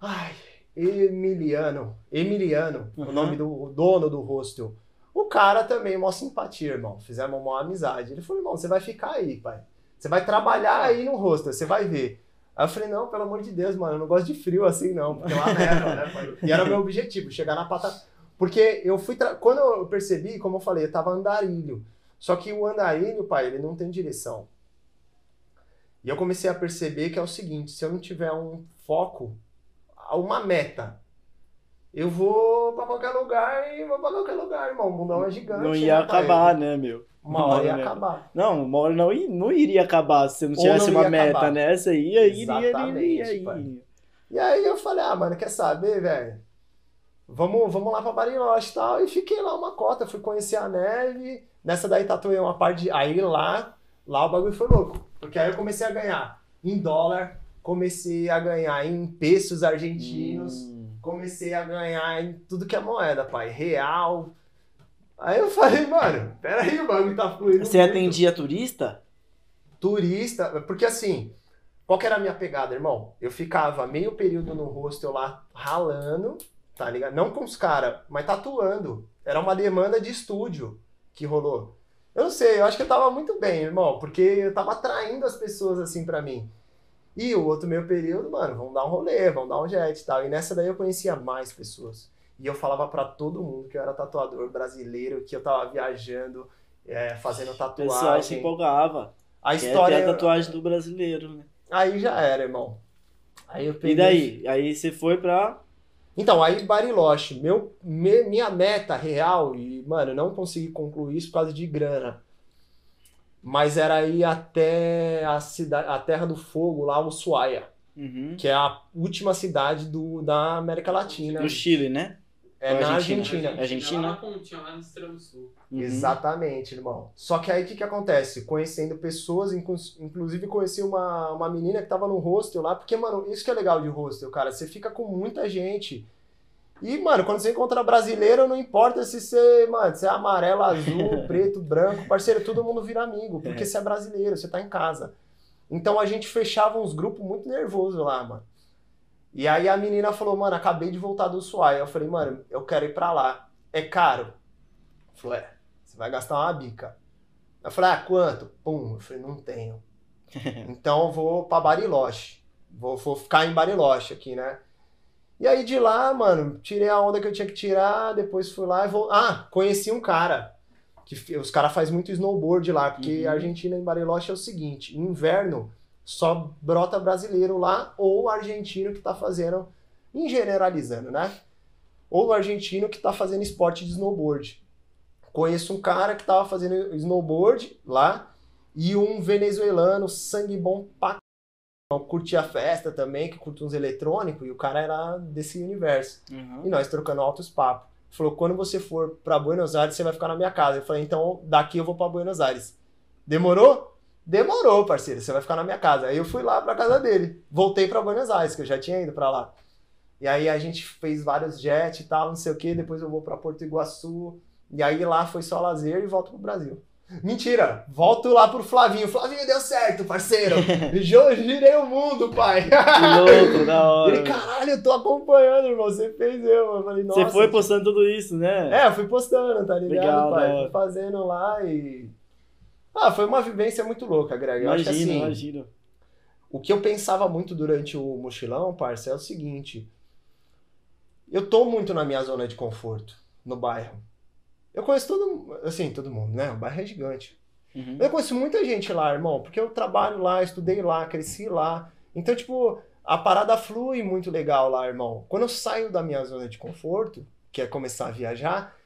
Ai, Emiliano. Emiliano, o Uhum. nome do o dono do hostel. O cara também, mó simpatia, irmão. Fizemos uma amizade. Ele falou, irmão, você vai ficar aí, pai. Você vai trabalhar aí no hostel, você vai ver. Aí eu falei, não, pelo amor de Deus, mano, eu não gosto de frio assim, não. Porque lá neva, né, pai? E era o meu objetivo, chegar na pata... Porque eu fui... tra- Quando eu percebi, como eu falei, eu tava andarilho. Só que o andarilho, pai, ele não tem direção. E eu comecei a perceber que é o seguinte, se eu não tiver um foco, uma meta, eu vou pra qualquer lugar e vou pra qualquer lugar, irmão. O mundão é gigante. Não ia né, pai? acabar, né, meu? Uma hora ia né? acabar. Não, uma hora não, não iria acabar se não tivesse não uma meta, acabar. né? Essa ia, iria, iria, iria. E aí eu falei, ah, mano, quer saber, velho? Vamos, vamos lá pra Bariloche e tal. E fiquei lá uma cota, fui conhecer a neve. Nessa daí tatuei uma parte de. Aí lá, lá o bagulho foi louco. Porque aí eu comecei a ganhar em dólar, comecei a ganhar em pesos argentinos, Hum. Comecei a ganhar em tudo que é moeda, pai. Real. Aí eu falei, mano, peraí, o bagulho tá fluindo. Você muito. atendia turista? turista, porque assim, qual que era a minha pegada, irmão? Eu ficava meio período no hostel lá ralando, tá ligado? Não com os caras, mas tatuando. Era uma demanda de estúdio que rolou. Eu não sei, eu acho que eu tava muito bem, irmão, porque eu tava atraindo as pessoas assim pra mim. E o outro meio período, mano, vamos dar um rolê, vamos dar um jet e tal. E nessa daí eu conhecia mais pessoas. E eu falava pra todo mundo que eu era tatuador brasileiro, que eu tava viajando, é, fazendo O pessoal se tatuagem. empolgava. A história. ter a tatuagem do brasileiro, né? Aí já era, irmão. Aí eu peguei... E daí? Aí você foi pra. Então, aí Bariloche, meu, me- minha meta real, e, mano, eu não consegui concluir isso por causa de grana. Mas era ir até a, cidade, a Terra do Fogo, lá, Ushuaia, Uhum. que é a última cidade do, da América Latina. No Chile, né? É Ou na Argentina? Argentina. Argentina? Lá na pontinha, lá no extremo sul. Uhum. Exatamente, irmão. Só que aí o que, que acontece? Conhecendo pessoas, inclu- inclusive conheci uma, uma menina que tava no hostel lá, porque, mano, isso que é legal de hostel, cara. Você fica com muita gente. E, mano, quando você encontra brasileiro, não importa se você, mano, se é amarelo, azul, preto, branco, parceiro, todo mundo vira amigo, porque É. você é brasileiro, você tá em casa. Então a gente fechava uns grupos muito nervosos lá, mano. E aí a menina falou, mano, acabei de voltar do Ushuaia. Eu falei, mano, eu quero ir pra lá. É caro? Falou, é, você vai gastar uma bica. Eu falei, ah, quanto? Pum, eu falei, não tenho. Então eu vou pra Bariloche. Vou, vou ficar em Bariloche aqui, né? E aí de lá, mano, tirei a onda que eu tinha que tirar, depois fui lá e vou. Ah, conheci um cara. Que os caras fazem muito snowboard lá, porque Uhum. a Argentina em Bariloche é o seguinte: inverno só brota brasileiro lá ou argentino que tá fazendo, em generalizando, né? Ou argentino que tá fazendo esporte de snowboard. Conheço um cara que tava fazendo snowboard lá e um venezuelano, sangue bom pra. Curtia a festa também, que curte uns eletrônicos, e o cara era desse universo. Uhum. E nós trocando altos papos. Falou, quando você for pra Buenos Aires, você vai ficar na minha casa. Eu falei, então daqui eu vou pra Buenos Aires. Demorou? Demorou, parceiro, você vai ficar na minha casa. Aí eu fui lá pra casa dele. Voltei pra Buenos Aires, que eu já tinha ido pra lá. E aí a gente fez vários jet e tal, não sei o que. Depois eu vou pra Porto Iguaçu. E aí lá foi só lazer e volto pro Brasil. Mentira! Volto lá pro Flavinho. Flavinho deu certo, parceiro! Jo- Girei o mundo, pai! Que louco, da hora. Ele, caralho, eu tô acompanhando, irmão. Você fez eu. Eu falei, nossa. Você foi postando tudo isso, né? É, eu fui postando, tá ligado, Legal, pai? Fui fazendo lá e. Ah, foi uma vivência muito louca, Greg. Eu acho que assim, imagina. o que eu pensava muito durante o mochilão, parça, é o seguinte. Eu tô muito na minha zona de conforto, no bairro. Eu conheço todo, assim, todo mundo, né? O bairro é gigante. Uhum. Eu conheço muita gente lá, irmão, porque eu trabalho lá, estudei lá, cresci lá. Então, tipo, a parada flui muito legal lá, irmão. Quando eu saio da minha zona de conforto, que é começar a viajar,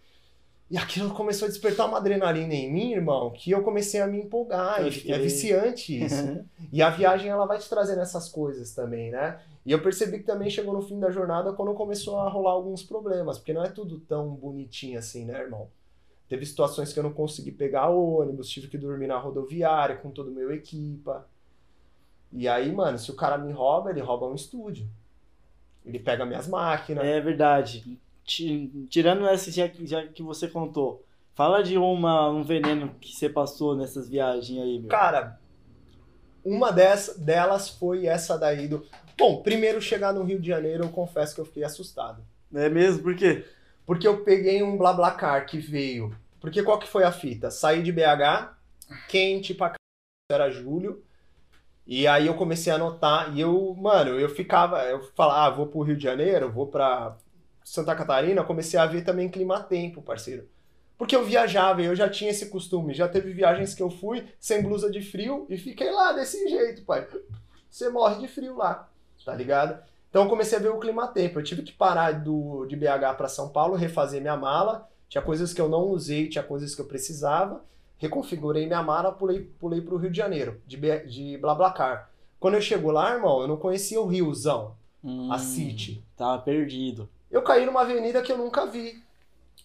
e aquilo começou a despertar uma adrenalina em mim, irmão, que eu comecei a me empolgar. E é crer. viciante isso. E a viagem, ela vai te trazendo essas coisas também, né? E eu percebi que também chegou no fim da jornada quando começou a rolar alguns problemas, porque não é tudo tão bonitinho assim, né, irmão? Teve situações que eu não consegui pegar ônibus, tive que dormir na rodoviária com todo o meu equipa. E aí, mano, se o cara me rouba, ele rouba um estúdio. Ele pega minhas máquinas. É verdade. Ti- Tirando essa já, que- já que você contou, fala de uma, um veneno que você passou nessas viagens aí, meu. Cara, uma dessa, delas foi essa daí do. Bom, primeiro chegar no Rio de Janeiro, eu confesso que eu fiquei assustado. É mesmo? Por quê? Porque eu peguei um BlaBlaCar que veio. Porque qual que foi a fita? Saí de BH, quente pra c... era julho. E aí eu comecei a anotar. E eu, mano, eu ficava. Eu falava, ah, vou pro Rio de Janeiro, vou pra Santa Catarina. Eu comecei a ver também clima-tempo, parceiro. Porque eu viajava e eu já tinha esse costume. Já teve viagens que eu fui sem blusa de frio e fiquei lá desse jeito, pai. Você morre de frio lá, tá ligado? Então eu comecei a ver o clima-tempo. Eu tive que parar do, de BH para São Paulo, refazer minha mala. Tinha coisas que eu não usei, tinha coisas que eu precisava. Reconfigurei minha mala, pulei, pulei pro Rio de Janeiro, de, de BlaBlaCar. Quando eu chego lá, irmão, eu não conhecia o Riozão, Hum, a City. Tava perdido. Eu caí numa avenida que eu nunca vi.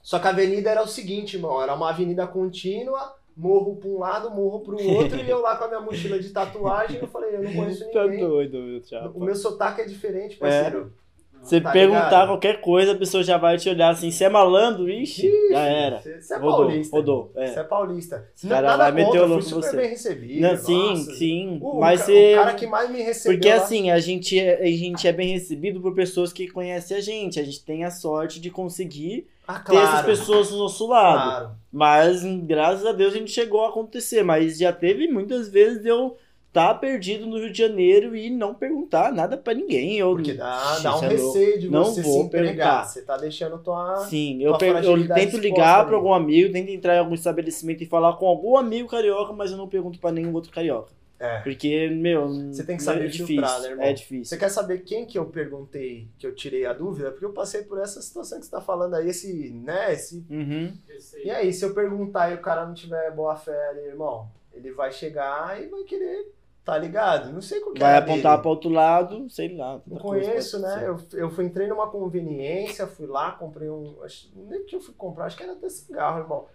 Só que a avenida era o seguinte, irmão, era uma avenida contínua, morro pra um lado, morro pro outro, e eu lá com a minha mochila de tatuagem, eu falei, eu não conheço Tá ninguém. doido, meu chapa. O meu sotaque é diferente, parceiro. Você Tá perguntar ligado? qualquer coisa, a pessoa já vai te olhar assim, você é malandro? Ixi, já era. Você é Rodou, paulista. rodou, é. Você é paulista. Os cara Nada vai meter contra, o louco super você. bem recebido. Não, sim, nossa. sim. O, mas ca- você. o cara que mais me recebeu Porque lá- assim, a gente, é, a gente é bem recebido por pessoas que conhecem a gente. A gente tem a sorte de conseguir Ah, ter essas claro, pessoas do nosso lado. Claro. Mas graças a Deus a gente chegou a acontecer. Mas já teve muitas vezes de eu estar perdido no Rio de Janeiro e não perguntar nada pra ninguém. Eu, Porque dá, dá um é receio de Não você se vou entregar. perguntar. Você tá deixando tua... Sim, eu, tua per- eu fragilidade tento ligar pra algum amigo, tento entrar em algum estabelecimento e falar com algum amigo carioca, mas eu não pergunto pra nenhum outro carioca. É. Porque, meu, Você tem que é saber difícil. filtrar, né, irmão? É difícil. Você quer saber quem que eu perguntei, que eu tirei a dúvida? Porque eu passei por essa situação que você tá falando aí, esse, né, esse... Uhum. E aí, se eu perguntar e o cara não tiver boa fé ali, irmão, ele vai chegar e vai querer, tá ligado? Não sei qual que Vai é apontar para outro lado, sei lá. Não conheço, né? Eu, eu fui, entrei numa conveniência, fui lá, comprei um. acho- Nem que eu fui comprar, acho que era até cigarro, irmão.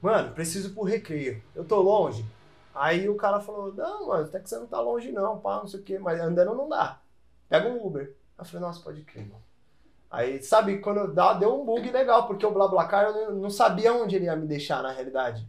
Mano, preciso pro recreio. Eu tô longe. Aí o cara falou: Não, mano, até que você não tá longe, não, pá, não sei o quê, mas andando não dá. Pega um Uber. Eu falei: Nossa, pode crer, mano. Aí, sabe, quando dá, deu um bug legal, porque o BlaBlaCar eu não- sabia onde ele ia me deixar na realidade.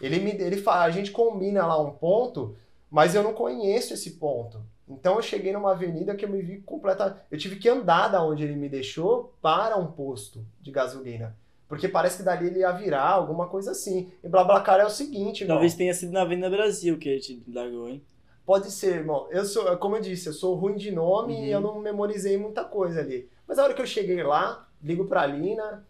Ele me, ele a gente combina lá um ponto, mas eu não conheço esse ponto. Então eu cheguei numa avenida que eu me vi completa. Eu tive que andar da onde ele me deixou para um posto de gasolina. Porque parece que dali ele ia virar, alguma coisa assim. E BlaBlaCar é o seguinte, irmão. Talvez tenha sido na Avenida Brasil que ele te largou, hein? Pode ser, irmão. Eu sou, como eu disse, eu sou ruim de nome Uhum. e eu não memorizei muita coisa ali. Mas a hora que eu cheguei lá, ligo pra Lina,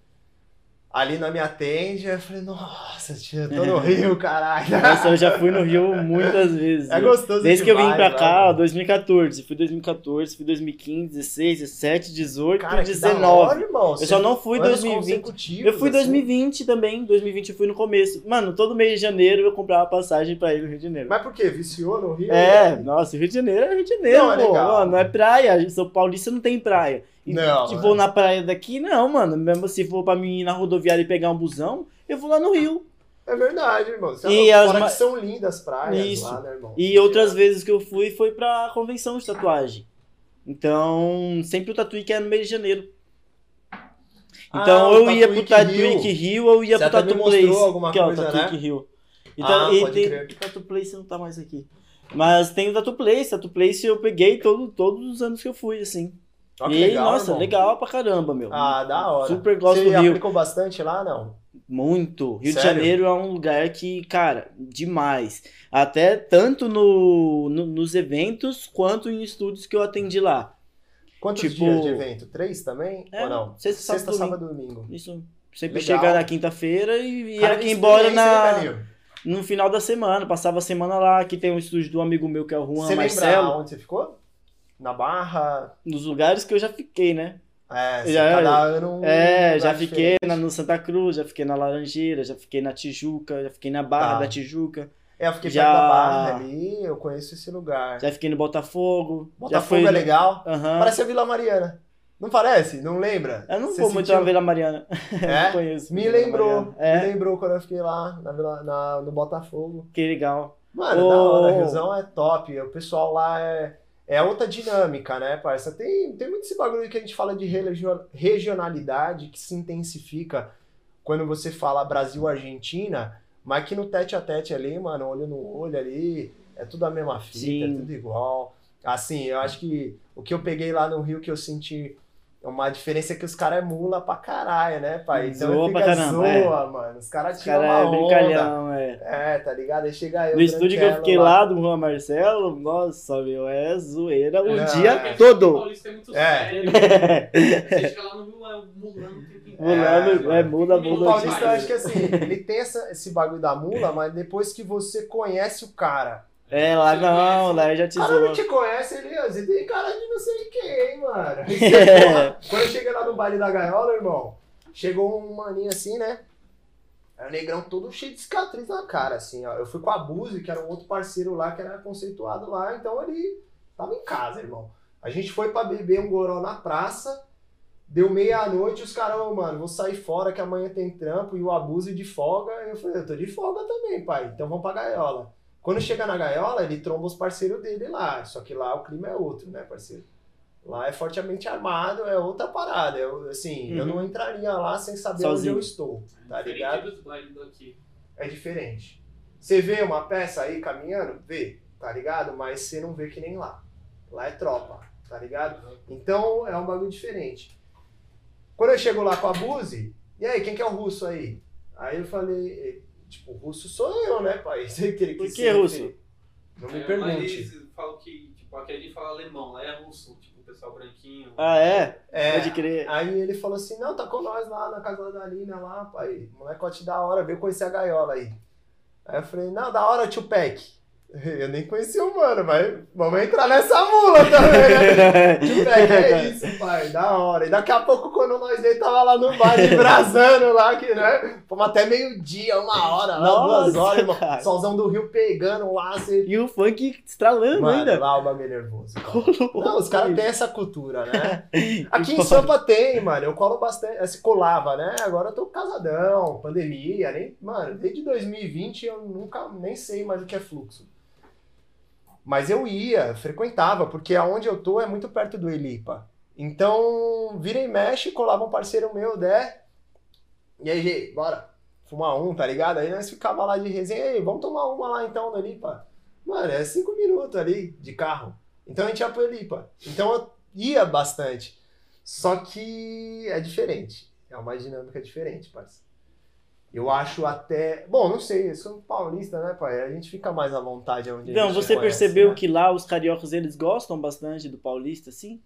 a Lina me atende, eu falei, nossa, tia, eu tô no Rio, caralho. Nossa, eu já fui no Rio muitas vezes. É gostoso Desde que eu vim demais pra lá, cá, ó, mano. 2014. Fui 2014, fui 2015, 16, 17, 18 Cara, e que da 19. hora, irmão. Eu só não fui Anos 2020. consecutivos, Eu fui assim. 2020 também. 2020 eu fui no começo. Mano, todo mês de janeiro eu comprava passagem pra ir no Rio de Janeiro. Mas por quê? Viciou no Rio? É, nossa, Rio de Janeiro é Rio de Janeiro, Não, é pô. legal. Ó, não é praia. São Paulista não tem praia. E Não, se é. vou na praia daqui, não, mano. Mesmo se for pra mim ir na rodoviária e pegar um busão, eu vou lá no Rio. É verdade, irmão. Você E é as fora ma- que são lindas praias Isso. lá, né, irmão? E outras vezes que eu fui foi pra convenção de tatuagem. Então, sempre o Tatuí que é no mês de janeiro. Então, Ah, eu ia pro Tatuí que Rio, ou ia Você pro Tatu Place. que é o Tatuí né? que Rio. E, Ah, e pode tem, crer. o Tatu Place não tá mais aqui. Mas tem o Tatu Place. Tatu Place eu peguei todo, todos os anos que eu fui, assim. Que e, legal, nossa, irmão. legal pra caramba, meu. Ah, da hora. Super gosto Você do Rio. aplicou bastante lá, não? Muito. Rio de Sério? Janeiro é um lugar que, cara, demais. Até tanto no, no- nos eventos quanto em estúdios que eu atendi lá. Quantos Tipo- dias de evento? Três também? É, Ou não? sexta, sábado, Sexta, sábado e domingo. Isso. Sempre Legal. chegar na quinta-feira e Cara, ia que embora na, velho? no final da semana. Passava a semana lá. Aqui tem um estúdio do amigo meu que é o Juan Você lembra Marcelo. onde você ficou? Na Barra? Nos lugares que eu já fiquei, né? É, você- Já- cada ano um É, já fiquei na, no Santa Cruz, já fiquei na Laranjeira, já fiquei na Tijuca, já fiquei na Barra Tá. da Tijuca, É, eu fiquei Já- perto da Barra ali, eu conheço esse lugar. já fiquei no Botafogo. Botafogo fui é legal. Aham. Parece a Vila Mariana. Não parece? Não lembra? Eu não Você vou muito na Vila Mariana. É? Não conheço. Me lembrou. É, Me lembrou quando eu fiquei lá na, Vila- na- no Botafogo. que legal. Mano, Ô, da hora. Riozão é top. O pessoal lá é, é outra dinâmica, né, parça? Tem, tem muito esse bagulho que a gente fala de regionalidade que se intensifica quando você fala Brasil-Argentina, mas que no tete a tete ali, mano, olho no olho ali, é tudo a mesma fita, Sim. é tudo igual. Assim, eu acho que o que eu peguei lá no Rio que eu senti uma diferença é que os caras é mula pra caralho, né, pai? Então Zoa fica pra caramba, é. zoa, mano. Os caras tiram caras uma é onda. brincalhão, é. É, tá ligado? Aí chega eu. No estúdio que eu fiquei lá do Juan Marcelo, nossa, meu, é zoeira o É. dia É. todo. Paulista é muito É. sério. Você chega lá no é mulando o tempo inteiro. Mulando, é, muda, O muda. Paulista, eu acho que assim, ele tem essa- esse bagulho da mula, mas depois que você conhece o cara. É, lá não, lá eu já te O cara não zoou. te conhece, ó, você tem cara de não sei quem, mano. Aí É. porra, Quando eu cheguei lá no baile da gaiola, irmão, chegou um maninho assim, né? Era um negrão todo cheio de cicatriz na cara, assim, ó. Eu fui com a Buzi, que era um outro parceiro lá, que era conceituado lá, então ele tava em casa, irmão. A gente foi pra beber um goró na praça, deu meia-noite, os caras, "Ô, mano, vou sair fora que amanhã tem trampo, e o Abuso de folga. Eu falei, eu tô de folga também, pai, então vamos pra gaiola. Quando chega na gaiola, ele tromba os parceiros dele lá, só que lá o clima é outro, né, parceiro? Lá é fortemente armado, é outra parada. Eu, assim, eu Uhum. não entraria lá sem saber Sozinho. onde eu estou, tá Diferente ligado? É diferente. Você vê uma peça aí caminhando? Vê, tá ligado? Mas você não vê que nem lá. Lá é tropa, tá ligado? Então é um bagulho diferente. Quando eu chego lá com a Buzi, e aí, quem que é o russo aí? Aí eu falei, tipo, o russo sou eu, né, pai? Sei que ele Por que russo? Não me É, pergunte. eles falam que, tipo, aqui a gente fala alemão, lá é russo, tipo, o pessoal branquinho. Ah, é? É, Pode crer. Aí ele falou assim, não, tá com nós lá na casa da Alina lá, pai. Molecote da hora, veio conhecer a gaiola aí. Aí eu falei, não, da hora, tio Peck. Eu nem conhecia o mano, mas vamos entrar nessa mula também, né? Tio Peck, é isso, pai, da hora. E daqui a pouco, quando nós dois tava lá no bar, brasando lá, que, né? Fomos até meio-dia, uma hora, lá, duas Nossa, horas, irmão. Solzão do Rio pegando lá, você... E o funk estralando Mano, ainda. lá o bagulho é nervoso. Não, os caras têm essa cultura, né? Aqui em. Sampa tem, mano. Eu colo bastante. Se colava, né? Agora eu tô casadão, pandemia, nem. Mano, desde 2020 eu nunca nem sei mais o que é fluxo. Mas eu ia, frequentava, porque aonde eu tô é muito perto do Elipa. Então, vira e mexe, colava um parceiro meu, né? E aí, Gê, bora fumar um, tá ligado? Aí nós ficava lá de resenha, aí, vamos tomar uma lá então no Elipa. Mano, é cinco minutos ali de carro. Então a gente ia pro Elipa. Então eu ia bastante. Só que é diferente. É uma dinâmica diferente, parceiro. Eu acho até. Bom, não sei, eu sou paulista, né, pai? A gente fica mais à vontade onde a gente você conhece, percebeu né? que lá os cariocas eles gostam bastante do paulista, assim?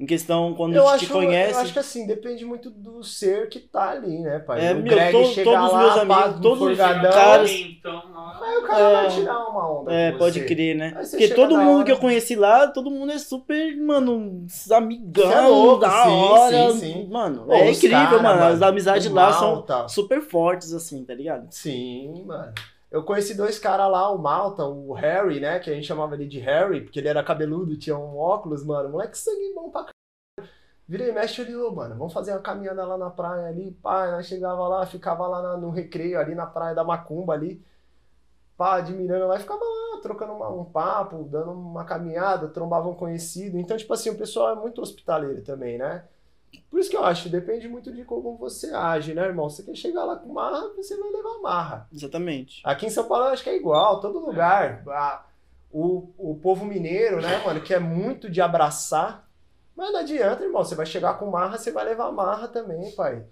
Em questão, quando Eu a gente acho, te conhece. eu acho que assim, depende muito do ser que tá ali, né, pai? É, o meu, Greg to- chega todos os lá, meus amigos, todos os caras- Então, Aí o cara É. vai tirar uma onda É, pode crer, né? Porque todo mundo hora- que eu conheci lá, todo mundo é super, mano, amigão, Cê é louco, da sim, hora. sim, sim. Mano, Pô, é incrível, cara, mano. As amizades lá são Malta. super fortes, assim, tá ligado? Sim, mano. Eu conheci dois caras lá, o Malta, o Harry, né? Que a gente chamava ele de Harry, porque ele era cabeludo, tinha um óculos, mano. Moleque sangue bom pra caralho. Virei mexe ele, ô, mano, vamos fazer uma caminhada lá na praia ali, pá. Nós chegava lá, ficava lá no recreio ali na praia da Macumba ali. Pá, admirando lá e ficava lá, trocando uma- um papo, dando uma caminhada, trombava um conhecido. Então, tipo assim, o pessoal é muito hospitaleiro também, né? Por isso que eu acho, depende muito de como você age, né, irmão? Você quer chegar lá com marra, você vai levar marra. Exatamente. Aqui em São Paulo eu acho que é igual, todo lugar. A- o, o povo mineiro, né, mano, que é muito de abraçar. Mas não adianta, irmão. Você vai chegar com marra, você vai levar marra também, pai.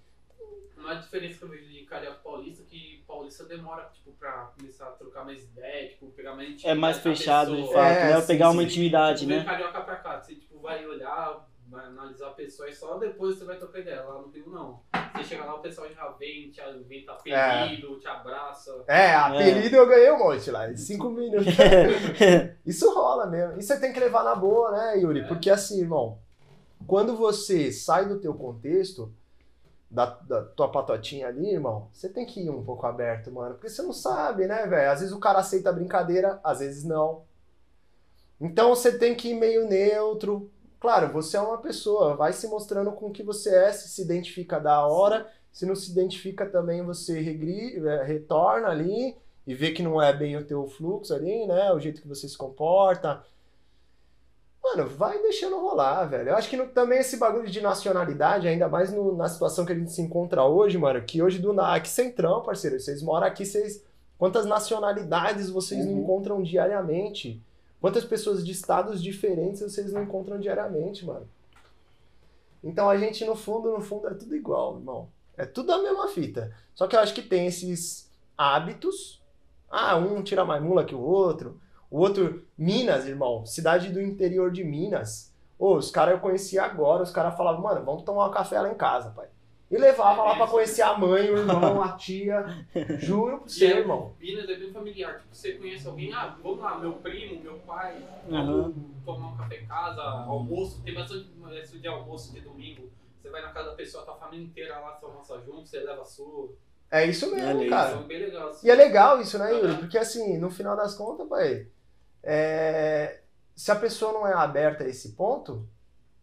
Uma diferença que eu vejo de carioca paulista é que paulista demora, tipo, pra começar a trocar mais ideia, tipo, pegar mais intimidade É mais fechado, de fato, É, né? sim, Pegar sim. uma intimidade, Tipo, vem né? carioca pra cá, você tipo, vai olhar, vai analisar a pessoa e só depois você vai trocar ideia. Lá no Rio, não. Você chega lá, o pessoal já vem, te inventa apelido, te abraça. É, apelido eu ganhei um monte lá, em cinco minutos. Isso rola mesmo. E você tem que levar na boa, né, Yuri? É. Porque assim, irmão, quando você sai do teu contexto, da, da tua patotinha ali, irmão, você tem que ir um pouco aberto, mano. Porque você não sabe, né, velho? Às vezes o cara aceita a brincadeira, às vezes não. Então você tem que ir meio neutro, claro, você é uma pessoa, vai se mostrando com o que você é, se se identifica da hora, se não se identifica também você regri, é, retorna ali e vê que não é bem o teu fluxo ali, né? O jeito que você se comporta. Mano, vai deixando rolar, velho. Eu acho que no- também esse bagulho de nacionalidade, ainda mais no- na situação que a gente se encontra hoje, mano, que hoje do aqui centrão, parceiro, vocês moram aqui, vocês. Quantas nacionalidades vocês Uhum. encontram diariamente? Quantas pessoas de estados diferentes vocês não encontram diariamente, mano? Então a gente, no fundo, no fundo, é tudo igual, irmão. É tudo a mesma fita. Só que eu acho que tem esses hábitos. Ah, um tira mais mula que o outro. O outro, Minas, irmão, cidade do interior de Minas. Ô, os caras eu conhecia agora, os caras falavam, mano, vamos tomar um café lá em casa, pai. E levava lá pra conhecer a mãe, o irmão, a tia. Juro você, E é- irmão. Minas é bem familiar. Tipo, você conhece alguém, ah, vamos lá, meu primo, meu pai, vamos tomar um café em casa, almoço, tem bastante esse de almoço de domingo. Você vai na casa da pessoa, tá a família inteira lá, você almoça junto, você leva a sua. É isso mesmo, Olha cara. Então, bem legal. assim. E é legal isso, né, Yuri? Porque assim, no final das contas, pai, é, se a pessoa não é aberta a esse ponto,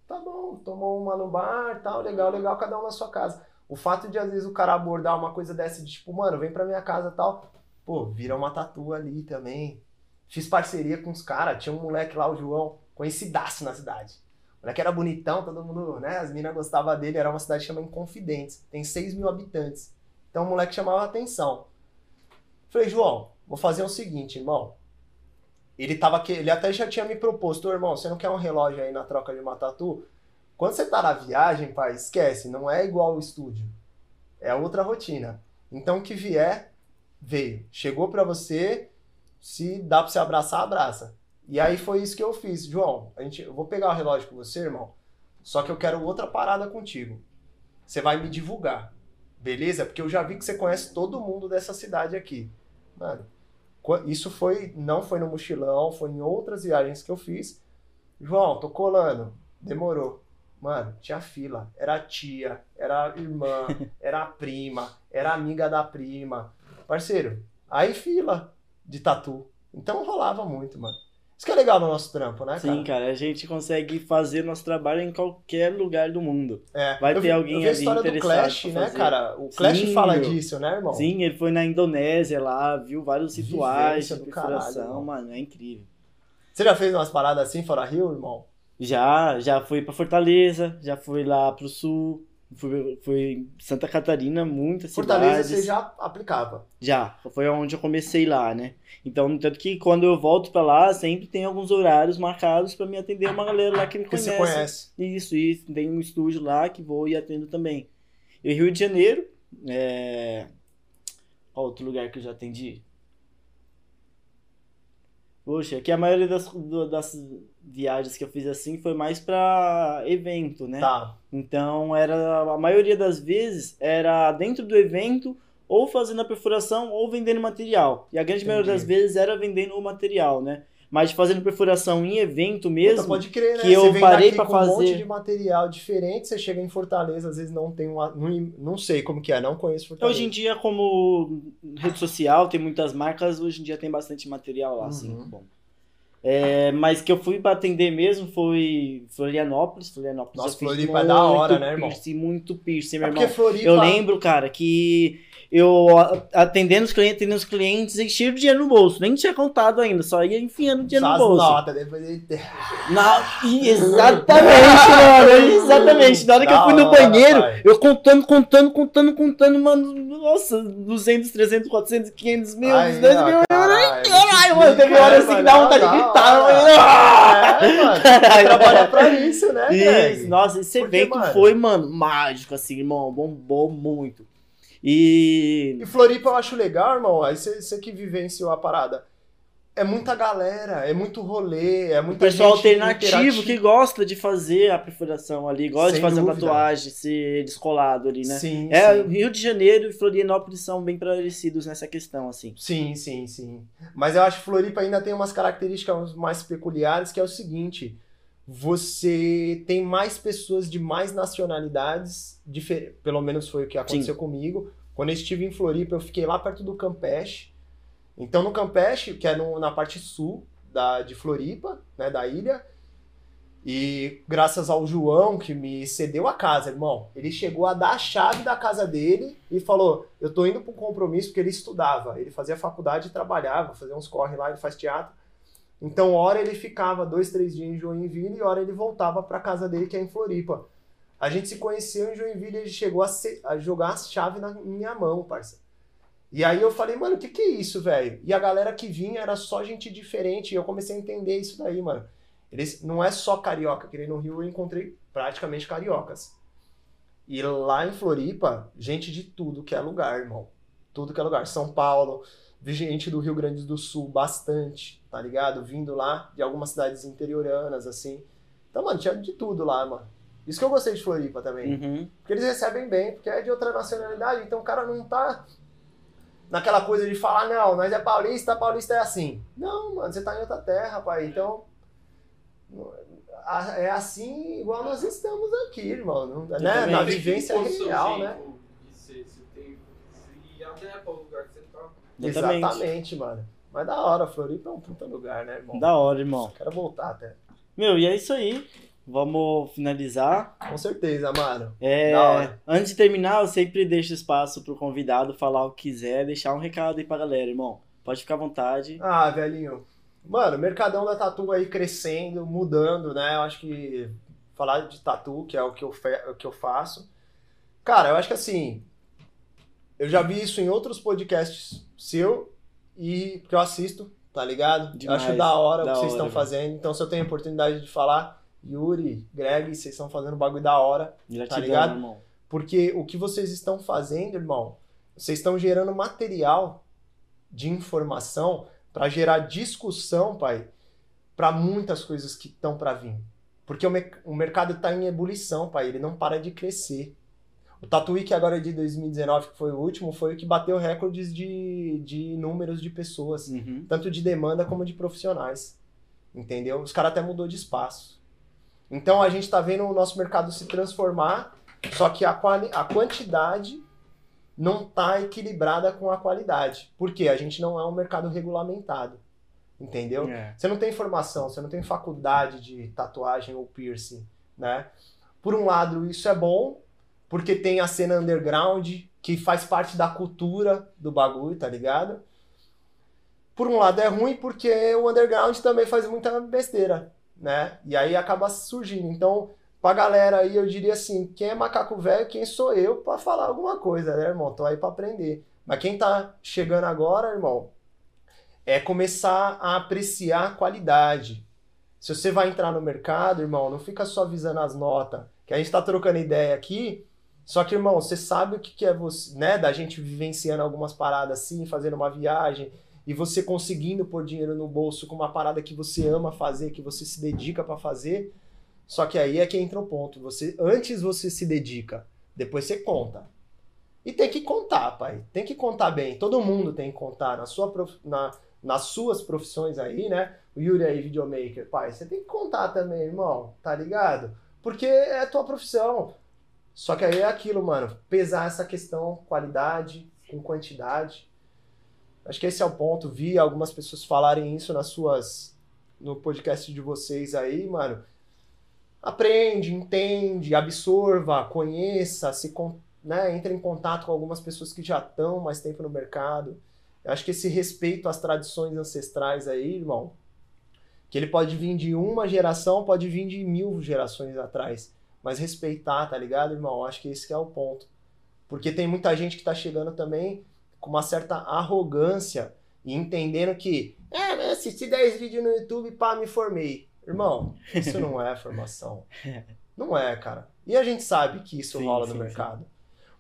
tá bom, tomou uma no bar, tal, legal, legal, cada um na sua casa. O fato de às vezes o cara abordar uma coisa dessa de tipo, mano, vem pra minha casa tal, pô, vira uma tatu ali também. Fiz parceria com os caras, tinha um moleque lá, o João, conhecidaço na cidade. O moleque era bonitão, todo mundo, né? As minas gostavam dele, era uma cidade chamada Inconfidentes, tem 6 mil habitantes. Então o moleque chamava atenção. Falei, João, vou fazer o seguinte, irmão. Ele tava aqui, ele até já tinha me proposto, "Ô, irmão, você não quer um relógio aí na troca de uma tatu? Quando você tá na viagem, pai, esquece, não é igual o estúdio. É outra rotina. Então o que vier, veio. Chegou pra você, se dá pra você abraçar, abraça. E aí foi isso que eu fiz. João, a gente, eu vou pegar o relógio com você, irmão. Só que eu quero outra parada contigo. Você vai me divulgar. Beleza? Porque eu já vi que você conhece todo mundo dessa cidade aqui. Mano, isso foi não foi no mochilão, foi em outras viagens que eu fiz. João, tô colando. Demorou. Mano, tinha fila. Era tia, era irmã, era prima, era amiga da prima. Parceiro, aí fila de tatu. Então rolava muito, mano. Isso que é legal no nosso trampo, né, Sim, cara, a gente consegue fazer nosso trabalho em qualquer lugar do mundo. É, Vai eu ter vi- alguém eu vi a ali história do Clash, né, cara? O Clash Sim, fala disso, né, irmão? Sim, ele foi na Indonésia lá, viu vários rituais de do perfuração, mano, é incrível. Você já fez umas paradas assim fora Rio, irmão? Já, já fui pra Fortaleza, já fui lá pro sul, fui, fui em Santa Catarina, muitas Fortaleza cidades. você já aplicava. Já, foi onde eu comecei lá, né? Então, tanto que quando eu volto pra lá, sempre tem alguns horários marcados pra me atender uma galera lá que me conhece. você conhece. Isso, isso. Tem um estúdio lá que vou e atendo também. E Rio de Janeiro, é... Outro lugar que eu já atendi? Poxa, que a maioria das, das viagens que eu fiz assim foi mais pra evento, né? Tá. Então era a maioria das vezes era dentro do evento ou fazendo a perfuração ou vendendo material. E a grande maioria das Entendi. vezes era vendendo o material, né? Mas fazendo perfuração em evento mesmo. Puta, pode crer, né? que eu você vem parei pra com um monte fazer- de material diferente, você chega em Fortaleza, às vezes não tem uma. Não, não sei como que é, não conheço Fortaleza. Hoje em dia, como rede social, tem muitas marcas, hoje em dia tem bastante material lá, assim, Uhum. bom. É, mas que eu fui pra atender mesmo foi Florianópolis. Florianópolis Nossa, Floripa é da hora, né, irmão? Piercing, muito piercing, É meu porque irmão. Floripa. Eu lembro, cara, que eu atendendo os clientes, atendendo os clientes, enchia o dinheiro no bolso. Nem tinha contado ainda, só ia enfiando o dinheiro Só no bolso. notas, depois ele. Na- e exatamente, mano. Exatamente. Na hora que eu fui no banheiro, eu contando, contando, contando, contando, mano. Nossa, 200, 300, 400, 500 mil, Aí, 2 ó, mil. caralho, mano, teve hora assim que dá vontade de gritar. mano. Ah! É, mano. Caralho. Trabalha pra isso, né? Isso, nossa, esse evento mano- foi, mano, mágico, assim, irmão. Bombou muito. E. E Floripa eu acho legal, irmão. Aí você que vivenciou a parada. É muita galera, é muito rolê, é O muita pessoal gente alternativo que gosta de fazer a perfuração ali, gosta Sem de fazer a dúvida. tatuagem, ser descolado ali, né? Sim, É, sim. Rio de Janeiro e Florianópolis são bem parecidos nessa questão, assim. Sim, sim, sim. Mas eu acho que Floripa ainda tem umas características mais peculiares, que é o seguinte: você tem mais pessoas de mais nacionalidades, pelo menos foi o que aconteceu comigo. Quando eu estive em Floripa, eu fiquei lá perto do Campeche. Então, no Campeche, que é no- na parte sul da, de Floripa, né, da ilha, E graças ao João, que me cedeu a casa, irmão, ele chegou a dar a chave da casa dele e falou: Eu tô indo para um compromisso, porque ele estudava, ele fazia faculdade e trabalhava, fazia uns corre lá, ele faz teatro. Então, hora ele ficava dois, três dias em Joinville e hora ele voltava para casa dele, que é em Floripa. A gente se conheceu em Joinville e ele chegou a, a jogar a chave na minha mão, parça. E aí eu falei, mano, o que que é isso, velho? E a galera que vinha era só gente diferente. E eu comecei a entender isso daí, mano. Eles, não é só carioca, que no Rio eu encontrei praticamente cariocas. E lá em Floripa, gente de tudo que é lugar, irmão. Tudo que é lugar. São Paulo, gente do Rio Grande do Sul bastante, tá ligado? Vindo lá de algumas cidades interioranas, assim. Então, mano, tinha de tudo lá, mano. Isso que eu gostei de Floripa também. Uhum. Porque eles recebem bem, porque é de outra nacionalidade, então o cara não tá naquela coisa de falar, não, nós é paulista, paulista é assim. Não, mano, você tá em outra terra, pai. Então. É assim igual nós estamos aqui, irmão. Não, né? Na vivência real, né? E adequa ao lugar que. Exatamente. Exatamente, mano. Mas da hora, Floripa é um puta lugar, né, irmão? Da hora, irmão. Quero voltar até. Meu, e é isso aí. Vamos finalizar. Com certeza, mano. É, antes de terminar, eu sempre deixo espaço pro convidado falar o que quiser, deixar um recado aí pra galera, irmão. Pode ficar à vontade. Ah, velhinho. Mano, o mercadão da tatu aí crescendo, mudando, né? Eu acho que falar de tatu, que é o que eu, fe- o que eu faço. Cara, eu acho que assim. Eu já vi isso em outros podcasts seu e que eu assisto, tá ligado? Demais. Eu acho da hora Da o que vocês hora, estão fazendo. Então, se eu tenho a oportunidade de falar, Yuri, Greg, vocês estão fazendo bagulho da hora. Gratidão, ligado? irmão. Porque o que vocês estão fazendo, irmão, vocês estão gerando material de informação para gerar discussão, pai, para muitas coisas que estão para vir. Porque o, o mercado está em ebulição, pai, ele não para de crescer. O Tatuí, que agora é de 2019, que foi o último, foi o que bateu recordes de, de números de pessoas, Uhum. tanto de demanda como de profissionais. Entendeu? Os caras até mudou de espaço. Então a gente tá vendo o nosso mercado se transformar, só que a, quali a quantidade não tá equilibrada com a qualidade. Por quê? A gente não é um mercado regulamentado. Entendeu? É. Você não tem formação, você não tem faculdade de tatuagem ou piercing, né? Por um lado, isso é bom, porque tem a cena underground, que faz parte da cultura do bagulho, tá ligado? Por um lado é ruim, porque o underground também faz muita besteira, né? E aí acaba surgindo. Então, pra galera aí, eu diria assim, quem é macaco velho, quem sou eu pra falar alguma coisa, né, irmão? Tô aí pra aprender. Mas quem tá chegando agora, irmão, é começar a apreciar a qualidade. Se você vai entrar no mercado, irmão, não fica só visando as notas. Que a gente tá trocando ideia aqui, só que, irmão, você sabe o que, que é você, né? Da gente vivenciando algumas paradas assim, fazendo uma viagem, e você conseguindo pôr dinheiro no bolso com uma parada que você ama fazer, que você se dedica pra fazer. Só que aí é que entra o ponto. Você, antes você se dedica, depois você conta. E tem que contar, pai. Tem que contar bem. Todo mundo tem que contar. Na sua prof- na, nas suas profissões aí, né? O Yuri aí, videomaker, pai, você tem que contar também, irmão, tá ligado? Porque é a tua profissão. Só que aí é aquilo, mano, pesar essa questão qualidade com quantidade. Acho que esse é o ponto. Vi algumas pessoas falarem isso nas suas no podcast de vocês aí, mano. Aprende, entende, absorva, conheça, se né, entre em contato com algumas pessoas que já estão mais tempo no mercado. Eu acho que esse respeito às tradições ancestrais aí, irmão, que ele pode vir de uma geração, pode vir de mil gerações atrás. Mas respeitar, tá ligado, irmão? Eu acho que esse que é o ponto. Porque tem muita gente que tá chegando também com uma certa arrogância e entendendo que, é, assisti 10 vídeos no YouTube, pá, me formei. Irmão, isso não é formação. Não é, cara. E a gente sabe que isso Sim, rola sim, no sim. mercado.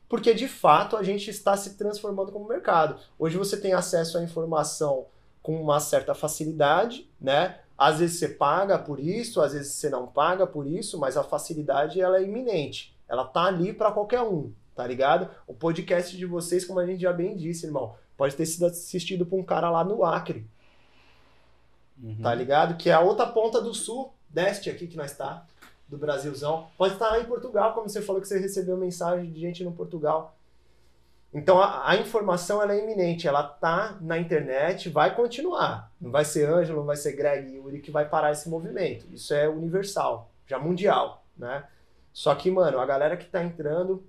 Porque de fato a gente está se transformando como mercado. Hoje você tem acesso à informação com uma certa facilidade, né? Às vezes você paga por isso, às vezes você não paga por isso, mas a facilidade ela é iminente. Ela tá ali para qualquer um, tá ligado? O podcast de vocês, como a gente já bem disse, irmão, pode ter sido assistido por um cara lá no Acre, Uhum. tá ligado? Que é a outra ponta do sul, deste aqui que nós tá, do Brasilzão. Pode estar lá em Portugal, como você falou que você recebeu mensagem de gente no Portugal. Então a, a informação ela é iminente, ela tá na internet, vai continuar. Não vai ser Ângelo, não vai ser Greg e Yuri que vai parar esse movimento. Isso é universal, já mundial, né? Só que, mano, a galera que tá entrando,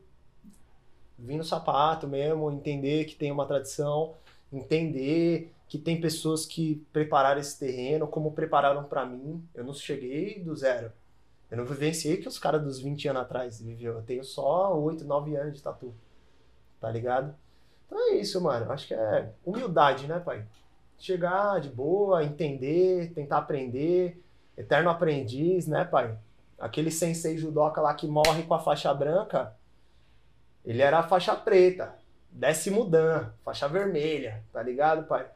vir no sapato mesmo, entender que tem uma tradição, entender que tem pessoas que prepararam esse terreno, como prepararam pra mim. Eu não cheguei do zero. Eu não vivenciei que os caras dos 20 anos atrás viveu. Eu tenho só 8, 9 anos de tatu. Tá ligado? Então é isso, mano. Acho que é humildade, né, pai? Chegar de boa, entender, tentar aprender. Eterno aprendiz, né, pai? Aquele sensei judoca lá que morre com a faixa branca, ele era a faixa preta, décimo dan, faixa vermelha, tá ligado, pai?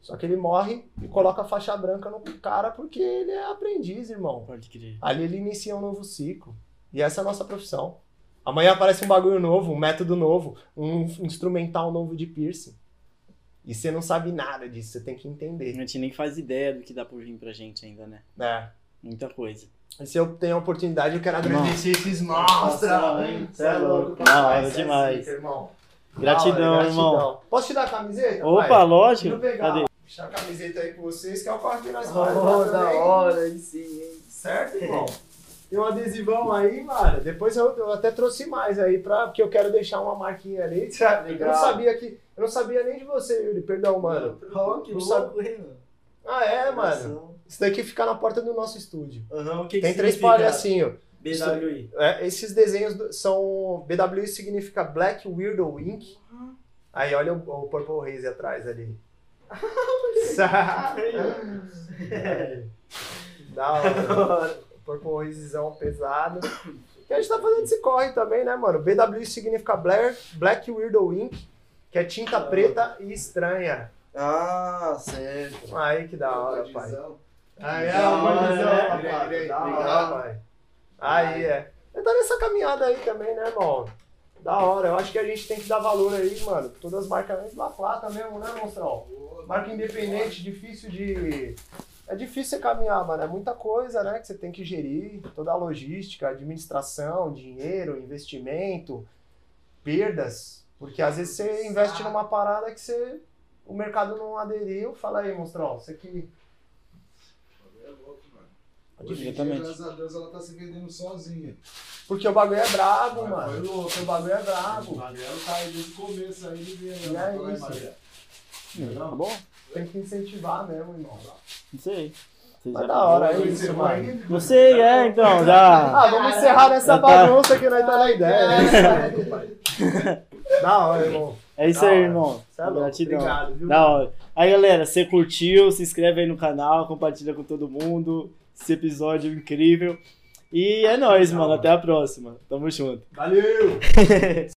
Só que ele morre e coloca a faixa branca no cara porque ele é aprendiz, irmão. Pode crer. Ali ele inicia um novo ciclo. E essa é a nossa profissão. Amanhã aparece um bagulho novo, um método novo, um instrumental novo de piercing. E você não sabe nada disso, você tem que A entender. gente nem faz ideia do que dá por vir pra gente ainda, né? É. Muita coisa. E se eu tenho a oportunidade, eu quero agradecer esses hein? Você é louco, Da hora pai, cê é demais. zica, irmão. Gratidão, hora, irmão. gratidão. Posso te dar a camiseta? Opa, pai? lógico. Deixa eu pegar. Cadê? Deixar a camiseta aí com vocês, que é o corre que nós Oh, fazemos. lá da também. hora, aí sim, hein? Certo, irmão? Tem um adesivão aí, mano. Depois eu, eu até trouxe mais aí, pra, porque eu quero deixar uma marquinha ali. sabe? Eu não sabia que. Eu não sabia nem de você, Yuri. Perdão, mano. Oh, que Não louco, hein, mano? Ah, é, mano. Isso daqui fica na porta do nosso estúdio. O que Tem que três palhacinhos. BWI. É, esses desenhos são. BWI significa Black Weirdo Ink. Aí olha o, o Purple Haze atrás ali. É. da hora. O Purple Hazezão pesado. E a gente tá fazendo esse corre também, né, mano? BWI significa Black, Black Weirdo Ink, que é tinta preta e estranha. Ah, certo. Aí que da hora, pai. Aí é, o obrigado. pai. Aí é. Eu tá nessa caminhada aí também, né, irmão? Da hora. Eu acho que a gente tem que dar valor aí, mano. Todas as marcas La Plata mesmo, né, monstrão? Marca independente, difícil de. É difícil você caminhar, mano. É muita coisa, né? Que você tem que gerir. Toda a logística, administração, dinheiro, investimento, perdas. Porque às vezes você investe numa parada que você. O mercado não aderiu. Fala aí, monstrão. Você que. É louco, mano. Hoje em dia, graças a Deus, ela tá se vendendo sozinha. Porque o bagulho é brabo, Vai, mano. foi louco. O bagulho é O brabo. Mariano tá aí desde o começo aí, ele vem. E é isso. Tá bom? Tem que incentivar mesmo, irmão. Não sei. Você Mas da hora, é isso, mano. Não sei, é, então, já. Ah, vamos encerrar nessa Já tá. bagunça que nós tá na ideia. né? da hora, irmão. É isso Da aí, hora. irmão. Cê é louco. Gratidão. Obrigado, viu? Da hora. Aí, galera, você curtiu, se inscreve aí no canal, compartilha com todo mundo. Esse episódio incrível. E é nóis, mano. Até a próxima. Tamo junto. Valeu!